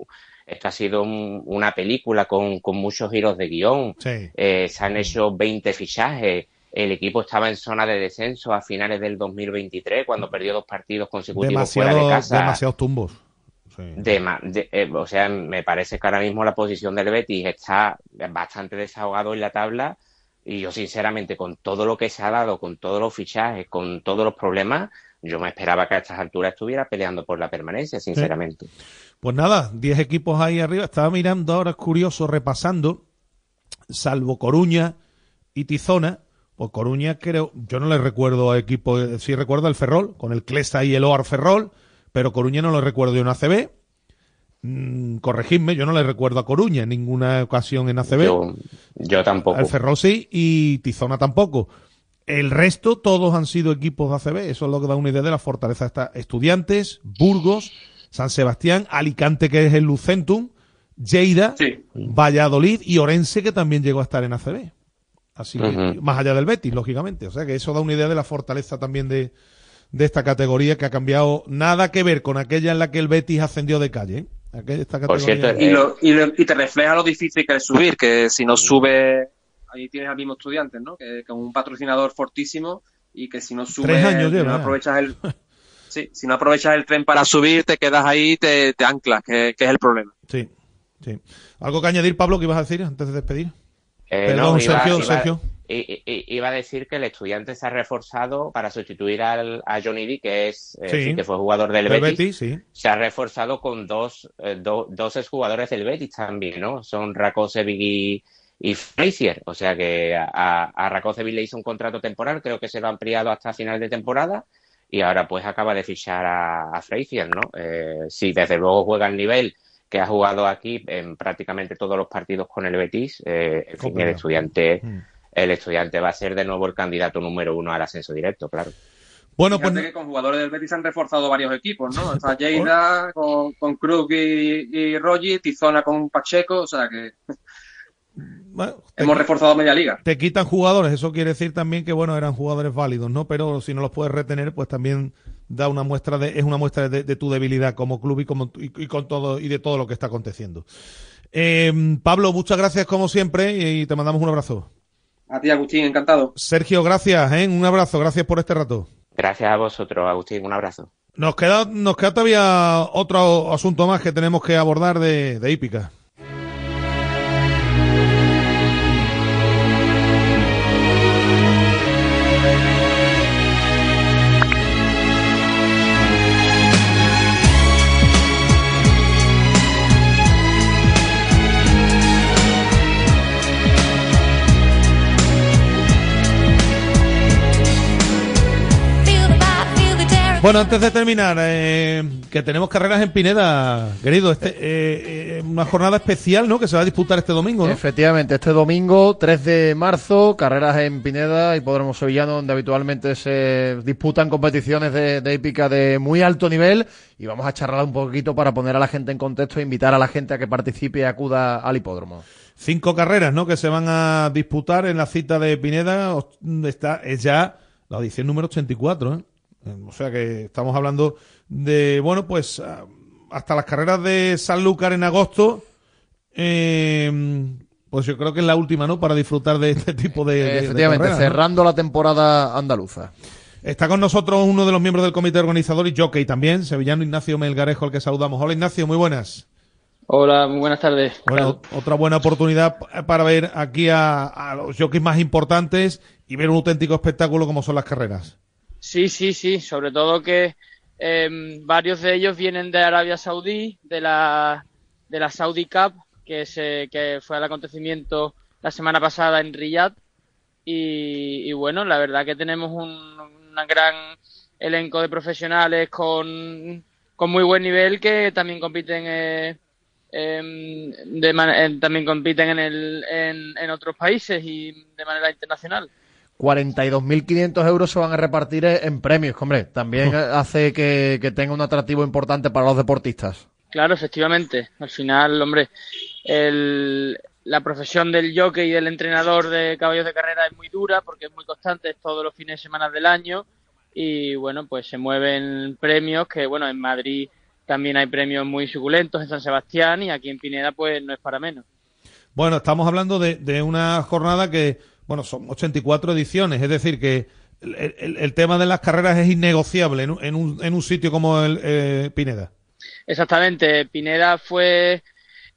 esto ha sido un- una película con, con muchos giros de guion, Sí. eh, se han hecho 20 fichajes, el equipo estaba en zona de descenso a finales del 2023 cuando perdió dos partidos consecutivos fuera de Demasiado, casa. demasiados tumbos. De, eh, o sea, me parece que ahora mismo la posición del Betis está bastante desahogado en la tabla y yo sinceramente con todo lo que se ha dado, con todos los fichajes, con todos los problemas, yo me esperaba que a estas alturas estuviera peleando por la permanencia, sinceramente. Pues nada, 10 equipos ahí arriba. Estaba mirando ahora, es curioso, repasando, salvo Coruña y Tizona. Pues Coruña creo, yo no le recuerdo a equipo, eh, sí recuerdo al Ferrol, con el Clesa y el Oar Ferrol, pero Coruña no lo recuerdo de una ACB. Mm, corregidme, yo no le recuerdo a Coruña en ninguna ocasión en ACB. Yo, yo tampoco. Al Ferrol sí y Tizona tampoco. El resto, todos han sido equipos de ACB. Eso es lo que da una idea de la fortaleza. Está Estudiantes, Burgos, San Sebastián, Alicante, que es el Lucentum, Lleida, Valladolid y Orense, que también llegó a estar en ACB. Así que, más allá del Betis, lógicamente. O sea que eso da una idea de la fortaleza también de, de esta categoría que ha cambiado nada que ver con aquella en la que el Betis ascendió de calle. ¿eh? Aquella- esta Por cierto, Y, lo- y, lo- y te refleja lo difícil que es subir, que si no sube, ahí tienes al mismo estudiante, ¿no? Que con un patrocinador fortísimo y que si no sube, Tres años si lleva, no aprovechas el, sí, si no aprovechas el tren para subir, te quedas ahí y te, te anclas, que, que es el problema. Sí, sí. ¿Algo que añadir, Pablo, que ibas a decir antes de despedir? Eh, Perdón, no, iba- Sergio, iba- Iba a decir que el estudiante se ha reforzado para sustituir al, a Johnny D, que es eh, Sí. sí, que fue jugador del Betis. Betis, sí. Se ha reforzado con dos, eh, do- dos exjugadores del Betis también, ¿no? Son Rakosevic y, y Frazier. O sea que a, a Rakosevic le hizo un contrato temporal, creo que se lo ha ampliado hasta final de temporada. Y ahora pues acaba de fichar a, a Frazier, ¿no? Eh, sí, desde luego juega al nivel que ha jugado aquí en prácticamente todos los partidos con el Betis. Eh, en fin, el estudiante, Mm. El estudiante va a ser de nuevo el candidato número uno al ascenso directo, claro. Bueno, Fíjate pues que con jugadores del Betis han reforzado varios equipos, ¿no? Está Lleida con, con Krug y, y Rogi, Tizona con Pacheco, o sea que bueno, hemos reforzado media liga. te quitan jugadores, eso quiere decir también que bueno, eran jugadores válidos, ¿no? Pero si no los puedes retener, pues también da una muestra de, es una muestra de, de tu debilidad como club y como y, y con todo y de todo lo que está aconteciendo. Eh, Pablo, muchas gracias como siempre y te mandamos un abrazo. A ti, Agustín, encantado. Sergio, gracias, ¿eh? un abrazo, gracias por este rato. Gracias a vosotros, Agustín, un abrazo. Nos queda, nos queda todavía otro asunto más que tenemos que abordar de, de hípica. Bueno, antes de terminar, eh, que tenemos carreras en Pineda, querido, este, eh, eh, una jornada especial, ¿no? Que se va a disputar este domingo, ¿no? Efectivamente, este domingo, 3 de marzo, carreras en Pineda, Hipódromo Sevillano, donde habitualmente se disputan competiciones de, de hípica de muy alto nivel. Y vamos a charlar un poquito para poner a la gente en contexto e invitar a la gente a que participe y acuda al hipódromo. Cinco carreras, ¿no? Que se van a disputar en la cita de Pineda. Está, es ya la edición número 84, ¿eh? O sea que estamos hablando de, bueno, pues ah, hasta las carreras de Sanlúcar en agosto. eh, pues yo creo que es la última, ¿no? Para disfrutar de este tipo de, de- de Efectivamente, cerrando la temporada andaluza. Está con nosotros uno de los miembros del comité organizador y jockey también, sevillano Ignacio Melgarejo, al que saludamos. Hola Ignacio, muy buenas. Hola, muy buenas tardes. Bueno, otra buena oportunidad para ver aquí a, a los jockeys más importantes y ver un auténtico espectáculo como son las carreras. Sí, sí, sí, sobre todo que eh, varios de ellos vienen de Arabia Saudí, de la, de la Saudi Cup, que, se, que fue el acontecimiento la semana pasada en Riyadh. Y, y bueno, la verdad que tenemos un, gran elenco de profesionales con, con muy buen nivel que también compiten eh, em, en- también compiten en, el, en, en otros países y de manera internacional. 42.500 euros se van a repartir en premios, que, hombre. También hace que, que tenga un atractivo importante para los deportistas. Claro, efectivamente. Al final, hombre, el- la profesión del jockey y del entrenador de caballos de carrera es muy dura porque es muy constante, es todos los fines de semana del año y bueno, pues se mueven premios que, bueno, en Madrid también hay premios muy suculentos, en San Sebastián y aquí en Pineda pues no es para menos. Bueno, estamos hablando de, de una jornada que, bueno, son 84 ediciones, es decir, que el, el- el tema de las carreras es innegociable en, un- en un, en un sitio como el eh, Pineda. Exactamente, Pineda fue,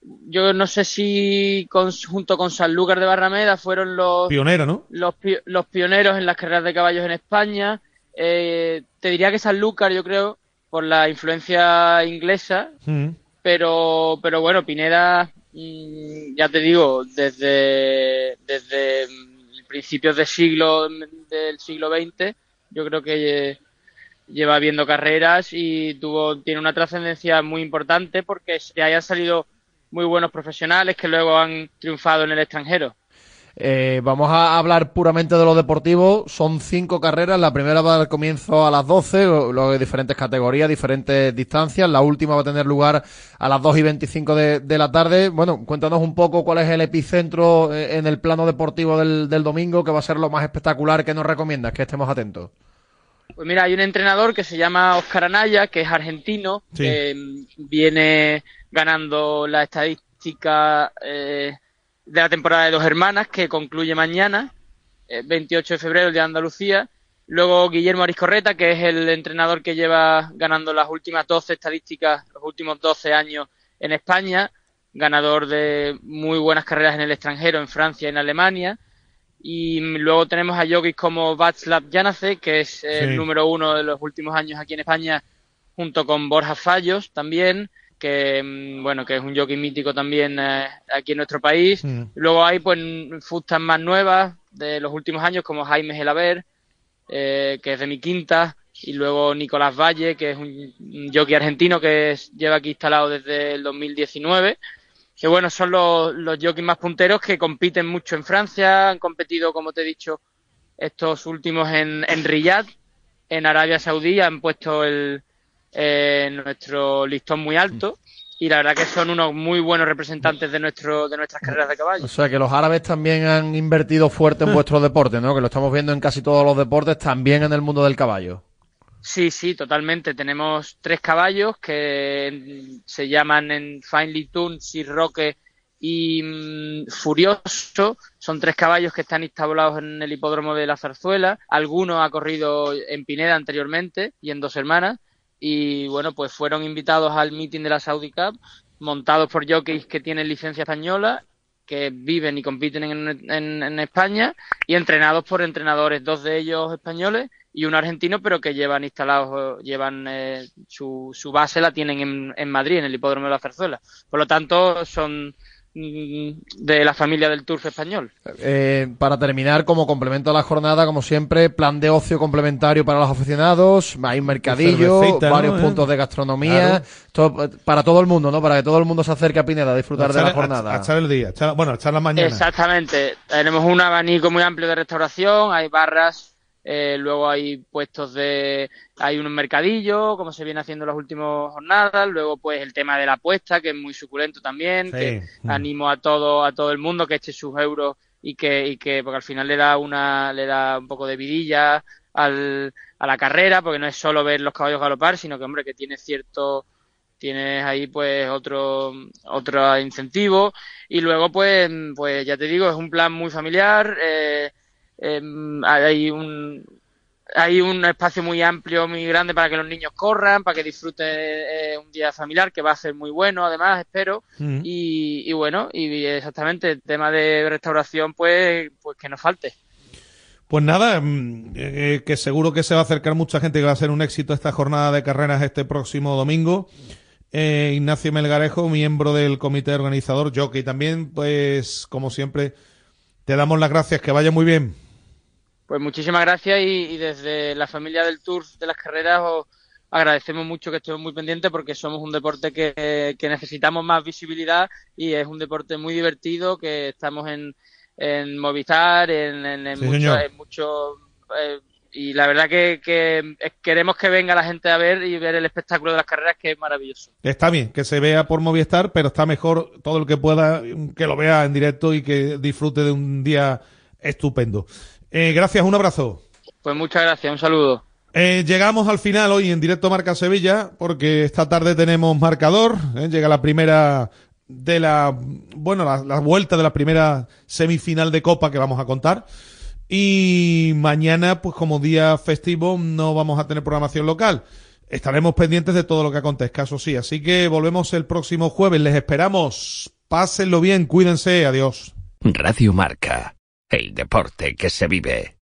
yo no sé si con- junto con Sanlúcar de Barrameda fueron los, Pionera, ¿no? los, pi- los pioneros en las carreras de caballos en España. Eh, te diría que Sanlúcar, yo creo, por la influencia inglesa, Mm. pero, pero bueno, Pineda, mm, ya te digo, desde, desde principios del siglo, del siglo XX, yo creo que eh, lleva viendo carreras y tuvo, tiene una trascendencia muy importante porque se hayan salido muy buenos profesionales que luego han triunfado en el extranjero. Eh, vamos a hablar puramente de lo deportivo. Son cinco carreras. La primera va al comienzo a las 12, luego hay diferentes categorías, diferentes distancias. La última va a tener lugar a las 2 y 25 de, de la tarde. Bueno, cuéntanos un poco cuál es el epicentro eh, en el plano deportivo del, del domingo, que va a ser lo más espectacular que nos recomiendas, que estemos atentos. Pues mira, hay un entrenador que se llama Oscar Anaya, que es argentino, Sí. que viene ganando la estadística eh, de la temporada de dos hermanas, que concluye mañana, eh, 28 de febrero, el día de Andalucía. Luego Guillermo Ariscorreta, que es el entrenador que lleva ganando las últimas 12 estadísticas, los últimos 12 años en España, ganador de muy buenas carreras en el extranjero, en Francia y en Alemania. Y luego tenemos a yogis como Václav Janace, que es el Sí. número uno de los últimos años aquí en España, junto con Borja Fallos también, que mm, bueno, que es un jockey mítico también eh, aquí en nuestro país. Mm. Luego hay pues fustas más nuevas de los últimos años, como Jaime Gelaber, eh, que es de mi quinta, y luego Nicolás Valle, que es un, un jockey argentino que es- lleva aquí instalado desde el 2019 que bueno, son los, los jockeys más punteros que compiten mucho en Francia, han competido, como te he dicho, estos últimos en, en Riyadh, en Arabia Saudí, han puesto el, eh, nuestro listón muy alto y la verdad que son unos muy buenos representantes de nuestro de nuestras carreras de caballo. O sea que los árabes también han invertido fuerte en vuestro deporte, ¿no? Que lo estamos viendo en casi todos los deportes, también en el mundo del caballo. Sí, sí, totalmente. Tenemos tres caballos que se llaman en Finely Tune, Sir Roque y mm, Furioso. Son tres caballos que están instalados en el hipódromo de la Zarzuela. Alguno ha corrido en Pineda anteriormente y en Dos Hermanas. Y bueno, pues fueron invitados al meeting de la Saudi Cup, montados por jockeys que tienen licencia española que viven y compiten en, en- en España y entrenados por entrenadores, dos de ellos españoles y uno argentino, pero que llevan instalados, llevan eh, su, su base la tienen en, en Madrid, en el hipódromo de la Zarzuela. Por lo tanto, son de la familia del turf español. Eh, para terminar, como complemento a la jornada, como siempre, plan de ocio complementario para los aficionados, hay un mercadillo, varios ¿Eh? puntos de gastronomía, Claro. todo- para todo el mundo, ¿no? Para que todo el mundo se acerque a Pineda a disfrutar de la jornada. A, a echar el día, echar- bueno, a echar la mañana. Exactamente. Tenemos un abanico muy amplio de restauración, hay barras, eh, luego hay puestos de, hay un mercadillo, como se viene haciendo en las últimas jornadas, luego pues el tema de la apuesta, que es muy suculento también, Sí. que Mm. animo a todo, a todo el mundo que eche sus euros y que, y que, porque al final le da una, le da un poco de vidilla al, a la carrera, porque no es solo ver los caballos galopar, sino que hombre, que tiene cierto, tienes ahí pues otro otro incentivo y luego pues pues ya te digo es un plan muy familiar eh, em, hay un hay un espacio muy amplio muy grande para que los niños corran para que disfruten eh, un día familiar que va a ser muy bueno además espero Mm. y, y bueno y exactamente el tema de restauración pues pues que nos falte Pues nada, mm, eh, que seguro que se va a acercar mucha gente que va a ser un éxito esta jornada de carreras este próximo domingo. Eh, Ignacio Melgarejo, miembro del comité organizador, jockey también, pues como siempre, te damos las gracias, que vaya muy bien. Pues muchísimas gracias y, y desde la familia del Tour de las carreras os agradecemos mucho que estemos muy pendientes porque somos un deporte que, que necesitamos más visibilidad y es un deporte muy divertido que estamos en, en Movistar, en, en, Sí, en mucho, eh, y la verdad que, que queremos que venga la gente a ver y ver el espectáculo de las carreras que es maravilloso. Está bien que se vea por Movistar, pero está mejor todo el que pueda que lo vea en directo y que disfrute de un día estupendo. Eh, gracias, un abrazo. Pues muchas gracias, un saludo. Eh, llegamos al final hoy en directo Marca Sevilla, porque esta tarde tenemos marcador. eh, llega la primera de la, bueno, la, la vuelta de la primera semifinal de Copa que vamos a contar. Y mañana, pues como día festivo, no vamos a tener programación local. estaremos pendientes de todo lo que acontezca, eso sí. Así que volvemos el próximo jueves. Les esperamos. Pásenlo bien, cuídense. Adiós. Radio Marca. El deporte que se vive.